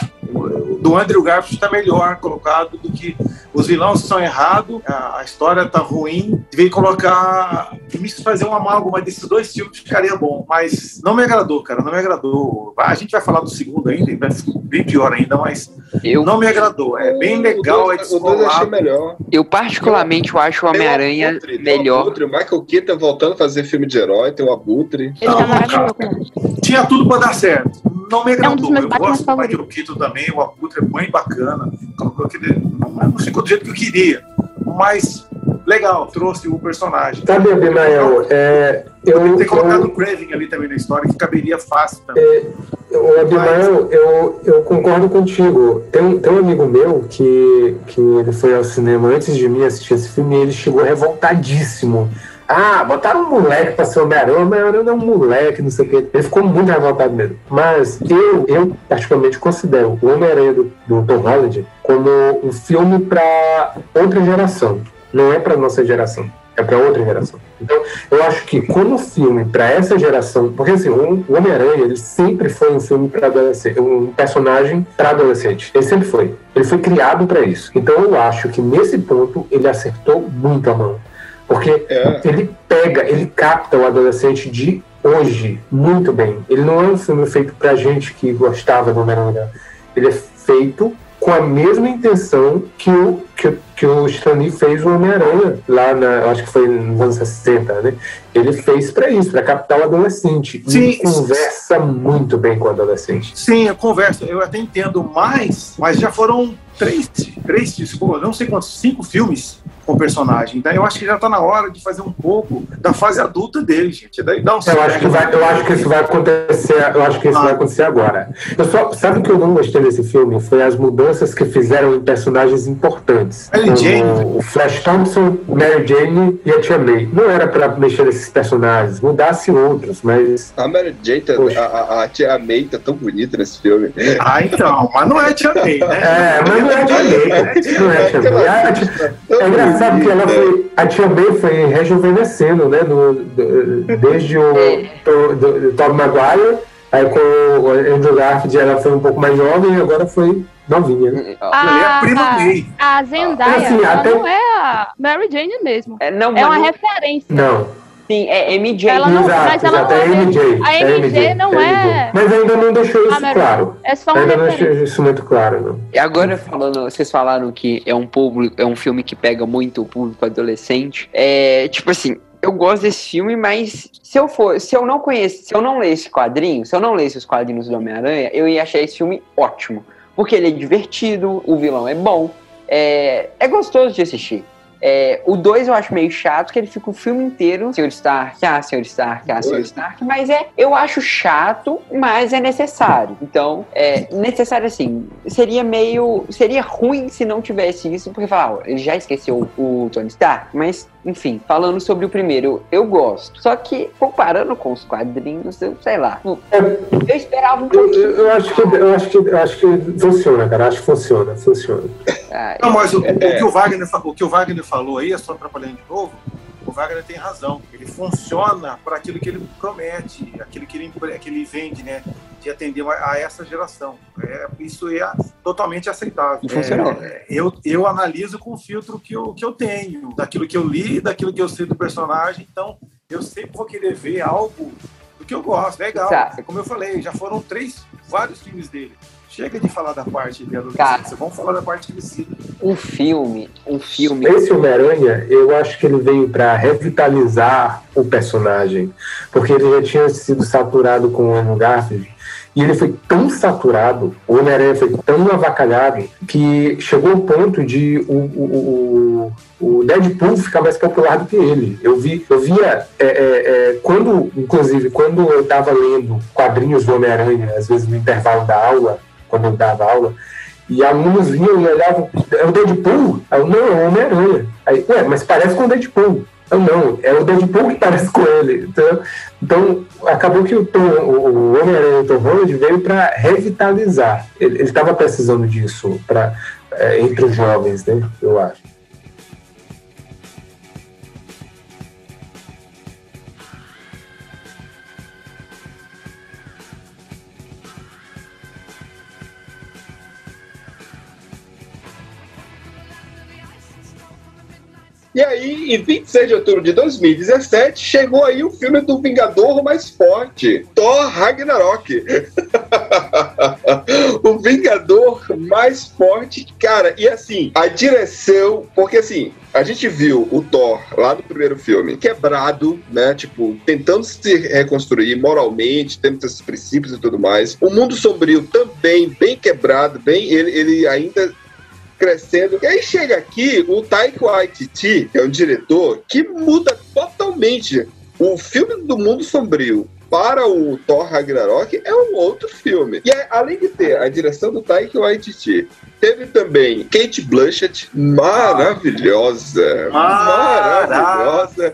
Do Andrew Garfield está melhor colocado do que os vilões são errados, a, a história tá ruim. Devia colocar. Me fazer uma amálgama desses dois filmes ficaria bom. Mas não me agradou, cara. Não me agradou. A gente vai falar do segundo ainda, e vai ficar bem pior ainda, mas Eu, não me agradou. É bem legal, é dois, o dois eu achei descolado. melhor. eu particularmente eu acho o Homem-Aranha melhor. Abutre, o Michael Keaton voltando a fazer filme de herói, tem o Abutre. Ele tá Não? Tinha tudo pra dar certo. Não me agradou. É um dos meus eu gosto do Keaton também, o Abutre é bem bacana. Colocou aquele- Não, ficou do jeito que eu queria. Mas legal, trouxe o personagem. Sabe, Abimael, é, eu, Poderia ter colocado eu, o Craven ali também na história, que caberia fácil também. o Abimael, eu, eu concordo contigo. Tem, um- tem um amigo meu que, que ele foi ao cinema antes de mim assistir esse filme e ele chegou revoltadíssimo. Ah, botaram um moleque pra ser Homem-Aranha, Homem-Aranha é um moleque, não sei o quê. Ele ficou muito revoltado mesmo. Mas eu, eu particularmente considero o Homem-Aranha do, do Tom Holland como um filme pra outra geração. Não é pra nossa geração. É pra outra geração. Então, eu acho que como filme pra essa geração, porque assim, o Homem-Aranha, ele sempre foi um filme para adolescente, um personagem para adolescente. Ele sempre foi. Ele foi criado pra isso. Então, eu acho que nesse ponto ele acertou muito a mão. Porque É. ele pega, ele capta o adolescente de hoje muito bem. Ele não é um filme feito pra gente que gostava do Homem-Aranha. Ele é feito com a mesma intenção que o, que, que o Stan Lee fez o Homem-Aranha lá na, acho que foi nos anos 60, né? Ele fez pra isso, pra captar o adolescente. E Sim. ele conversa muito bem com o adolescente. Sim, eu converso, eu até entendo mais, mas já foram três, três, desculpa, não sei quantos, cinco filmes com o personagem. Então eu acho que já tá na hora de fazer um pouco da fase adulta dele, gente. Daí dá um Eu acho que, vai, eu acho que isso vai acontecer. Eu acho que isso Ah. vai acontecer agora. Eu só, sabe o que eu não gostei desse filme? Foi as mudanças que fizeram em personagens importantes. Mary Como Jane. O Flash Thompson, Mary Jane e a Tia May. Não era pra mexer nesses personagens, mudasse outros, mas. A Mary Jane, tá- a, a, a tia May tá tão bonita nesse filme. Ah, então, mas não é Tia May, né? É, mas não é a Tia May. cara. Não é Tia May. A tia- É engraçado que ela bonita. foi. A Tia May foi rejuvenescendo, né? Do- desde o do, do, do Tom Maguire, aí com o Andrew Garfield ela foi um pouco mais jovem e agora foi novinha. Né? Ela é a prima Ah, May. A Zendaya, Assim, ela até- não é a Mary Jane mesmo. É, não, É uma não- referência. Não, Sim, é MJ. Ela não- exato, mas ela exato, não é é- MJ. a é MJ não MJ. é- Mas ainda não deixou isso claro. É só uma Ainda não deixou isso muito claro, não. E agora falando, vocês falaram que é um público, é um filme que pega muito o público adolescente. É, tipo assim, eu gosto desse filme, mas se eu for, se eu não conhece, se eu não lesse quadrinhos, se eu não lesse os quadrinhos do Homem-Aranha, eu ia achar esse filme ótimo, porque ele é divertido, o vilão é bom, é, é gostoso de assistir. É, o 2 eu acho meio chato, que ele fica o filme inteiro, Sr. Stark, ah, Sr. Stark, ah, Sr. Stark, mas é, eu acho chato, mas é necessário. Então, é necessário assim, seria meio, seria ruim se não tivesse isso, porque falar, ó, ele já esqueceu o Tony Stark, mas enfim, falando sobre o primeiro, eu, gosto. Só que comparando com os quadrinhos, eu sei lá, eu esperava um Eu, pouquinho. eu- eu acho que, eu, acho que, eu acho que funciona, cara. Acho que funciona, funciona. Ah, Não, mas o, o É. que o, Wagner, o que o Wagner falou aí, é só atrapalhando de novo, o Wagner tem razão. Ele funciona para aquilo que ele promete, aquilo que ele, que ele vende, né? De atender a, a essa geração. É, isso é totalmente aceitável. Funcionou. É, eu, eu analiso com o filtro que eu, que eu tenho, daquilo que eu li, daquilo que eu sei do personagem. Então, eu sempre vou querer ver algo do que eu gosto. Legal. Exato. Como eu falei, já foram três, vários filmes dele. Chega de falar da parte de Cara. adolescência, vamos falar da parte crescida. um filme, um filme. Esse Homem-Aranha, eu acho que ele veio para revitalizar o personagem, porque ele já tinha sido saturado com o Andrew Garfield, e ele foi tão saturado, o Homem-Aranha foi tão avacalhado, que chegou ao ponto de o, o, o, o Deadpool ficar mais popular do que ele. Eu, vi, eu via, é, é, é, quando, inclusive, quando eu estava lendo quadrinhos do Homem-Aranha, às vezes no intervalo da aula, quando eu dava aula, e alunos vinham e olhavam, é o Deadpool? Eu, não, é o Homem-Aranha. Aí, ué, mas parece com o Deadpool. Eu, não, é o Deadpool que parece com ele. Então, então acabou que o, o Homem-Aranha Tom Holland veio para revitalizar. Ele estava precisando disso pra, é, entre os jovens, né? Eu acho. E aí, em 26 de outubro de 2017, chegou aí o filme do Vingador mais forte, Thor Ragnarok. o Vingador mais forte, cara, e assim, a direção, porque assim, a gente viu o Thor lá no primeiro filme quebrado, né? Tipo, tentando se reconstruir moralmente, tendo esses princípios e tudo mais. O mundo sombrio também bem quebrado, bem ele, ele ainda crescendo. E aí chega aqui o Taika Waititi, que é um diretor que muda totalmente o filme do Mundo Sombrio para o Thor Ragnarok é um outro filme. E além de ter a direção do Taika Waititi, teve também Kate Blanchett, maravilhosa. Maravilhosa.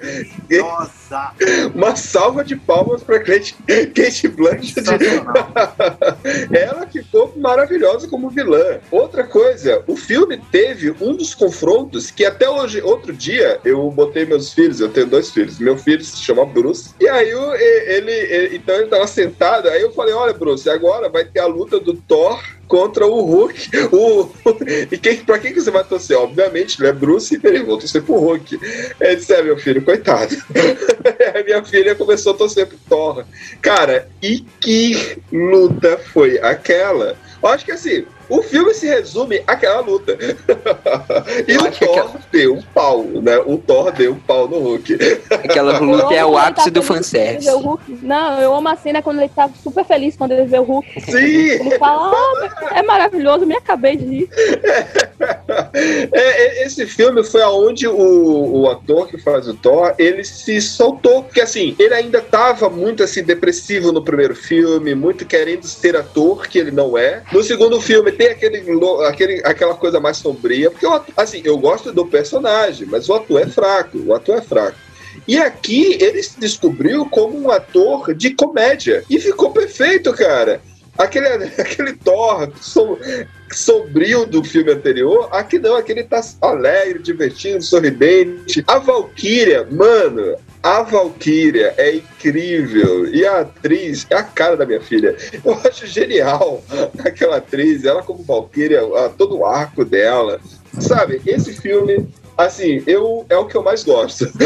Uma salva de palmas para Kate, Kate Blanchett. Ela ficou maravilhosa como vilã. Outra coisa, o filme teve um dos confrontos que até hoje, outro dia, eu botei meus filhos, eu tenho dois filhos. Meu filho se chama Bruce. E aí eu- ele, ele- então ele tava sentado, aí eu falei, olha, Bruce, agora vai ter a luta do Thor contra o Hulk. O, e quem, pra quem que você vai torcer? Obviamente, né? Bruce e ele vou torcer pro Hulk. Ele disse, é, meu filho, coitado. a minha filha começou a torcer pro Thor. Cara, e que luta foi aquela? Eu acho que assim, o filme se resume àquela luta. e Eu o Thor aquela- deu um pau, né? O Thor deu um pau no Hulk. Aquela luta é o ápice tá do fanservice. Não, eu amo a cena quando ele tá super feliz quando ele vê o Hulk. Sim! Ele fala, ah, é maravilhoso, me acabei de rir. É, é, esse filme foi aonde o, o ator que faz o Thor, ele se soltou. Porque assim, ele ainda tava muito assim, depressivo no primeiro filme, muito querendo ser ator, que ele não é. No segundo filme tem aquele, aquele, aquela coisa mais sombria. Porque, ator- assim, eu gosto do personagem, mas o ator é fraco. O ator é fraco. E aqui ele se descobriu como um ator de comédia. E ficou perfeito, cara. Aquele, aquele Thor sombrio do filme anterior, aqui não, aqui ele tá alegre, divertido, sorridente. A Valkyria, mano, a Valkyria é incrível. E a atriz é a cara da minha filha. Eu acho genial aquela atriz, ela como Valkyria, todo o arco dela. Sabe, esse filme. Assim, eu é o que eu mais gosto.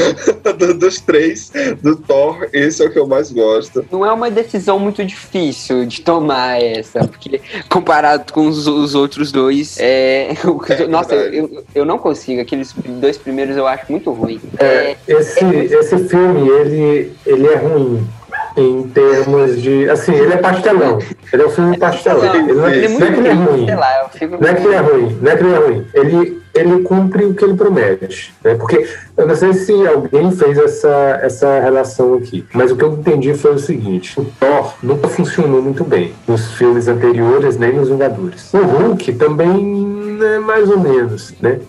Do- Dos três, do Thor, esse é o que eu mais gosto. Não é uma decisão muito difícil de tomar essa, porque comparado com os, os outros dois, é. É Nossa, eu, eu não consigo. Aqueles dois primeiros eu acho muito ruim. É, Esse, esse filme, ele, ele é ruim em termos de. Assim, ele é pastelão. Ele é um filme pastelão. Ele não é, ele é não é que ele é ruim. sei lá, eu fico. Não é que ele é ruim, não é que ele é ruim. Ele, ele cumpre o que ele promete. Né? Porque eu não sei se alguém fez essa, essa relação aqui, mas o que eu entendi foi o seguinte: o Thor nunca funcionou muito bem nos filmes anteriores, nem nos Vingadores. O Hulk também, né, mais ou menos, né?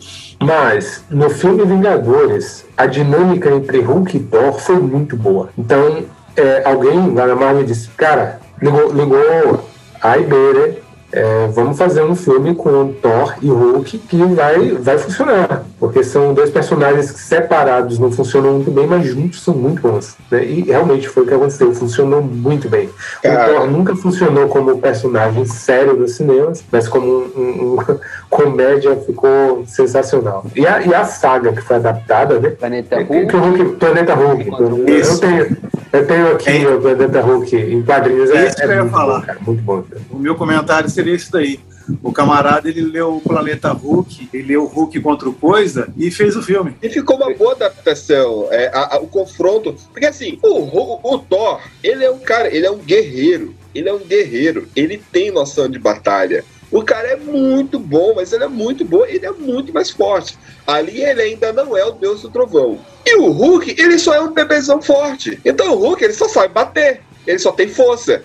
Mas no filme Vingadores, a dinâmica entre Hulk e Thor foi muito boa. Então, é, alguém lá na Marvel disse: Cara, ligou, ligou a né? É, vamos fazer um filme com Thor e Hulk que vai, vai funcionar. Porque são dois personagens que separados não funcionam muito bem, mas juntos são muito bons. Né? E realmente foi o que aconteceu, funcionou muito bem. Cara. O Thor nunca funcionou como personagem sério nos cinemas, mas como um, um- um comédia ficou sensacional. E a, e a saga que foi adaptada, né? Planeta É, Hulk. o Hulk, Planeta Hulk. Eu Isso. tenho, eu tenho aqui É. o Planeta Hulk em quadrinhos. É É, isso que eu ia muito falar. bom, cara. Muito bom. O meu comentário seria isso daí. O camarada, ele leu o Planeta Hulk, ele leu Hulk contra o Coisa e fez o filme. E ficou uma boa adaptação, é, a- a- o confronto. Porque assim, o, o, o Thor, ele é um cara, ele é um guerreiro. Ele é um guerreiro. Ele tem noção de batalha. O cara é muito bom, mas ele é muito bom, ele é muito mais forte. Ali ele ainda não é o deus do trovão. E o Hulk, ele só é um bebezão forte. Então o Hulk, ele só sabe bater. Ele só tem força.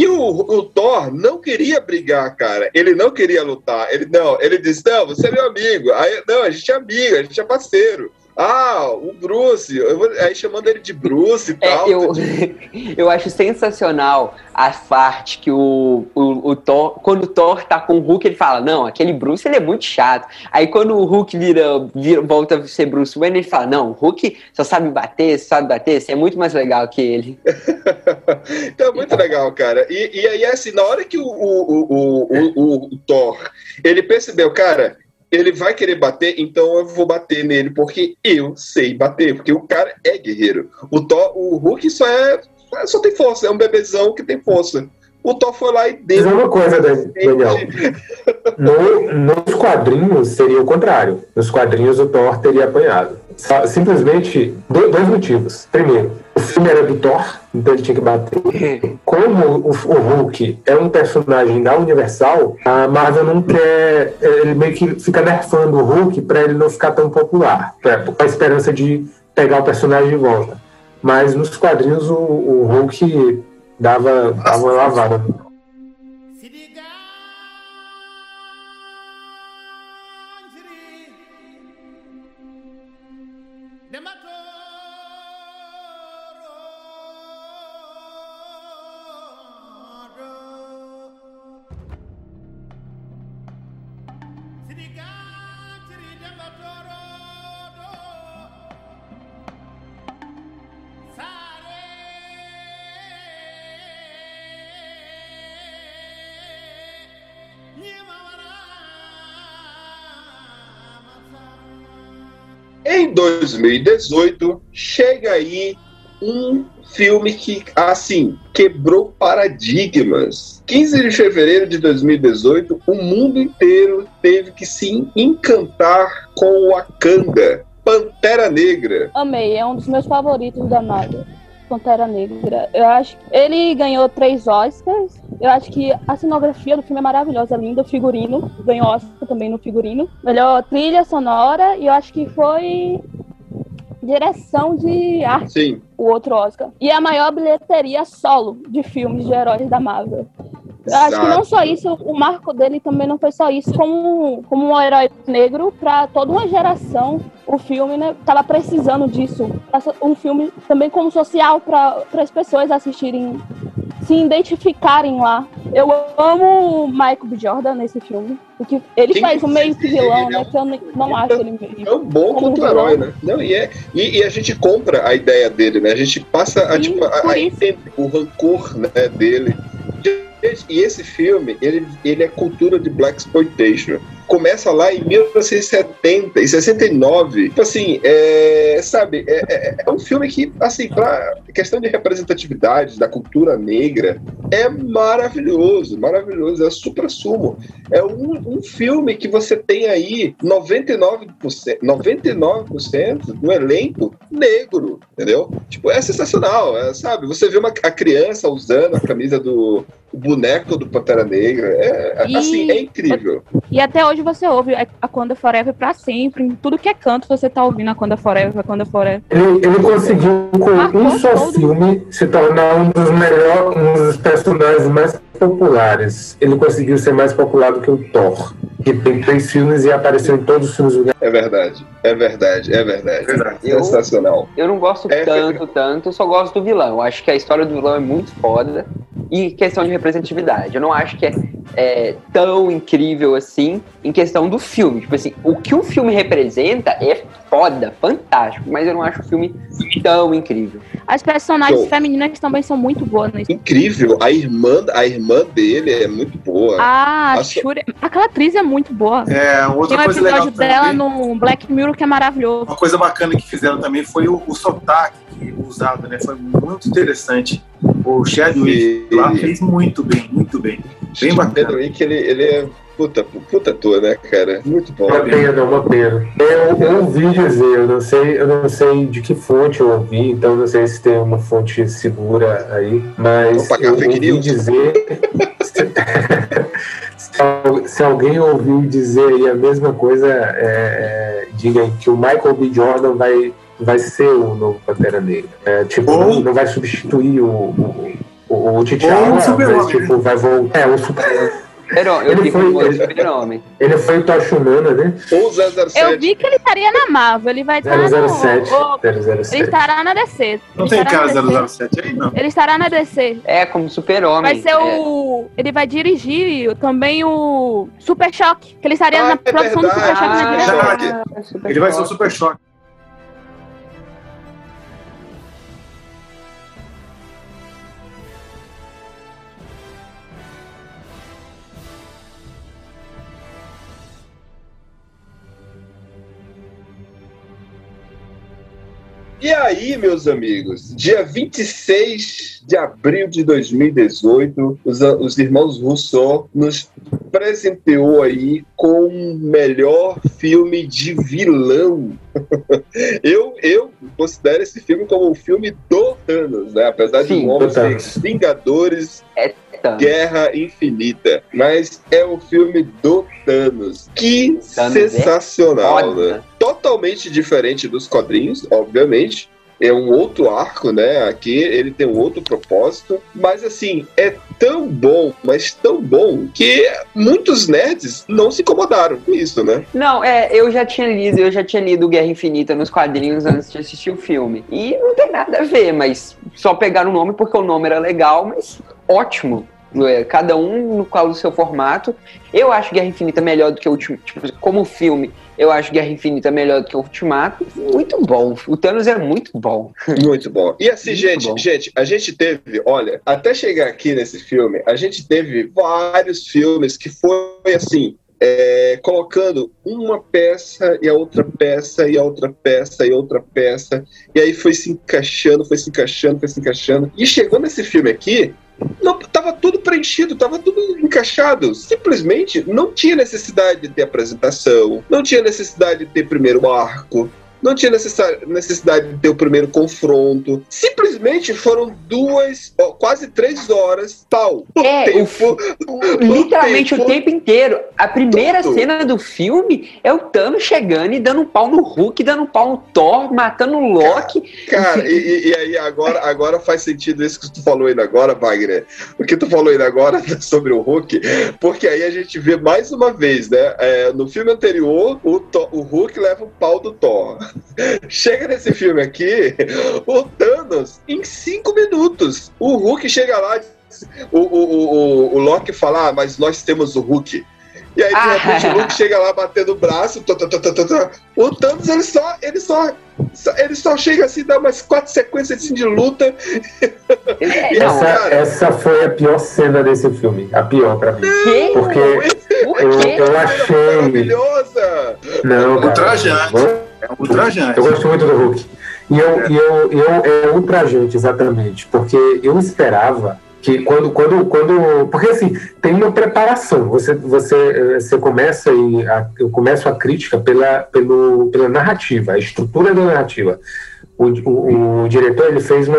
E o, o Thor não queria brigar, cara. Ele não queria lutar. Ele não, ele disse: Não, você é meu amigo. Aí, não, a gente é amigo, a gente é parceiro. Ah, o Bruce. Vou- aí chamando ele de Bruce e É, tal. eu, eu acho sensacional a parte que o, o, o Thor, quando o Thor tá com o Hulk, ele fala, não, aquele Bruce ele é muito chato. Aí quando o Hulk vira, vira volta a ser Bruce Wayne, ele fala, não, o Hulk só sabe bater, só sabe bater, você é muito mais legal que ele. então é muito legal, cara. E, e aí, assim, na hora que o, o, o, o, o- o Thor ele percebeu, cara, ele vai querer bater, então eu vou bater nele, porque eu sei bater, porque o cara é guerreiro. O Thor, o Hulk só é. Só tem força, é um bebezão que tem força. O Thor foi lá e deu. uma coisa, Dan- Daniel. No- nos quadrinhos seria o contrário. Nos quadrinhos o Thor teria apanhado. Simplesmente do- dois motivos. Primeiro, o filme era do Thor, então ele tinha que bater. Como o, o Hulk é um personagem da Universal, a Marvel não quer. Ele meio que fica nerfando o Hulk para ele não ficar tão popular, pra- com a esperança de pegar o personagem de volta. Mas nos quadrinhos o, o Hulk dava, dava uma lavada. Em 2018, chega aí um filme que, assim, quebrou paradigmas. 15 de fevereiro de 2018, o mundo inteiro teve que se encantar com Wakanda, Pantera Negra. Amei, é um dos meus favoritos da Marvel. Pantera Negra. Eu acho que ele ganhou três Oscars. Eu acho que a cenografia do filme é maravilhosa, linda. O figurino ganhou Oscar também no figurino. Melhor trilha sonora e eu acho que foi direção de arte Sim, o outro Oscar. E a maior bilheteria solo de filmes de heróis da Marvel. Eu acho que não só isso, o marco dele também não foi só isso, como, como um herói negro para toda uma geração. O filme, né, tava precisando disso. Um filme também como social para as pessoas assistirem, se identificarem lá. Eu amo o Michael B. Jordan nesse filme, porque ele faz um meio que vilão, é né, um- que eu não acho ele meio. é um bom contra-herói, né? Não, e, é, e, e a gente compra a ideia dele, né? A gente passa a, Sim, tipo, a, a entender o rancor né, dele. E esse filme, ele, ele é cultura de Black Exploitation. Começa lá em 1970 e 69. Tipo assim, é, sabe, é, é- é um filme que, assim, pra questão de representatividade da cultura negra, é maravilhoso, maravilhoso, é supra-sumo. É um, um filme que você tem aí 99%, 99% do elenco negro, entendeu? Tipo, é sensacional, é, sabe? Você vê uma, a criança usando a camisa do boneco do Pantera Negra, é, E- assim, é incrível. E até hoje você ouve a Aquanda Forever pra sempre. Em tudo que é canto você tá ouvindo Aquanda Forever, Aquanda Forever. Ele, ele conseguiu, com Marcou um só todo. filme, se tornar um dos melhores, um dos personagens mais populares. Ele conseguiu ser mais popular do que o Thor, que tem três filmes e apareceu em todos os filmes do É verdade, é verdade, é verdade. Verdade. Eu- Sensacional. Eu não gosto É, tanto, tanto, eu só gosto do vilão. Eu acho que a história do vilão é muito foda. E questão de representatividade. Eu não acho que é, é tão incrível assim em questão do filme. Tipo assim, o que o filme representa é foda, fantástico, mas eu não acho o filme tão incrível. As personagens Show. femininas também são muito boas. Incrível. A irmã, a irmã dele é muito boa. Ah, Nossa. Shuri... aquela atriz é muito boa. É, outra Tem um coisa legal episódio dela também, no Black Mirror que é maravilhoso. uma coisa bacana que fizeram também foi o, o sotaque que- usado, né? Foi muito interessante. O Chadwick lá fez muito bem, muito bem. Bem bacana. Pedro Wick, ele, ele é puta, puta ator, né, cara? Muito bom. Uma pena, uma pena. Eu, ouvi dizer, eu não sei, eu não sei de que fonte eu ouvi, então não sei se tem uma fonte segura aí, mas pagar eu ouvi news. dizer. se, se alguém ouviu dizer aí a mesma coisa, é, é, diga aí que o Michael B. Jordan vai, vai ser o novo Pantera Negra. É, tipo, não, não vai substituir o. o o, o T'Challa, um super-homem, mas tipo, vai voltar. É, o super, Pero, eu Ele foi- o ele- super-homem. ele foi o Tocha Humana, né? Ou 007. Eu vi que ele estaria na Marvel, ele vai estar no... 007. o- Ele 007. estará na DC. Não tem cara na DC. 007 aí, não. Ele estará na DC. É, como super-homem. Vai ser é. o. Ele vai dirigir também o Super Choque. Que ele estaria Ah, na é produção do Super verdade. Choque na direção. verdade. super Ele vai ser o. Super Choque. E aí, meus amigos, dia 26 de abril de 2018, os, os irmãos Rousseau nos presenteou aí com o melhor filme de vilão. eu, eu considero esse filme como um filme do Thanos, né? Apesar de Sim, o nome do ser. Vingadores Tá. Guerra Infinita. Mas é o filme do Thanos. Que Thanos é sensacional, foda. né? Totalmente diferente dos quadrinhos, obviamente. é um outro arco, né? Aqui ele tem um outro propósito, mas assim, é tão bom, mas tão bom, que muitos nerds não se incomodaram com isso, né? Não, é, eu já tinha lido, eu já tinha lido Guerra Infinita nos quadrinhos antes de assistir o filme. E não tem nada a ver, mas só pegaram o nome porque o nome era legal, mas ótimo. É, Cada um no qual o seu formato. Eu acho Guerra Infinita melhor do que o Ultimato. Tipo, como filme, eu acho Guerra Infinita melhor do que o Ultimato. Muito bom. O Thanos é muito bom. Muito bom. E assim, Muito gente, bom. gente, a gente teve, olha, até chegar aqui nesse filme, a gente teve vários filmes que foi assim. é, colocando uma peça e a outra peça e a outra peça e outra peça e aí foi se encaixando, foi se encaixando, foi se encaixando e chegou nesse filme aqui não, tava tudo preenchido, tava tudo encaixado. Simplesmente não tinha necessidade de ter apresentação, não tinha necessidade de ter primeiro arco, não tinha necessidade de ter o primeiro confronto. Simplesmente foram duas, ó, quase três horas, tal. O É, o tempo, Literalmente o tempo- tempo inteiro. A primeira Tudo. cena do filme é o Thanos chegando e dando um pau no Hulk, dando um pau no Thor, matando o Loki. Cara, e, e- e aí agora, agora faz sentido isso que tu falou ainda agora, Wagner. O que tu falou ainda agora sobre o Hulk, porque aí a gente vê mais uma vez, né? é, no filme anterior, o, Thor- o Hulk leva o pau do Thor. Chega nesse filme aqui, o Thanos, em cinco minutos, o Hulk chega lá, o, o, o, o, o Loki fala, ah, mas nós temos o Hulk. E aí, de Ah. repente, o Hulk chega lá batendo o braço. tá, tá, tá. O Thanos, ele só, ele só, ele só chega assim, dá umas quatro sequências assim, de luta. É, E não, Essa, cara. essa foi a pior cena desse filme. A pior pra mim. que? Porque Por eu, quê? eu achei. Maravilhosa! Não, cara, Ultrajante. É um ultrajante. Eu gosto muito do Hulk. E eu, e eu, eu é ultrajante, exatamente. Porque eu esperava que quando, quando, quando. Porque assim, tem uma preparação. Você, você, você começa e a, eu começo a crítica pela, pelo, pela narrativa, a estrutura da narrativa. O, o, o diretor ele fez uma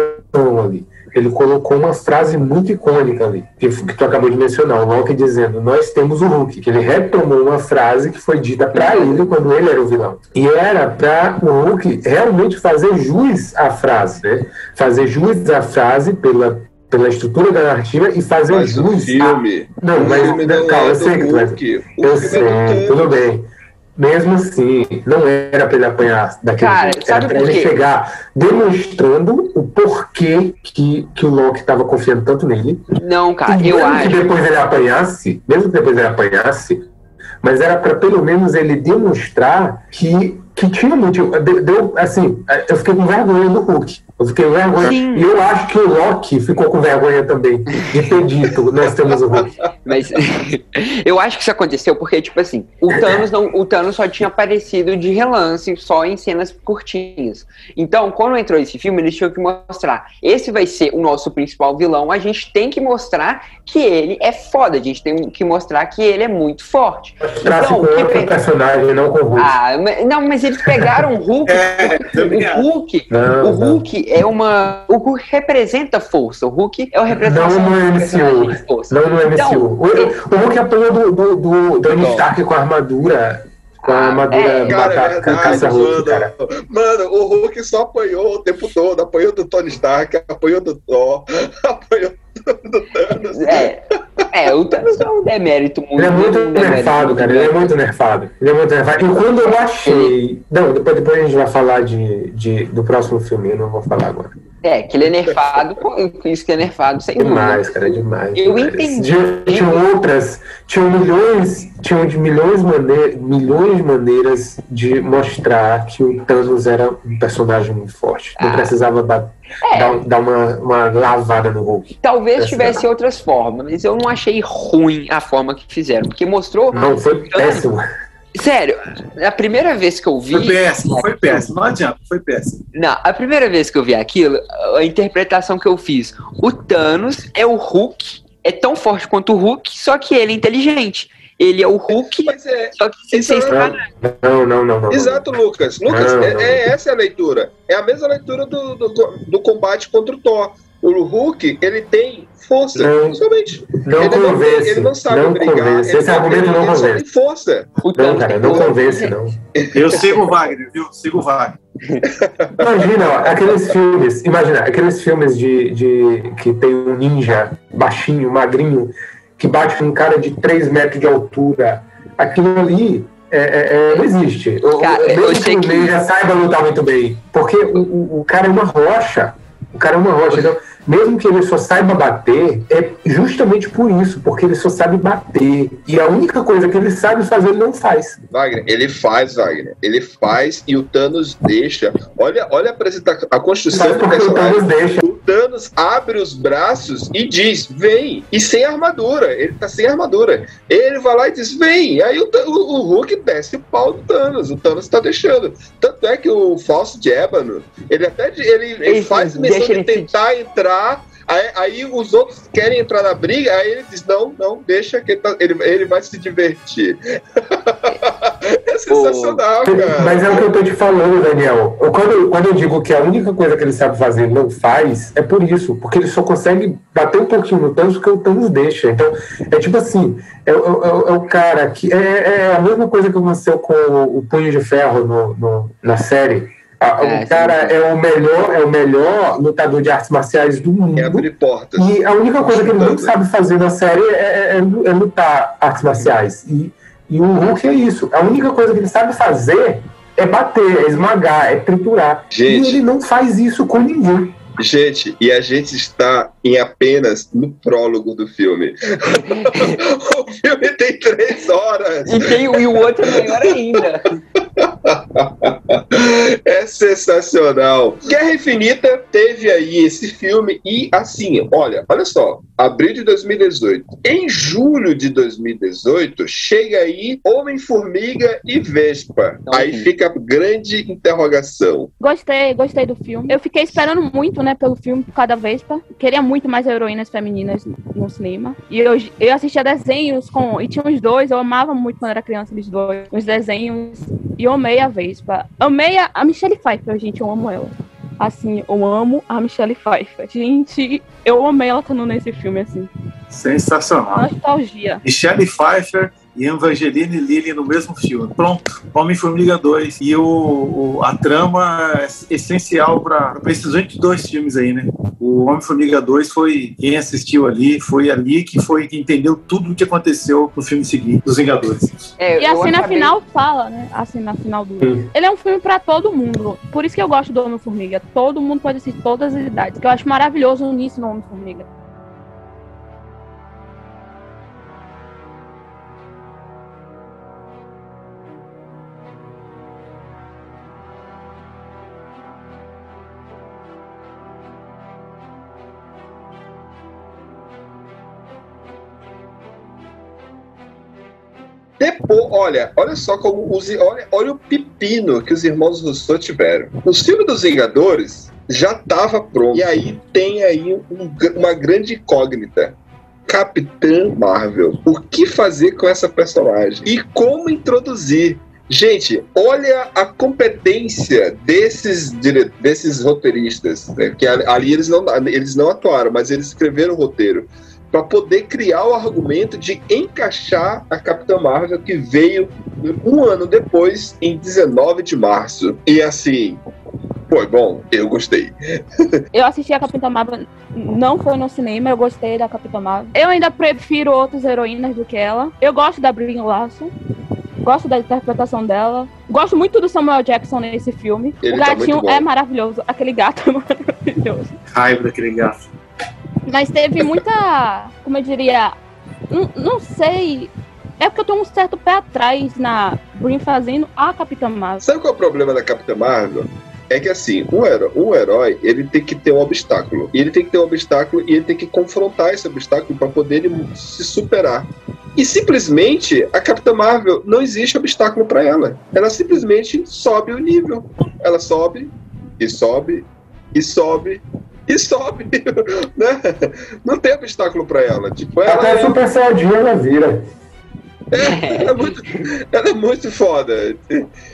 ali. Ele colocou uma frase muito icônica ali, que, que tu acabou de mencionar, o Loki dizendo: Nós temos o Hulk. Que ele retomou uma frase que foi dita para ele quando ele era o vilão. E era para o Hulk realmente fazer jus à frase, né? Fazer jus à frase pela, pela estrutura da narrativa e fazer Mas o jus. filme. A... Não, o mas filme não calma, é eu sei que tu vai-. O eu sei, é do tudo bem. Mesmo assim, não era para ele apanhar daquele Cara, jeito. Era para ele chegar demonstrando o porquê que, que o Loki estava confiando tanto nele. Não, cara, E eu acho. que depois ele apanhasse, mesmo que depois ele apanhasse, mas era para pelo menos ele demonstrar que, que tinha motivo. Deu- assim, eu fiquei com vergonha do Hulk. Eu fiquei com vergonha. Sim. E eu acho que o Loki ficou com vergonha também de ter dito: nós temos o Hulk. Mas eu acho que isso aconteceu porque, tipo assim, o Thanos, não, o Thanos só tinha aparecido de relance, só em cenas curtinhas. Então, quando entrou esse filme, eles tinham que mostrar: esse vai ser o nosso principal vilão, a gente tem que mostrar que ele é foda, a gente tem que mostrar que ele é muito forte. Então, com o que pe- personagem, não com o Hulk. Ah, mas- não, mas eles pegaram o Hulk. É, o. Hulk, Não, o. Hulk é uma. O Hulk representa força. O Hulk é o representação Não no do MCU. força. Não no MCU. Então, o, o Hulk apanhou do, do, do Tony Não. Stark com a armadura. Com a Ah, armadura é. Cara, é mano. cara. Mano, o Hulk só apanhou o tempo todo. Apanhou do Tony Stark, apanhou do Thor, apanhou do Thanos. É, é, o Thanos é um demérito muito. Ele é muito demérito nerfado, cara. Ele é muito nerfado. Ele é muito nerfado. E quando eu achei. Não, depois, depois a gente vai falar de, de, do próximo filme, eu não vou falar agora. É, que ele é nerfado, com isso que é nerfado, sem Demais, dúvida. cara, demais. Eu demais. entendi. Tinha- Tinham outras, tinham milhões, tinham de milhões, mane milhões de maneiras de mostrar que o Thanos era um personagem muito forte. Não Ah. precisava dar, É. dar, dar uma, uma lavada no Hulk. Talvez tivesse outras formas, mas eu não achei ruim a forma que fizeram, porque mostrou. Não, foi péssimo. Sério, a primeira vez que eu vi. Foi péssimo, foi péssimo. Não adianta, foi péssimo. Não, a primeira vez que eu vi aquilo, a interpretação que eu fiz, o Thanos é o Hulk, é tão forte quanto o Hulk, só que ele é inteligente. Ele é o Hulk, Mas é, só que sem ser Então, estragado. Não, não, não, não. Exato, Lucas. Lucas, Não, é, não. é essa a leitura. É a mesma leitura do, do, do combate contra o Thor. O Hulk, ele tem força, Não. somente. Não ele, não, convence. ele não sabe não brigar. convence. Ele, Esse argumento ele, não ele só convence. tem força. O Não, Thanos cara, não força. convence, não. Eu sigo o Wagner, viu? Sigo o Wagner. Imagina, ó, aqueles filmes, imagina, aqueles filmes de, de que tem um ninja baixinho, magrinho, que bate com um cara de 3 metros de altura. Aquilo ali é, é, é, não existe. O- Cara, mesmo que o que- ninja saiba lutar muito bem. Porque o, o, o cara é uma rocha. O cara é uma rocha. Então, mesmo que ele só saiba bater, é justamente por isso, porque ele só sabe bater. E a única coisa que ele sabe fazer, ele não faz. Wagner, ele faz, Wagner. Ele faz e o Thanos deixa. Olha, olha a a construção do porque o. Thanos deixa. Thanos abre os braços e diz: vem. E sem armadura. Ele tá sem armadura. Ele vai lá e diz: vem. Aí o, o, o Hulk desce o pau do Thanos. O Thanos tá deixando. Tanto é que o falso de ébano, ele até ele, ele faz deixa de tentar entrar. Aí, aí os outros querem entrar na briga, aí ele diz: não, não, deixa que ele, tá- ele, ele vai se divertir. é sensacional, cara. Mas é o que eu tô te falando, Daniel. Eu- Quando, eu- quando eu digo que a única coisa que ele sabe fazer não faz, é por isso. Porque ele só consegue bater um pouquinho no Thanos porque o Thanos deixa. Então, é tipo assim: é, o- é o- é o cara que. É, é a mesma coisa que aconteceu com o, o Punho de Ferro no, no- na série. A- É, o cara sim. é o melhor, é o melhor lutador de artes marciais do mundo. É abrir portas. E a única coisa que ele não Chutando. sabe fazer na série é, é- é lutar artes marciais. E, e o Hulk é isso. A única coisa que ele sabe fazer é bater, é esmagar, é triturar. Gente. E ele não faz isso com ninguém. Gente, e a gente está em apenas no prólogo do filme. o filme tem três horas. E, tem, e o outro é maior ainda. É sensacional. Guerra Infinita teve aí esse filme e assim, olha, olha só, abril de 2018. Em julho de 2018 chega aí Homem-Formiga e Vespa. Então, aí sim. fica a grande interrogação. Gostei, gostei do filme. Eu fiquei esperando muito, né, pelo filme por cada Vespa. Queria muito mais heroínas femininas no cinema. E eu, eu assistia desenhos com. E tinha uns dois, eu amava muito quando era criança, eles dois. Os desenhos. E eu amei a Vespa. Amei a, a Michelle Pfeiffer, gente, eu amo ela. Assim, eu amo a Michelle Pfeiffer. Gente, eu amei ela estando nesse filme, assim. Sensacional. Nostalgia. Michelle Pfeiffer e Evangeline Lilly no mesmo filme. Pronto, Homem-Formiga 2. E o, o- a trama é essencial para esses únicos dois filmes aí, né? O Homem-Formiga 2 foi quem assistiu ali, foi ali que foi que entendeu tudo o que aconteceu no filme seguinte, dos Vingadores. É, E a cena acabei- final fala, né? A cena final do. Sim. Ele é um filme pra todo mundo. Por isso que eu gosto do Homem-Formiga. Todo mundo pode assistir todas as idades. Que eu acho maravilhoso o início do Homem-Formiga. Depois, olha, olha só como os, olha, olha o pepino que os irmãos Rousseau tiveram. O filme dos Vingadores já estava pronto. E aí tem aí um uma grande incógnita. Capitã Marvel. O que fazer com essa personagem? E como introduzir? Gente, olha a competência desses, desses roteiristas, né? que ali eles não, eles não atuaram, mas eles escreveram o roteiro para poder criar o argumento de encaixar a Capitã Marvel que veio um ano depois, em 19 de março. E assim, foi bom, eu gostei. Eu assisti a Capitã Marvel, não foi no cinema, eu gostei da Capitã Marvel. Eu ainda prefiro outras heroínas do que ela. Eu gosto da Brie Larson. Gosto da interpretação dela. Gosto muito do Samuel Jackson nesse filme. Ele o tá gatinho bom. é maravilhoso. Aquele gato é maravilhoso. Raiva daquele gato. Mas teve muita. Como eu diria. Não, não sei. É porque eu tenho um certo pé atrás na Brin fazendo a Capitã Marvel. Sabe qual é o problema da Capitã Marvel? É que assim, um herói, um herói, ele tem que ter um obstáculo. E ele tem que ter um obstáculo e ele tem que confrontar esse obstáculo para poder se superar. E simplesmente a Capitã Marvel não existe obstáculo para ela. Ela simplesmente sobe o nível. Ela sobe e sobe e sobe e sobe, né? Não tem obstáculo para ela. Tipo, ela Até é- Super Saiyajin ela vira. É, ela é muito, ela é muito foda.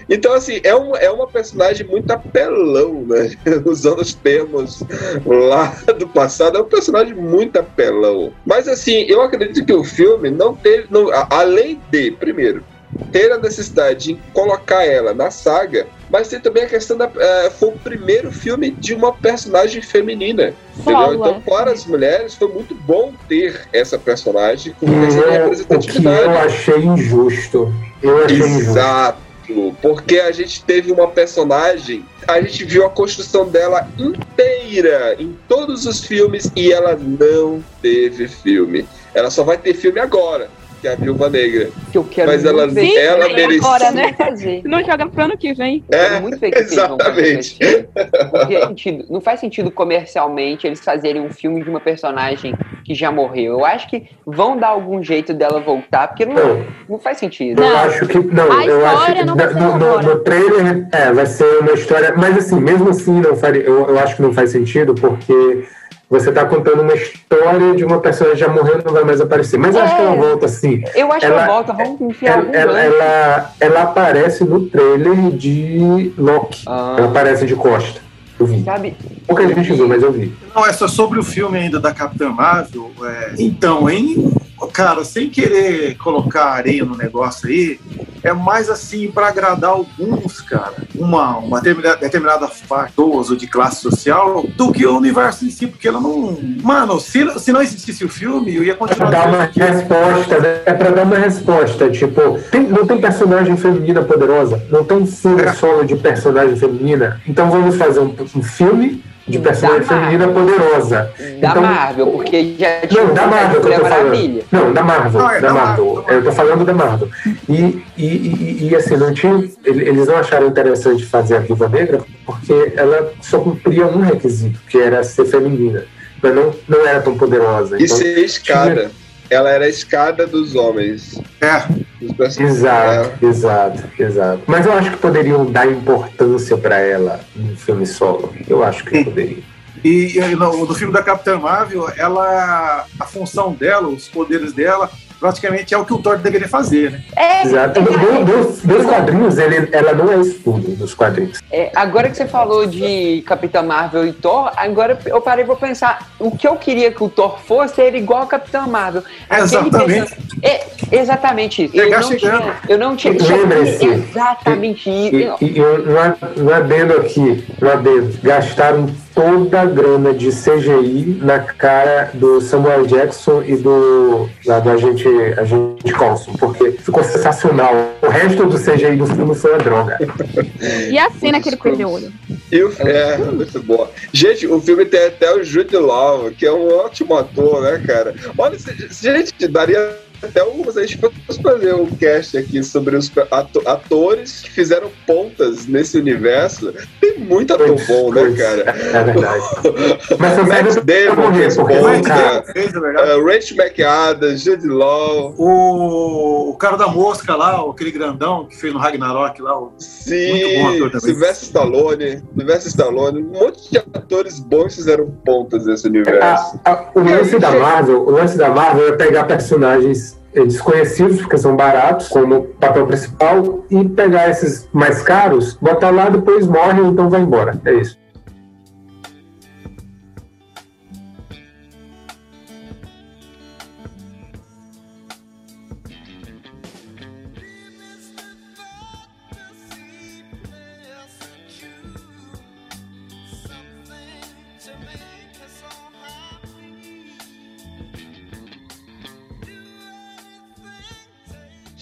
Então, assim, é, um, é uma personagem muito apelão, né? Usando os termos lá do passado, é um personagem muito apelão. Mas, assim, eu acredito que o filme não teve. Não, além de, primeiro, ter a necessidade de colocar ela na saga, mas tem também a questão da. eh, foi o primeiro filme de uma personagem feminina. Entendeu? Então, é. para as mulheres, foi muito bom ter essa personagem com E questão de eu- o que eu representatividade. achei injusto. Eu achei injusto. Exato. Porque a gente teve uma personagem, a gente viu a construção dela inteira em todos os filmes e ela não teve filme. Ela só vai ter filme agora, que é a Viúva Negra. Que eu quero Mas ela, Sim, ela merecia. agora, né? fazer. Se não joga pro ano que vem. Eu É, muito ver que exatamente. Porque é sentido- não faz sentido comercialmente eles fazerem um filme de uma personagem que já morreu. Eu acho que vão dar algum jeito dela voltar, porque não, Não. não faz sentido. Eu Não. acho que. Não, A eu acho que não vai ser no, no, no trailer é, vai ser uma história. Mas assim, mesmo assim, não faria, eu, eu acho que não faz sentido, porque você tá contando uma história de uma pessoa que já morreu e não vai mais aparecer. Mas eu acho que ela É. volta assim. Eu acho Ela- que ela volta, vamos enfiar Ela, algum ela, ela, ela aparece no trailer de Loki. Ah. Ela aparece de costa. Eu vi. Sabe? Pouca gente viu, mas eu vi. Não, é só sobre o filme ainda da Capitã Marvel. é, Então, hein? Cara, sem querer colocar areia no negócio aí, é mais assim para agradar alguns, cara, uma, uma determinada, determinada faixa ou de classe social, do que o universo em si, porque ela não. Mano, se, se não existisse o filme, eu ia continuar. Dar uma vendo. resposta, né? É pra dar uma resposta. Tipo, tem- não tem personagem feminina poderosa, não tem filme É. solo de personagem feminina. Então vamos fazer um, um filme de personagem feminina poderosa. Da Então- Marvel, porque já tinha Não, da Marvel que eu tô falando. Não, da Marvel. Não, é da da Marvel. Marvel, Eu tô falando da Marvel. E, e, e, e, assim, não tinha, ele- eles não acharam interessante fazer a Viva Negra porque ela só cumpria um requisito, que era ser feminina. Mas não, não era tão poderosa. E Então, ser escada. Ela era a escada dos homens. É, Dos. Exato, exato, exato. Mas eu acho que poderiam dar importância pra ela no filme solo. Eu acho que poderiam. E, e no, no filme da Capitã Marvel, ela, a função dela, os poderes dela, praticamente é o que o Thor deveria fazer, né? É, Exato. Do- Dos, dos quadrinhos, ele, ela não é isso tudo dos quadrinhos. É, agora que você falou de Capitã Marvel e Thor, agora eu parei pra pensar. O que eu queria que o Thor fosse era igual a Capitã Marvel. Exatamente. É, exatamente isso. Eu Chegar não, chegando. tinha, eu não tinha. Lembre-se. Exatamente E, isso. e um a- um adendo aqui, um adendo. Gastaram toda a grana de CGI na cara do Samuel Jackson e do, lá do agente, agente Coulson, porque ficou sensacional. O resto do CGI do filme foi uma droga. E a cena que ele perdeu o olho. E o, é, muito boa. Gente, o filme tem até o Jude Law, que é um ótimo ator, né, cara? Olha, gente, daria até se a gente fosse fazer um cast aqui sobre os ato- atores que fizeram pontas nesse universo, tem muito ator bom, né, cara? É verdade. Mas Matt Damon fez ponta, não cara. fez, na verdade. uh, Rachel McAdams, Jude Law, O, o cara da mosca lá, aquele grandão que fez no Ragnarok lá, o sim. Sylvester Stallone, Sylvester Stallone, um monte de atores bons fizeram pontas nesse universo. A- a- o lance da Marvel, o lance da Marvel é pegar personagens desconhecidos, porque são baratos, como papel principal, e pegar esses mais caros, botar lá, depois morre, então vai embora. É isso.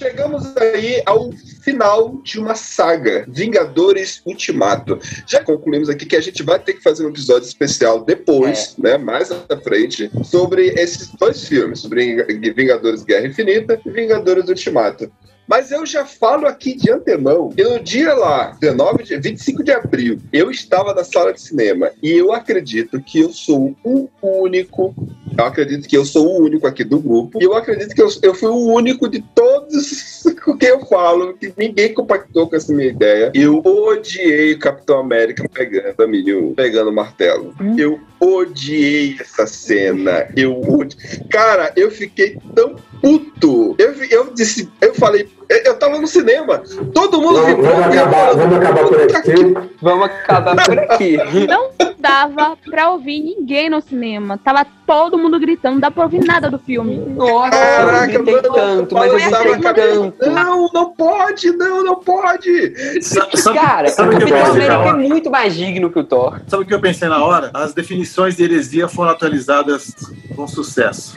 Chegamos aí ao final de uma saga, Vingadores Ultimato. Já concluímos aqui que a gente vai ter que fazer um episódio especial depois, né, mais à frente, sobre esses dois filmes, sobre Vingadores Guerra Infinita e Vingadores Ultimato. Mas eu já falo aqui de antemão que no dia lá, 19 de, 25 de abril, eu estava na sala de cinema e eu acredito que eu sou o único Eu acredito que eu sou o único aqui do grupo. E eu acredito que eu, eu fui o único de todos com quem eu falo, que ninguém compactou com essa minha ideia. Eu odiei o Capitão América pegando a pegando o martelo. Eu odiei essa cena. Eu odi... Cara, eu fiquei tão puto. Eu, eu disse, eu falei, eu, tava no cinema. Todo mundo Vamos, ficou. vamos acabar, vamos acabar por aqui. Vamos acabar por aqui. Não dava pra ouvir ninguém no cinema. Tava todo mundo gritando, não dá pra ouvir nada do filme. Nossa, Caraca, eu gritei mano, tanto, mas eu gritei tanto. Não, não pode, não, não pode. Sabe, Cara, sabe o o que eu Capitão América é muito mais digno que o Thor. Sabe o que eu pensei na hora? As definições de heresia foram atualizadas com sucesso.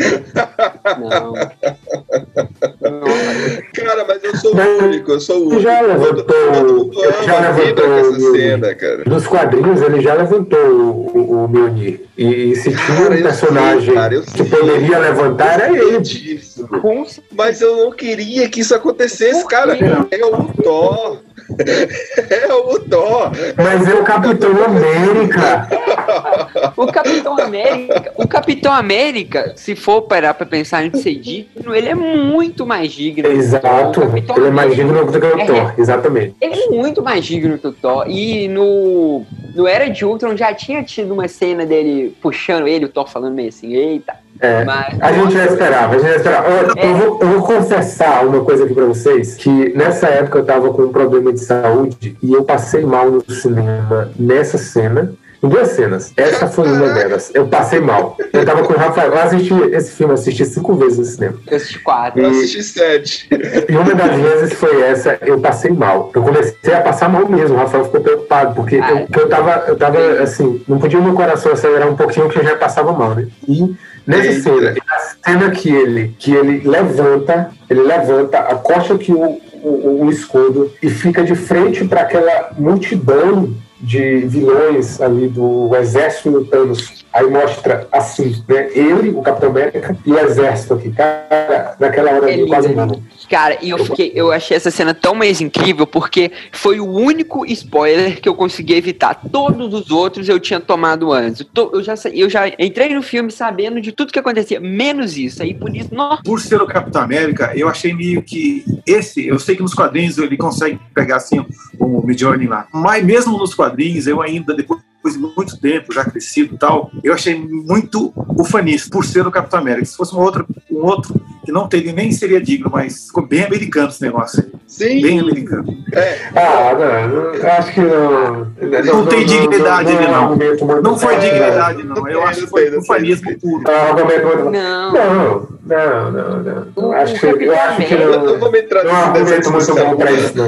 Não. Não, Cara, mas eu sou Mas o único, eu sou o único. já levantou- todo ele já levantou essa cena, cara. Nos quadrinhos ele já levantou o, o, Mjolnir. E, e se tinha um personagem sei, cara, que sei. poderia levantar, era ele. disso. Mas eu não queria que isso acontecesse, cara. É o Thor. É o Thor. Mas é o Capitão América. O Capitão América, o Capitão América, se for parar pra pensar de ser digno, ele é muito mais digno. Exato. Ele é mais digno do que o É. Thor, exatamente. Ele é muito mais digno que o Thor. E no, no Era de Ultron já tinha tido uma cena dele puxando ele, o Thor falando meio assim, eita. É. Mas, A gente já esperava, a gente já esperava. Olha, eu, vou, eu vou confessar uma coisa aqui pra vocês, que nessa época eu tava com um problema de saúde e eu passei mal no cinema nessa cena. Em duas cenas. Essa foi uma delas. Eu passei mal. Eu tava com o Rafael. Eu assisti esse filme, eu assisti cinco vezes no cinema. eu assisti quatro. Eu assisti sete. E uma das vezes foi essa, eu passei mal. Eu comecei a passar mal mesmo. O Rafael ficou preocupado, porque eu, que eu tava, eu tava assim, não podia o meu coração acelerar um pouquinho, porque eu já passava mal, né? E nessa Eita. cena, a cena que ele, que ele levanta, ele levanta, acosta aqui o, o, o escudo e fica de frente para aquela multidão de vilões ali do exército do Thanos. Aí mostra assim, né? Ele, o Capitão América e o exército aqui. Cara, naquela hora É eu quase não. Cara, e eu fiquei, eu achei essa cena tão mais incrível porque foi o único spoiler que eu consegui evitar. Todos os outros eu tinha tomado antes. Eu, já, eu já entrei no filme sabendo de tudo que acontecia, menos isso. Aí por isso, nossa, Por ser o Capitão América, eu achei meio que esse, eu sei que nos quadrinhos ele consegue pegar assim o Midjourney lá, mas mesmo nos quadrinhos eu ainda depois de muito tempo, já crescido e tal, eu achei muito ufanista por ser o Capitão América. Se fosse um outro, um outro que não teria nem seria digno, mas ficou bem americano esse negócio aí, Sim. bem americano. Ah, não, não, eu acho que não. Não tem dignidade é ele, não. muito Não foi forte, dignidade não, eu Não acho que foi não ufanismo não puro. Não, é argumento muito não. Não, não, não, não. Eu acho que, eu acho que Eu não, não vou me entrar não é um nessa argumento muito bom pra isso, não.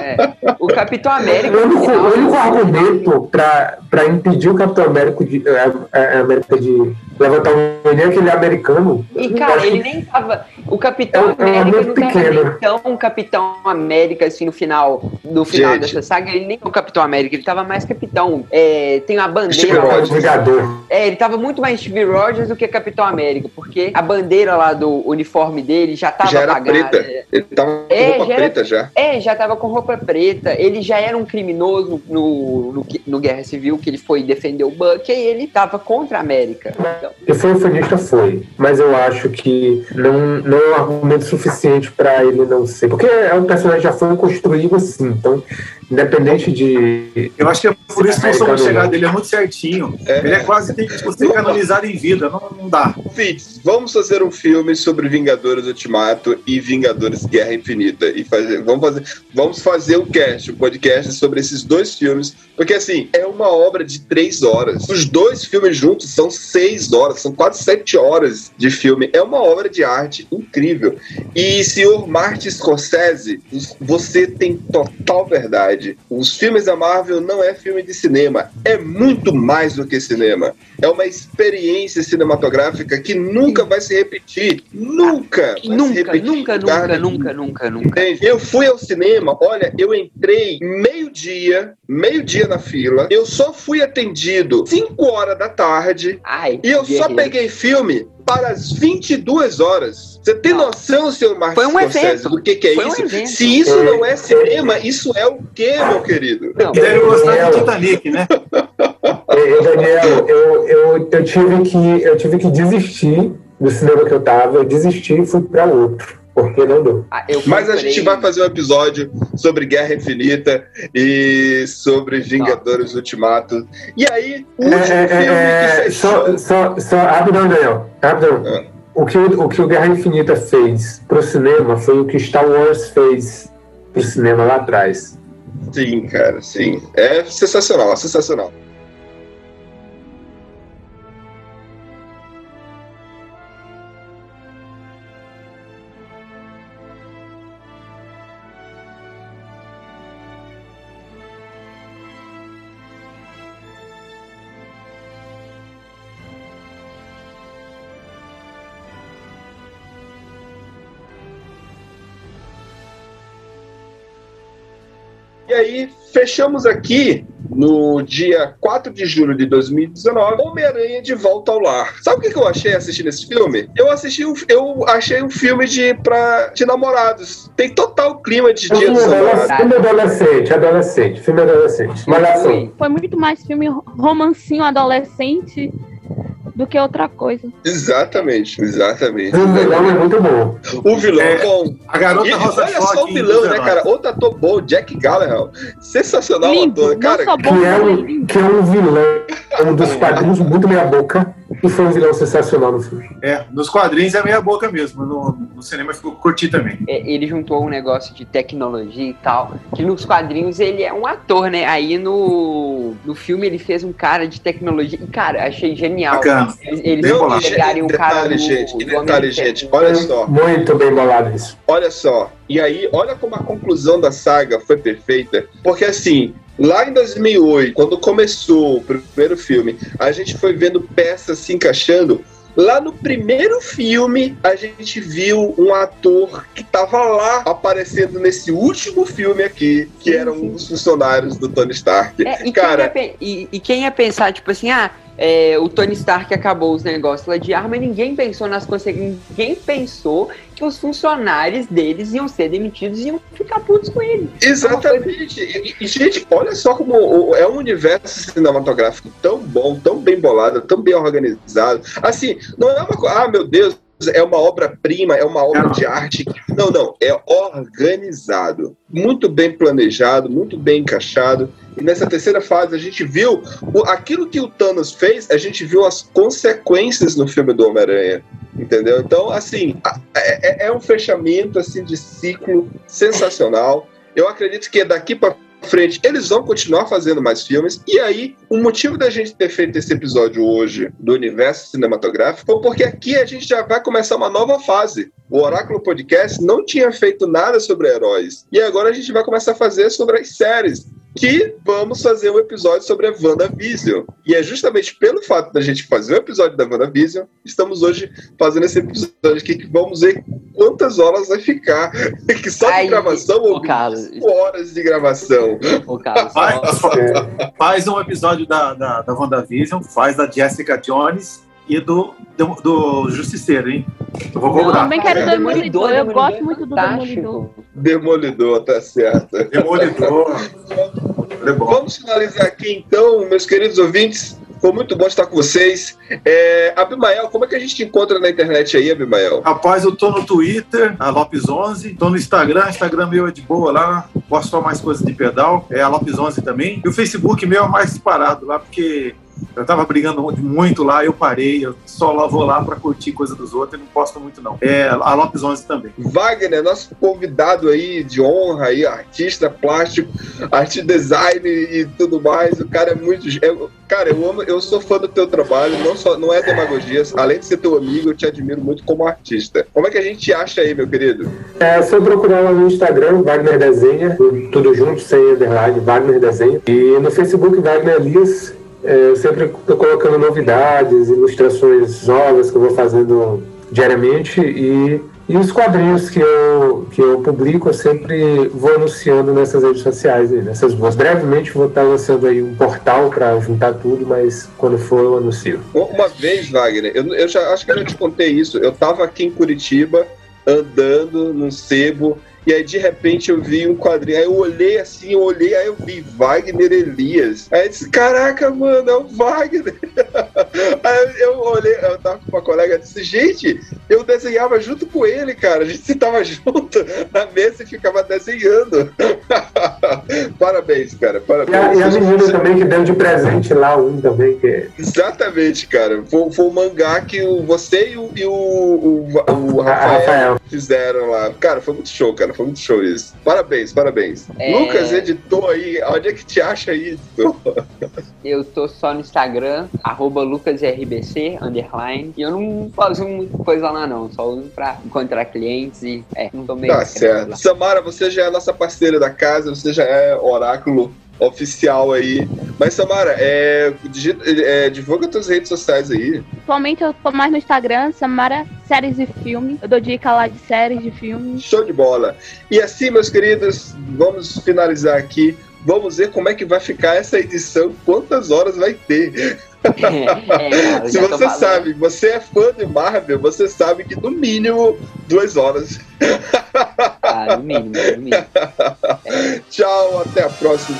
É, o Capitão América. O único, o único argumento pra, pra impedir o Capitão América de, a, a- a América de levantar um menino é que ele é americano. E, cara, ele que- nem tava. O Capitão É um- é um América argumento não tava pequeno. tão Capitão América, assim, no final, no final Gente. dessa saga. Ele nem é o Capitão América, ele tava mais Capitão. É, tem uma Steve bandeira. lá Capitão Rogers. Vingador. É, ele tava muito mais Steve Rogers do que Capitão América, porque a bandeira lá do uniforme dele já tava Já era apagada. preta. Ele tava com É, roupa já era- preta já. É, já tava com roupa preta. Ele já era um criminoso no, no, no Guerra Civil, que ele foi defender o Buck, e ele tava contra a América. Então, E foi. Mas eu acho que não, não é um argumento suficiente pra ele não ser. Porque é um personagem que já foi construído assim. Então, independente de. Eu acho que é por isso que o som Americano, chegada não. dele é muito certinho. É. Ele é quase tem que ser canonizado em vida, não, não dá. Fitz, vamos fazer um filme sobre Vingadores Ultimato e Vingadores Guerra Infinita. E fazer, vamos, fazer, vamos fazer um cast, um podcast sobre esses dois filmes. Porque, assim, é uma obra de três horas. Os dois filmes juntos são seis horas, são quase sete horas de filme. É uma obra de arte incrível. E, senhor Martin Scorsese, você tem total verdade. Os filmes da Marvel não é filme de cinema. É muito mais do que cinema. É uma experiência cinematográfica que nunca vai se repetir. Nunca! se nunca, repetir nunca, nunca, nunca, nunca, nunca. Eu fui ao cinema, olha, eu entrei meio-dia, meio-dia na fila, eu só fui atendido 5 horas da tarde Ai, e eu só guerreiro. peguei filme para as 22 horas. Você tem Não. noção, senhor Marcos Foi um Scorsese, evento. do que, que é Foi um isso? evento. Se isso não é cinema, isso é o quê, meu querido? Não, Deve gostar do Titanic, né? E, Daniel, eu, eu, eu, tive que, eu tive que desistir do cinema que eu tava, eu desisti e fui para outro. Porque não deu. Ah, eu Mas a gente vai fazer um episódio sobre Guerra Infinita e sobre Vingadores Ultimato. E aí, o último É, é, filme é, que fechou. só, só, só, rapidão, Daniel. Rapidão. Ah. O, que o, o que o Guerra Infinita fez pro cinema foi o que Star Wars fez pro cinema lá atrás. Sim, cara, sim. É sensacional, é sensacional. E aí, fechamos aqui no dia 4 de julho de 2019, Homem-Aranha de Volta ao Lar. Sabe o que que eu achei assistindo esse filme? Eu assisti um, eu achei um filme de, pra, de namorados. Tem total clima de dia Filme dos namorados. adolescente, filme adolescente, adolescente, filme adolescente. Malhação. Foi muito mais filme romancinho adolescente do que outra coisa. Exatamente, exatamente. O vilão é muito bom. O vilão É, bom. A garota E Rosa olha só o vilão, né, cara? Outro ator bom, Jack Gallagher. Sensacional Lindo, ator. Cara, bom, Que é, um, que é um vilão, um dos quadrinhos muito meia boca, e foi um vilão sensacional no filme. É, nos quadrinhos é meia boca mesmo. No, no cinema ficou curti também. É, ele juntou um negócio de tecnologia e tal, que nos quadrinhos ele é um ator, né? Aí no, no filme ele fez um cara de tecnologia. E, cara, achei genial. Bacana. Eles, eles pegarem um cara detalhe, do, gente, que do detalhe, Homem de gente. Olha só. Muito bem bolado isso. Olha só, e aí, olha como a conclusão da saga foi perfeita, porque assim, lá em 2008, quando começou o primeiro filme, a gente foi vendo peças se encaixando. Lá no primeiro filme, a gente viu um ator que tava lá aparecendo nesse último filme aqui, que era um dos funcionários do Tony Stark. É, e, Cara, quem ia, e, e quem ia pensar, tipo assim, ah, é, o Tony Stark acabou os negócios lá de arma, ninguém pensou nas consequências, ninguém pensou que os funcionários deles iam ser demitidos e iam ficar putos com ele. Exatamente. E, e, gente, olha só como é um universo cinematográfico tão bom, tão bem bolado, tão bem organizado. Assim, não é uma coisa, ah, meu Deus, é uma obra-prima, é uma obra Não. de arte. Não, não, é organizado, muito bem planejado, muito bem encaixado. E nessa terceira fase a gente viu o- aquilo que o Thanos fez, a gente viu as consequências no filme do Homem-Aranha. Entendeu? Então, assim, é, é- é um fechamento assim de ciclo sensacional. Eu acredito que daqui para frente eles vão continuar fazendo mais filmes. E aí, o motivo da gente ter feito esse episódio hoje do universo cinematográfico foi porque aqui a gente já vai começar uma nova fase. O Oráculo Podcast não tinha feito nada sobre heróis. E agora a gente vai começar a fazer sobre as séries. Que vamos fazer um episódio sobre a WandaVision. E é justamente pelo fato da gente fazer o episódio da WandaVision, estamos hoje fazendo esse episódio aqui que vamos ver quantas horas vai ficar. Que só de Aí, gravação, ou Carlos. 5 horas de gravação. Ô, Vai, só- É, faz um episódio da, da, da WandaVision, faz da Jessica Jones e do, do, do Justiceiro, hein? Eu vou cobrar. Também quero É, Demolidor. Eu Demolidor gosto é muito do. Demolidor. Demolidor, tá certo. Demolidor. Vamos finalizar aqui então, meus queridos ouvintes. Foi muito bom estar com vocês. É, Abimael, como é que a gente te encontra na internet aí, Abimael? Rapaz, eu tô no Twitter, a Lopes11, tô no Instagram, Instagram meu é de boa lá, posto mais coisas de pedal, é a Lopes11 também. E o Facebook meu é mais disparado lá, porque eu tava brigando muito lá, eu parei, eu só vou lá pra curtir coisa dos outros e não posto muito não. É a Lopes11 também. Wagner, nosso convidado aí de honra, aí, artista plástico, arte design e tudo mais. O cara é muito. é- cara, eu amo, eu sou fã do teu trabalho, não, só, não é demagogia. Além de ser teu amigo, eu te admiro muito como artista. Como é que a gente te acha aí, meu querido? É só procurar lá no Instagram, Wagner Desenha, tudo junto, sem underline, Wagner Desenha. E no Facebook, Wagner Elias. É, eu sempre estou colocando novidades, ilustrações novas que eu vou fazendo diariamente e, e os quadrinhos que eu, que eu publico, eu sempre vou anunciando nessas redes sociais, aí, nessas duas. Brevemente vou estar lançando aí um portal para juntar tudo, mas quando for eu anuncio. Uma vez, Wagner, eu, eu já acho que eu já te contei isso. Eu tava aqui em Curitiba, andando num sebo, E aí, de repente, eu vi um quadrinho. Aí eu olhei assim, eu olhei, aí eu vi Wagner Elias. Aí eu disse, caraca, mano, é o Wagner. aí eu olhei, eu tava com uma colega disse, gente, eu desenhava junto com ele, cara. A gente tava junto na mesa e ficava desenhando. parabéns, cara. E Parabéns. a, e a menina também que deu de presente lá um também, que Exatamente, cara. Foi, foi o mangá que o, você e o, e o, o, o Rafael, Rafael. fizeram lá. Cara, foi muito show, cara. Foi muito show isso. Parabéns, parabéns. É. Lucas, editor aí, onde é que te acha aí, editor? Eu tô só no Instagram, arroba lucasrbc, underline. E eu não faço muita coisa lá não, só uso pra encontrar clientes e é, não tô meio Tá certo. lá. Samara, você já é a nossa parceira da casa, você já é oráculo oficial aí. Mas, Samara, é, digi- é, divulga tuas redes sociais aí. Atualmente eu tô mais no Instagram, Samara Séries e Filme. Eu dou dica lá de séries de filmes. Show de bola. E assim, meus queridos, vamos finalizar aqui. Vamos ver como é que vai ficar essa edição, quantas horas vai ter. é, eu Se você sabe, você é fã de Marvel, você sabe que no mínimo duas horas. Ah, no mínimo, no mínimo. Tchau, até a próxima.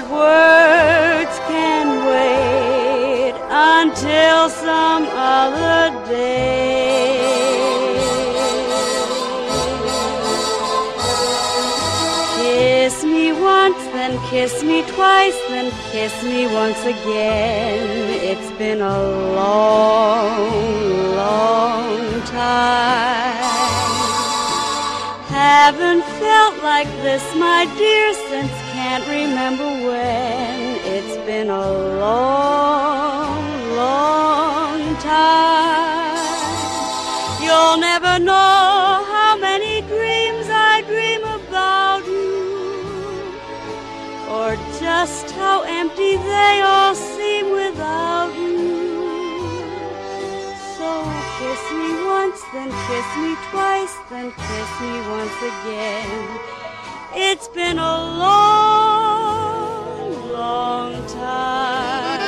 But words can wait until some other day. Kiss me once, then kiss me twice, then kiss me once again. It's been a long, long time. Haven't felt like this, my dear, since remember when. It's been a long, long time. You'll never know how many dreams I dream about you, or just how empty they all seem without you. So kiss me once, then kiss me twice, then kiss me once again. It's been a long, long time.